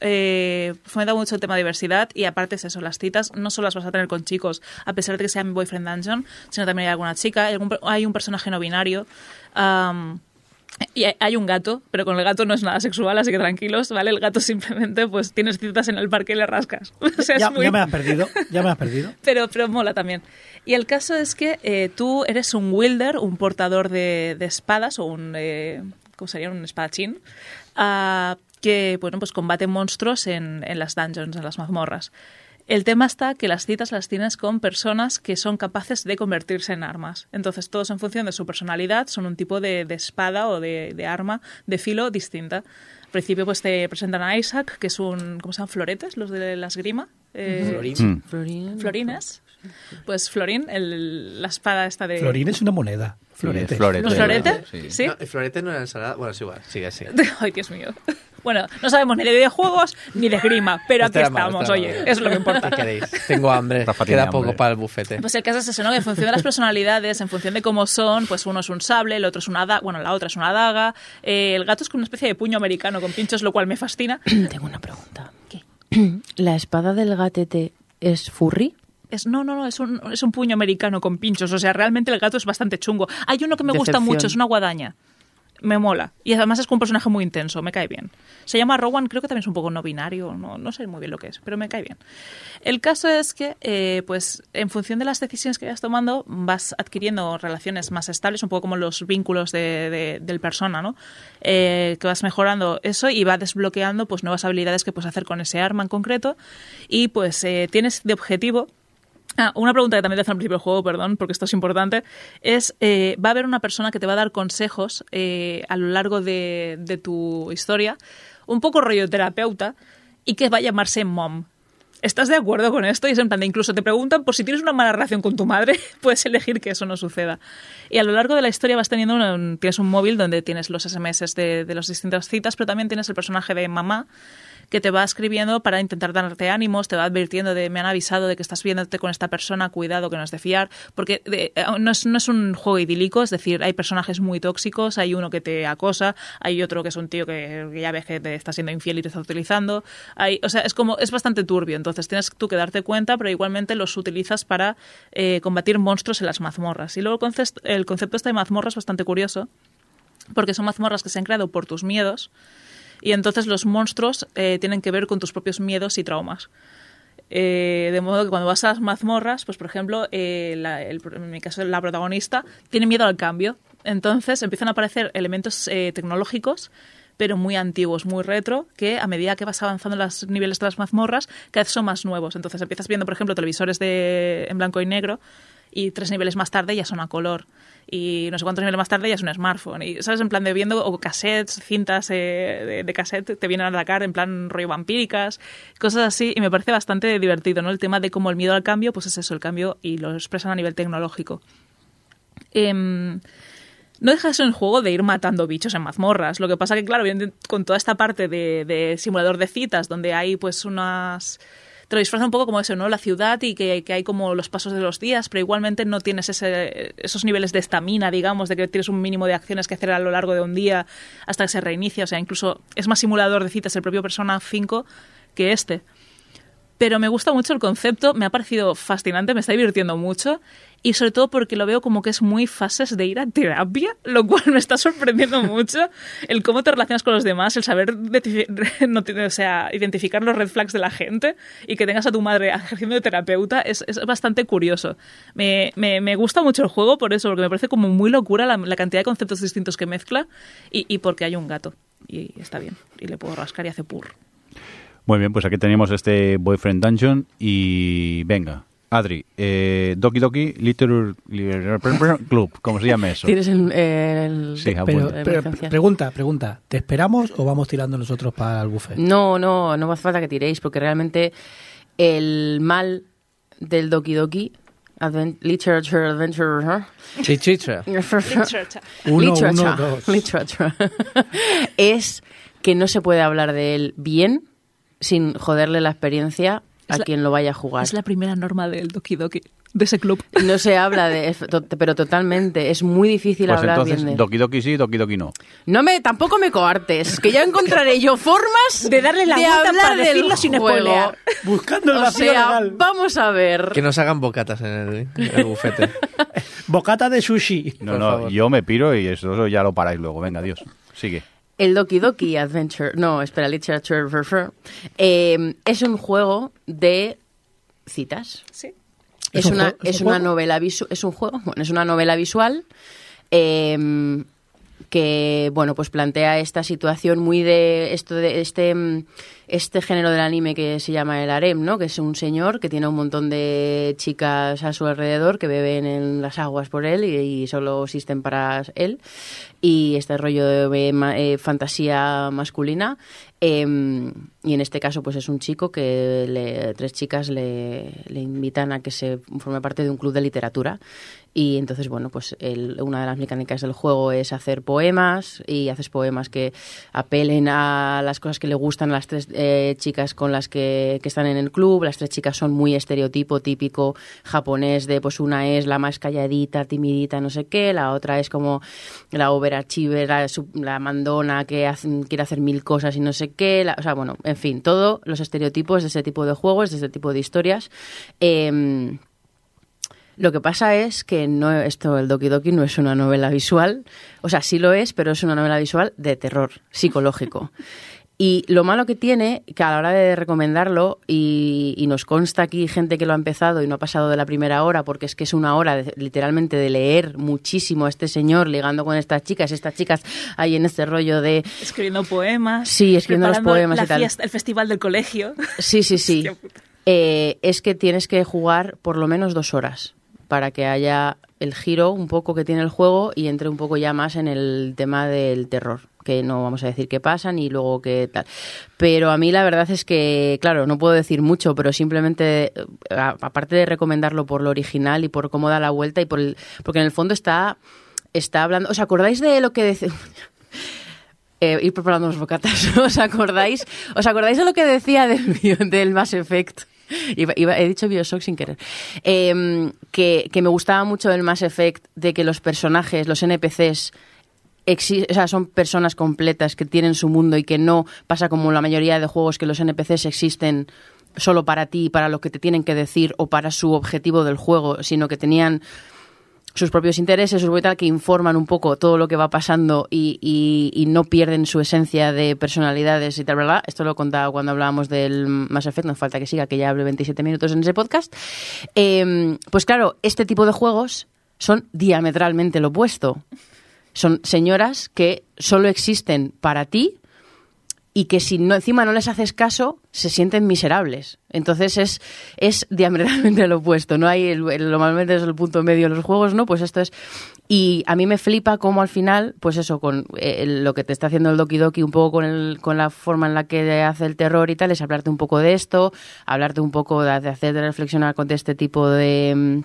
Speaker 3: eh, fomenta mucho el tema de diversidad y aparte es eso, las citas no solo las vas a tener con chicos, a pesar de que sea mi boyfriend dungeon, sino también hay alguna chica, hay, algún- hay un personaje no binario. am, y hay- un gato, pero con el gato no es nada sexual, así que tranquilos, ¿vale? El gato simplemente, pues tienes citas en el parque y le rascas. O sea, es
Speaker 2: Ya,
Speaker 3: muy-
Speaker 2: ya me has perdido, ya me has perdido.
Speaker 3: pero, pero mola también. Y el caso es que eh, tú eres un wielder, un portador de, de espadas o un... Eh, ¿Cómo sería? Un espadachín. ah, que, bueno, pues combate monstruos en, en las dungeons, en las mazmorras. El tema está que las citas las tienes con personas que son capaces de convertirse en armas. Entonces, todos en función de su personalidad son un tipo de, de espada o de, de arma de filo distinta. Al principio, pues te presentan a Isaac, que es un. ¿Cómo se llaman? ¿Floretes? Los de la esgrima. Eh,
Speaker 1: Mm.
Speaker 5: Florín.
Speaker 3: Florines. Pues Florín, el- la espada esta de...
Speaker 2: Florín es una moneda. Florete.
Speaker 1: Florete.
Speaker 3: ¿Los florete?
Speaker 1: Sí.
Speaker 3: ¿Sí?
Speaker 4: No, el florete no era ensalada. Bueno, es igual. Sigue, sigue.
Speaker 3: Ay, Dios mío. Bueno, no sabemos ni de videojuegos ni de esgrima, pero
Speaker 4: Este
Speaker 3: aquí estamos,
Speaker 4: este
Speaker 3: oye, eso es lo que importa.
Speaker 4: ¿Qué queréis? Tengo hambre. Queda poco
Speaker 1: hambre.
Speaker 4: para el bufete.
Speaker 3: Pues el caso es eso, ¿no? Que en función de las personalidades, en función de cómo son, pues uno es un sable, el otro es una daga, bueno, la otra es una daga, eh, el gato es con una especie de puño americano con pinchos, lo cual me fascina.
Speaker 5: Tengo una pregunta. ¿La espada del gatete es furry?
Speaker 3: Es, no, no, no, es un, es un puño americano con pinchos, o sea, realmente el gato es bastante chungo. Hay uno que me gusta mucho, es una guadaña. Me mola. Y además es un personaje muy intenso, me cae bien. Se llama Rowan, creo que también es un poco no binario, no, no sé muy bien lo que es, pero me cae bien. El caso es que, eh, pues, en función de las decisiones que vayas tomando, vas adquiriendo relaciones más estables, un poco como los vínculos de, de- del persona, ¿no? Eh, que vas mejorando eso y va desbloqueando, pues, nuevas habilidades que puedes hacer con ese arma en concreto. Y, pues, eh, tienes de objetivo Ah, una pregunta que también te hace al principio del juego, perdón, porque esto es importante, es, eh, va a haber una persona que te va a dar consejos eh, a lo largo de, de tu historia, un poco rollo terapeuta, y que va a llamarse Mom. ¿Estás de acuerdo con esto? Y es en plan de incluso te preguntan por si tienes una mala relación con tu madre, puedes elegir que eso no suceda. Y a lo largo de la historia vas teniendo un, tienes un móvil donde tienes los SMS de, de las distintas citas, pero también tienes el personaje de mamá que te va escribiendo para intentar darte ánimos, te va advirtiendo de me han avisado de que estás viéndote con esta persona, cuidado que no es de fiar, porque eh, no, es, no es un juego idílico, es decir, hay personajes muy tóxicos, hay uno que te acosa, hay otro que es un tío que, que ya ves que te está siendo infiel y te está utilizando, hay, o sea, es como, es bastante turbio, entonces tienes tú que darte cuenta, pero igualmente los utilizas para eh, combatir monstruos en las mazmorras. Y luego el concepto, el concepto este de mazmorra es bastante curioso, porque son mazmorras que se han creado por tus miedos, y entonces los monstruos eh, tienen que ver con tus propios miedos y traumas. Eh, de modo que cuando vas a las mazmorras, pues por ejemplo, eh, la- en mi caso la protagonista tiene miedo al cambio. Entonces empiezan a aparecer elementos eh, tecnológicos, pero muy antiguos, muy retro, que a medida que vas avanzando en los niveles de las mazmorras, cada vez son más nuevos. Entonces empiezas viendo, por ejemplo, televisores de, en blanco y negro y tres niveles más tarde ya son a color. Y no sé cuántos niveles más tarde ya es un smartphone. Y, ¿sabes? En plan de viendo o cassettes, cintas eh, de, cassette, te vienen a atacar en plan rollo vampíricas, cosas así. Y me parece bastante divertido, ¿no? El tema de cómo el miedo al cambio, pues es eso, el cambio, y lo expresan a nivel tecnológico. Em, no deja de ser un juego de ir matando bichos en mazmorras. Lo que pasa que, claro, con toda esta parte de simulador de citas, donde hay pues unas... Te lo disfraza un poco como eso, ¿no? La ciudad y que, que hay como los pasos de los días, pero igualmente no tienes ese, esos niveles de estamina, digamos, de que tienes un mínimo de acciones que hacer a lo largo de un día hasta que se reinicia. O sea, incluso es más simulador de citas el propio Persona 5 que este pero me gusta mucho el concepto, me ha parecido fascinante, me está divirtiendo mucho y sobre todo porque lo veo como que es muy fases de ir a terapia, lo cual me está sorprendiendo mucho el cómo te relacionas con los demás, el saber no o sea, identificar los red flags de la gente y que tengas a tu madre ejerciendo de terapeuta es, es bastante curioso. Me, me- me gusta mucho el juego por eso, porque me parece como muy locura la, la cantidad de conceptos distintos que mezcla y, y porque hay un gato y está bien y le puedo rascar y hace purr.
Speaker 1: Muy bien, pues aquí tenemos este Boyfriend Dungeon y venga. Adri, eh, Doki Doki Literature Club, ¿cómo se llama eso?
Speaker 5: Tienes el... el-
Speaker 1: Sí,
Speaker 2: Pero, pregunta, pregunta. ¿Te esperamos o vamos tirando nosotros para el buffet?
Speaker 5: No, no, no hace falta que tiréis, porque realmente el mal del Doki Doki, Advent- Literature Adventure... ¿eh?
Speaker 4: Chichicha.
Speaker 2: Uno,
Speaker 5: Literature,
Speaker 2: uno, dos.
Speaker 5: literature. es que no se puede hablar de él bien sin joderle la experiencia a
Speaker 3: la-
Speaker 5: quien lo vaya a jugar.
Speaker 3: Es la primera norma del Doki Doki, de ese club.
Speaker 5: No se habla de es- to- pero totalmente es muy difícil
Speaker 1: Pues
Speaker 5: hablar
Speaker 1: entonces,
Speaker 5: bien de.
Speaker 1: Doki Doki sí, Doki Doki no.
Speaker 5: No me tampoco me coartes, que ya encontraré yo formas
Speaker 3: De darle la
Speaker 5: de
Speaker 3: vuelta
Speaker 5: hablar
Speaker 3: para
Speaker 5: del
Speaker 3: decirlo sin
Speaker 5: juego.
Speaker 3: spoilear.
Speaker 2: Buscando el
Speaker 5: O
Speaker 2: vacío
Speaker 5: sea,
Speaker 2: legal.
Speaker 5: vamos a ver.
Speaker 4: Que nos hagan bocatas en el, en el bufete.
Speaker 2: Bocata de sushi.
Speaker 1: No,
Speaker 4: Por
Speaker 1: no,
Speaker 4: favor.
Speaker 1: yo me piro y eso ya lo paráis luego. Venga, adiós. Sigue.
Speaker 5: El Doki Doki Adventure, no, espera, Literature eh, es un juego de citas.
Speaker 3: Sí.
Speaker 5: Es,
Speaker 2: ¿Es un
Speaker 5: una,
Speaker 2: juego? ¿Es
Speaker 5: es
Speaker 2: un
Speaker 5: una
Speaker 2: juego?
Speaker 5: novela visual. Es un juego. Bueno, es una novela visual eh, que, bueno, pues plantea esta situación muy de esto de este mm, este género del anime que se llama el harem, ¿no? Que es un señor que tiene un montón de chicas a su alrededor que beben en las aguas por él y, solo existen para él. Y este rollo de ma- eh, fantasía masculina. eh, y en este caso, pues es un chico que le- tres chicas le, le invitan a que se forme parte de un club de literatura. Y entonces, bueno, pues el- una de las mecánicas del juego es hacer poemas y haces poemas que apelen a las cosas que le gustan a las tres eh, chicas con las que, que están en el club. Las tres chicas son muy estereotipo típico japonés de, pues una es la más calladita, timidita, no sé qué, la otra es como la overachiever, la, la mandona que hace- quiere hacer mil cosas y no sé qué. la- o sea, bueno, en fin, todos los estereotipos de ese tipo de juegos, de ese tipo de historias. Em, lo que pasa es que no esto el Doki Doki no es una novela visual, o sea, sí lo es, pero es una novela visual de terror psicológico. Y lo malo que tiene, que a la hora de recomendarlo, y, y nos consta aquí gente que lo ha empezado y no ha pasado de la primera hora, porque es que es una hora de- literalmente de leer muchísimo a este señor ligando con estas chicas, estas chicas ahí en este rollo de...
Speaker 3: Escribiendo poemas.
Speaker 5: Sí, escribiendo los poemas
Speaker 3: la
Speaker 5: y tal.
Speaker 3: fiesta- el festival del colegio.
Speaker 5: Sí, sí, sí. Eh, es que tienes que jugar por lo menos dos horas para que haya el giro un poco que tiene el juego y entre un poco ya más en el tema del terror que no vamos a decir qué pasa ni luego qué tal. Pero a mí la verdad es que, claro, no puedo decir mucho, pero simplemente, eh, aparte de recomendarlo por lo original y por cómo da la vuelta y por el- porque en el fondo está, está hablando... ¿Os acordáis de lo que decía... Eh, ir preparando los bocatas. ¿Os acordáis? ¿Os acordáis de lo que decía del, del Mass Effect? Iba- iba- he dicho Bioshock sin querer. Em, que, que me gustaba mucho del Mass Effect de que los personajes, los NPCs, o sea, son personas completas que tienen su mundo y que no pasa como la mayoría de juegos que los NPCs existen solo para ti, para lo que te tienen que decir o para su objetivo del juego, sino que tenían sus propios intereses, sus tal, que informan un poco todo lo que va pasando y, y- y no pierden su esencia de personalidades y tal, ¿verdad? Esto lo he contado cuando hablábamos del Mass Effect, no falta que siga, que ya hable 27 minutos en ese podcast. Eh, pues claro, este tipo de juegos son diametralmente lo opuesto. Son señoras que solo existen para ti y que si no, encima no les haces caso, se sienten miserables. Entonces es, es diametralmente lo opuesto. No hay el, normalmente es el punto medio de los juegos, ¿no? Pues esto es. Y a mí me flipa cómo al final, pues eso, con eh, lo que te está haciendo el Doki Doki, un poco con, el, con la forma en la que hace el terror y tal, es hablarte un poco de esto, hablarte un poco de, de hacerte reflexionar con este tipo de.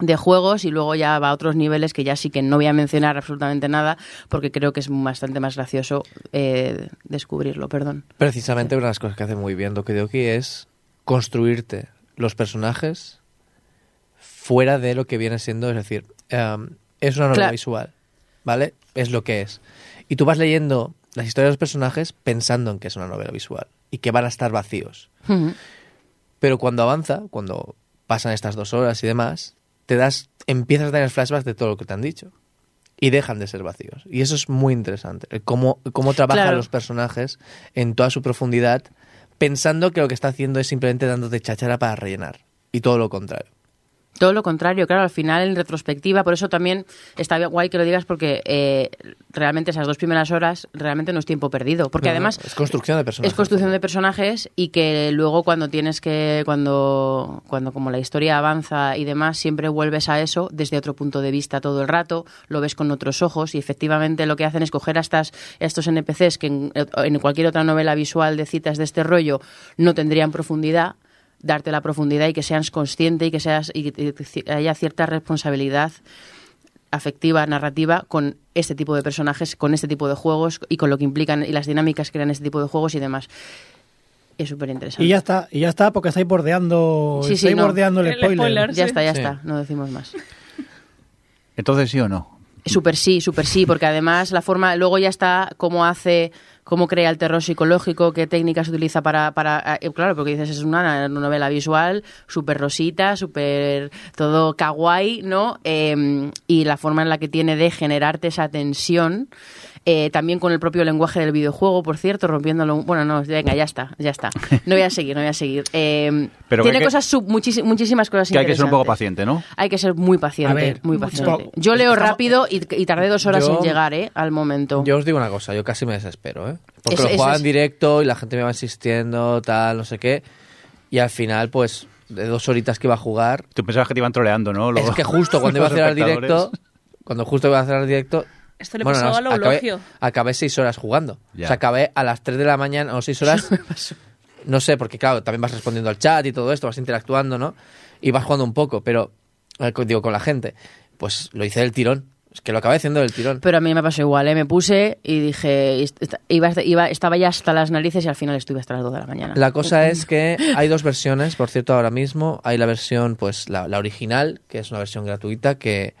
Speaker 5: De juegos y luego ya va a otros niveles que ya sí que no voy a mencionar absolutamente nada porque creo que es bastante más gracioso eh, descubrirlo, perdón.
Speaker 4: Precisamente una de las cosas que hace muy bien Doki Doki es construirte los personajes fuera de lo que viene siendo, es decir, em, es una novela
Speaker 5: Claro.
Speaker 4: visual, ¿vale? Es lo que es. Y tú vas leyendo las historias de los personajes pensando en que es una novela visual y que van a estar vacíos. Pero cuando avanza, cuando pasan estas dos horas y demás, te das, empiezas a tener flashbacks de todo lo que te han dicho. Y dejan de ser vacíos. Y eso es muy interesante. Cómo, cómo trabajan
Speaker 5: Claro.
Speaker 4: los personajes en toda su profundidad, pensando que lo que está haciendo es simplemente dándote cháchara para rellenar. Y todo lo contrario.
Speaker 5: Todo lo contrario, claro, al final en retrospectiva, por eso también está guay que lo digas porque eh, realmente esas dos primeras horas realmente no es tiempo perdido, porque
Speaker 4: No, no,
Speaker 5: además
Speaker 4: es construcción de personajes.
Speaker 5: es construcción de personajes y que luego cuando tienes que cuando cuando como la historia avanza y demás siempre vuelves a eso desde otro punto de vista todo el rato lo ves con otros ojos y efectivamente lo que hacen es coger a, estas, a estos NPCs que en, en cualquier otra novela visual de citas de este rollo no tendrían profundidad darte la profundidad y que seas consciente y que seas y que haya cierta responsabilidad afectiva, narrativa con este tipo de personajes, con este tipo de juegos y con lo que implican y las dinámicas que crean este tipo de juegos y demás. Es súper interesante.
Speaker 2: Y ya está, y ya está, porque estáis bordeando,
Speaker 5: Sí, sí,
Speaker 2: estáis
Speaker 5: no.
Speaker 2: bordeando el,
Speaker 3: El
Speaker 2: spoiler.
Speaker 3: spoiler.
Speaker 5: Ya
Speaker 3: Sí.
Speaker 5: está, ya
Speaker 4: Sí.
Speaker 5: está, no decimos más.
Speaker 1: Entonces, ¿sí o no?
Speaker 5: Súper sí, súper sí, porque además la forma, luego ya está cómo hace, cómo crea el terror psicológico, qué técnicas utiliza para, para eh, claro, porque dices, es una novela visual, súper rosita, súper todo kawaii, ¿no? Eh, y la forma en la que tiene de generarte esa tensión, eh, también con el propio lenguaje del videojuego, por cierto, rompiéndolo, bueno, no, venga, ya está, ya está. No voy a seguir, no voy a seguir. Eh,
Speaker 1: Pero
Speaker 5: tiene
Speaker 1: que-
Speaker 5: cosas, sub- muchísi- muchísimas cosas
Speaker 1: Que hay que ser un poco paciente, ¿no?
Speaker 5: Hay que ser muy paciente,
Speaker 2: ver,
Speaker 5: muy
Speaker 2: mucho-
Speaker 5: paciente. Yo leo
Speaker 2: estamos-
Speaker 5: rápido y, y tardé dos horas
Speaker 4: Yo-
Speaker 5: en llegar, ¿eh? Al momento.
Speaker 4: Yo os digo una cosa, yo casi me desespero, ¿eh? Porque
Speaker 5: Eso-
Speaker 4: lo jugaba en directo y la gente me va insistiendo, tal, no sé qué. Y al final, pues, de dos horitas que iba a jugar,
Speaker 1: Tú pensabas que te iban troleando, ¿no? Los-
Speaker 4: Es que justo cuando iba a hacer el directo, cuando justo iba a hacer el directo,
Speaker 3: Esto le
Speaker 4: bueno,
Speaker 3: pasó
Speaker 4: no,
Speaker 3: a lo
Speaker 4: acabé, seis horas jugando. O sea, acabé a las 3 de la mañana o seis horas. no sé, porque claro, también vas respondiendo al chat y todo esto, vas interactuando, ¿no? Y vas jugando un poco, pero, eh, digo, con la gente. Pues lo hice del tirón. Es que lo acabé haciendo del tirón.
Speaker 5: Pero a mí me pasó igual, ¿eh? Me puse y dije, iba, iba- estaba ya hasta las narices y al final estuve hasta las 2 de la mañana.
Speaker 4: La cosa es que hay dos versiones, por cierto, ahora mismo. Hay la versión, pues, la, la original, que es una versión gratuita que,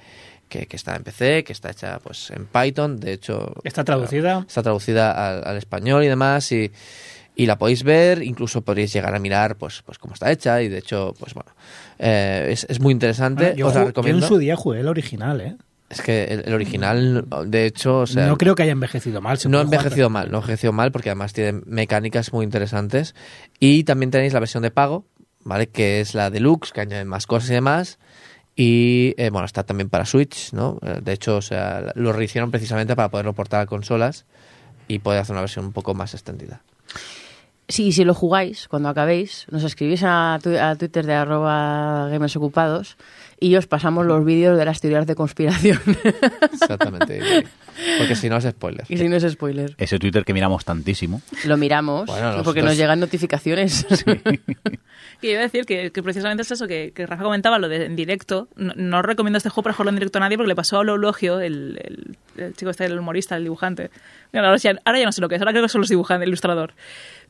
Speaker 4: que, que está en PC, que está hecha, pues, en Python. De hecho...
Speaker 2: Está traducida.
Speaker 4: Está traducida al, al español y demás y, y la podéis ver, incluso podréis llegar a mirar pues, pues cómo está hecha y de hecho, pues bueno, eh, es, es muy interesante,
Speaker 2: Bueno, yo,
Speaker 4: os la
Speaker 2: ju- yo
Speaker 4: recomiendo.
Speaker 2: en su día jugué el original, ¿eh?
Speaker 4: Es que el, el original, de hecho, o sea,
Speaker 2: no creo que haya envejecido mal.
Speaker 4: no ha envejecido mal, no ha envejecido mal porque además tiene mecánicas muy interesantes y también tenéis la versión de pago, ¿vale? Que es la deluxe, que añade más cosas y demás. Y eh, bueno, está también para Switch, ¿no? Eh, De hecho, o sea, lo rehicieron precisamente para poderlo portar a consolas y poder hacer una versión un poco más extendida.
Speaker 5: Sí, si lo jugáis, cuando acabéis, nos escribís a, tu- a Twitter de arroba gamersocupados y os pasamos los vídeos de las teorías de conspiración.
Speaker 4: Exactamente. Porque si no es spoiler.
Speaker 5: y si no es spoiler.
Speaker 1: Ese Twitter que miramos tantísimo.
Speaker 5: Lo miramos,
Speaker 4: Bueno,
Speaker 5: porque nos llegan notificaciones.
Speaker 3: Que iba a decir que, que precisamente es eso, que, que Rafa comentaba lo de en directo. No, no recomiendo este juego para jugarlo en directo a nadie porque le pasó a Lo Eulogio, el, el, el chico este, el humorista, el dibujante. Bueno, ahora, ya, ahora ya no sé lo que es, ahora creo que son los dibujantes, el ilustrador.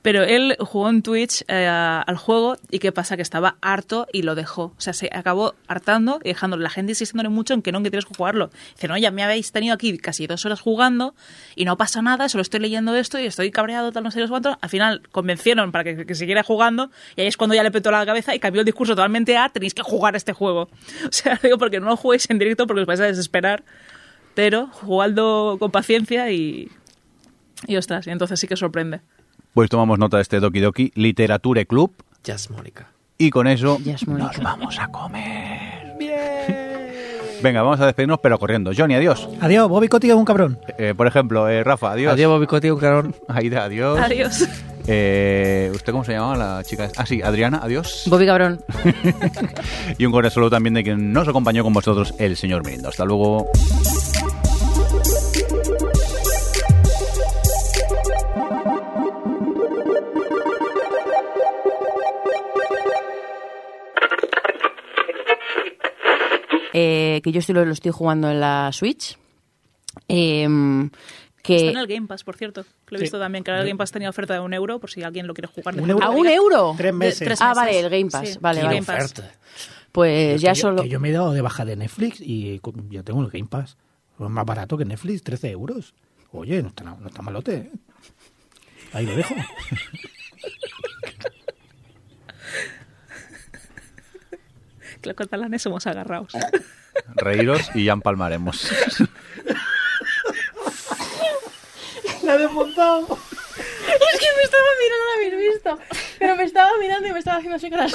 Speaker 3: Pero él jugó en Twitch eh, al juego y qué pasa, que estaba harto y lo dejó. O sea, se acabó hartando y dejando la gente insistiéndole mucho en que no, que tienes que jugarlo. Dice, no, ya me habéis tenido aquí casi dos horas jugando y no pasa nada, solo estoy leyendo esto y estoy cabreado, tal, no sé cuánto. Al final convencieron para que, que siguiera jugando y ahí es cuando ya le petó la cabeza y cambió el discurso totalmente a tenéis que jugar este juego. O sea, digo, porque no lo juguéis en directo porque os vais a desesperar, pero jugadlo con paciencia y, y ostras, y entonces sí que sorprende.
Speaker 1: Pues tomamos nota de este Doki Doki Literature Club
Speaker 4: Jazz Mónica.
Speaker 1: y con eso nos vamos a comer. Venga, vamos a despedirnos, pero corriendo. Johnny, adiós.
Speaker 2: Adiós, Bobby es un cabrón.
Speaker 1: Eh, por ejemplo, eh, Rafa, adiós.
Speaker 4: Adiós, Bobby Cotti, un carón.
Speaker 1: Aida, adiós.
Speaker 3: Adiós.
Speaker 1: Eh, ¿Usted cómo se llamaba la chica? Ah, sí, Adriana, adiós.
Speaker 5: Bobby Cabrón.
Speaker 1: y un cordial saludo también de quien nos acompañó con vosotros, el señor Mirindo. Hasta luego.
Speaker 5: Eh, que yo estoy, lo, lo estoy jugando en la Switch. Em, que
Speaker 3: Está en el Game Pass, por cierto. Lo he visto también, que ahora el Game Pass tenía oferta de un euro, por si alguien lo quiere jugar.
Speaker 2: ¿Un euro?
Speaker 5: ¿A un euro?
Speaker 2: Tres meses.
Speaker 3: tres
Speaker 5: Ah, vale, el Game Pass.
Speaker 3: Sí,
Speaker 5: Vale,
Speaker 3: el
Speaker 5: vale.
Speaker 3: Game Pass.
Speaker 5: Pues
Speaker 2: Es
Speaker 5: ya
Speaker 2: que yo-
Speaker 5: solo...
Speaker 2: que yo me he dado de baja de Netflix y ya tengo el Game Pass. Es más barato que Netflix, 13 euros. Oye, no está, no está malote. ¿eh? Ahí lo dejo.
Speaker 3: Que los catalanes somos agarrados.
Speaker 1: Reíros y ya empalmaremos.
Speaker 2: La he desmontado.
Speaker 5: Es que me estaba mirando, no la habéis visto. Pero me estaba mirando y me estaba haciendo así con las...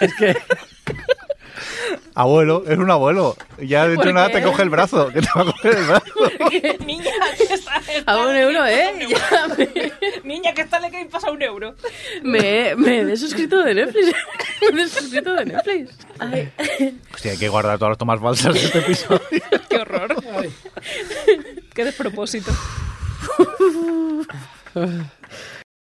Speaker 2: Es que
Speaker 1: abuelo, es un abuelo. Ya dentro de
Speaker 5: ¿Por
Speaker 1: nada
Speaker 5: qué?
Speaker 1: te coge el brazo. Que te va a coger el brazo.
Speaker 3: Niña, que está,
Speaker 5: A un euro, ¿eh? Ya me,
Speaker 3: Niña, que está en el Game Pass a un euro.
Speaker 5: me, me he desuscrito de Netflix. me he desuscrito de Netflix. Ay.
Speaker 1: Hostia, hay que guardar todas las tomas falsas de este episodio.
Speaker 3: Qué horror. Qué despropósito.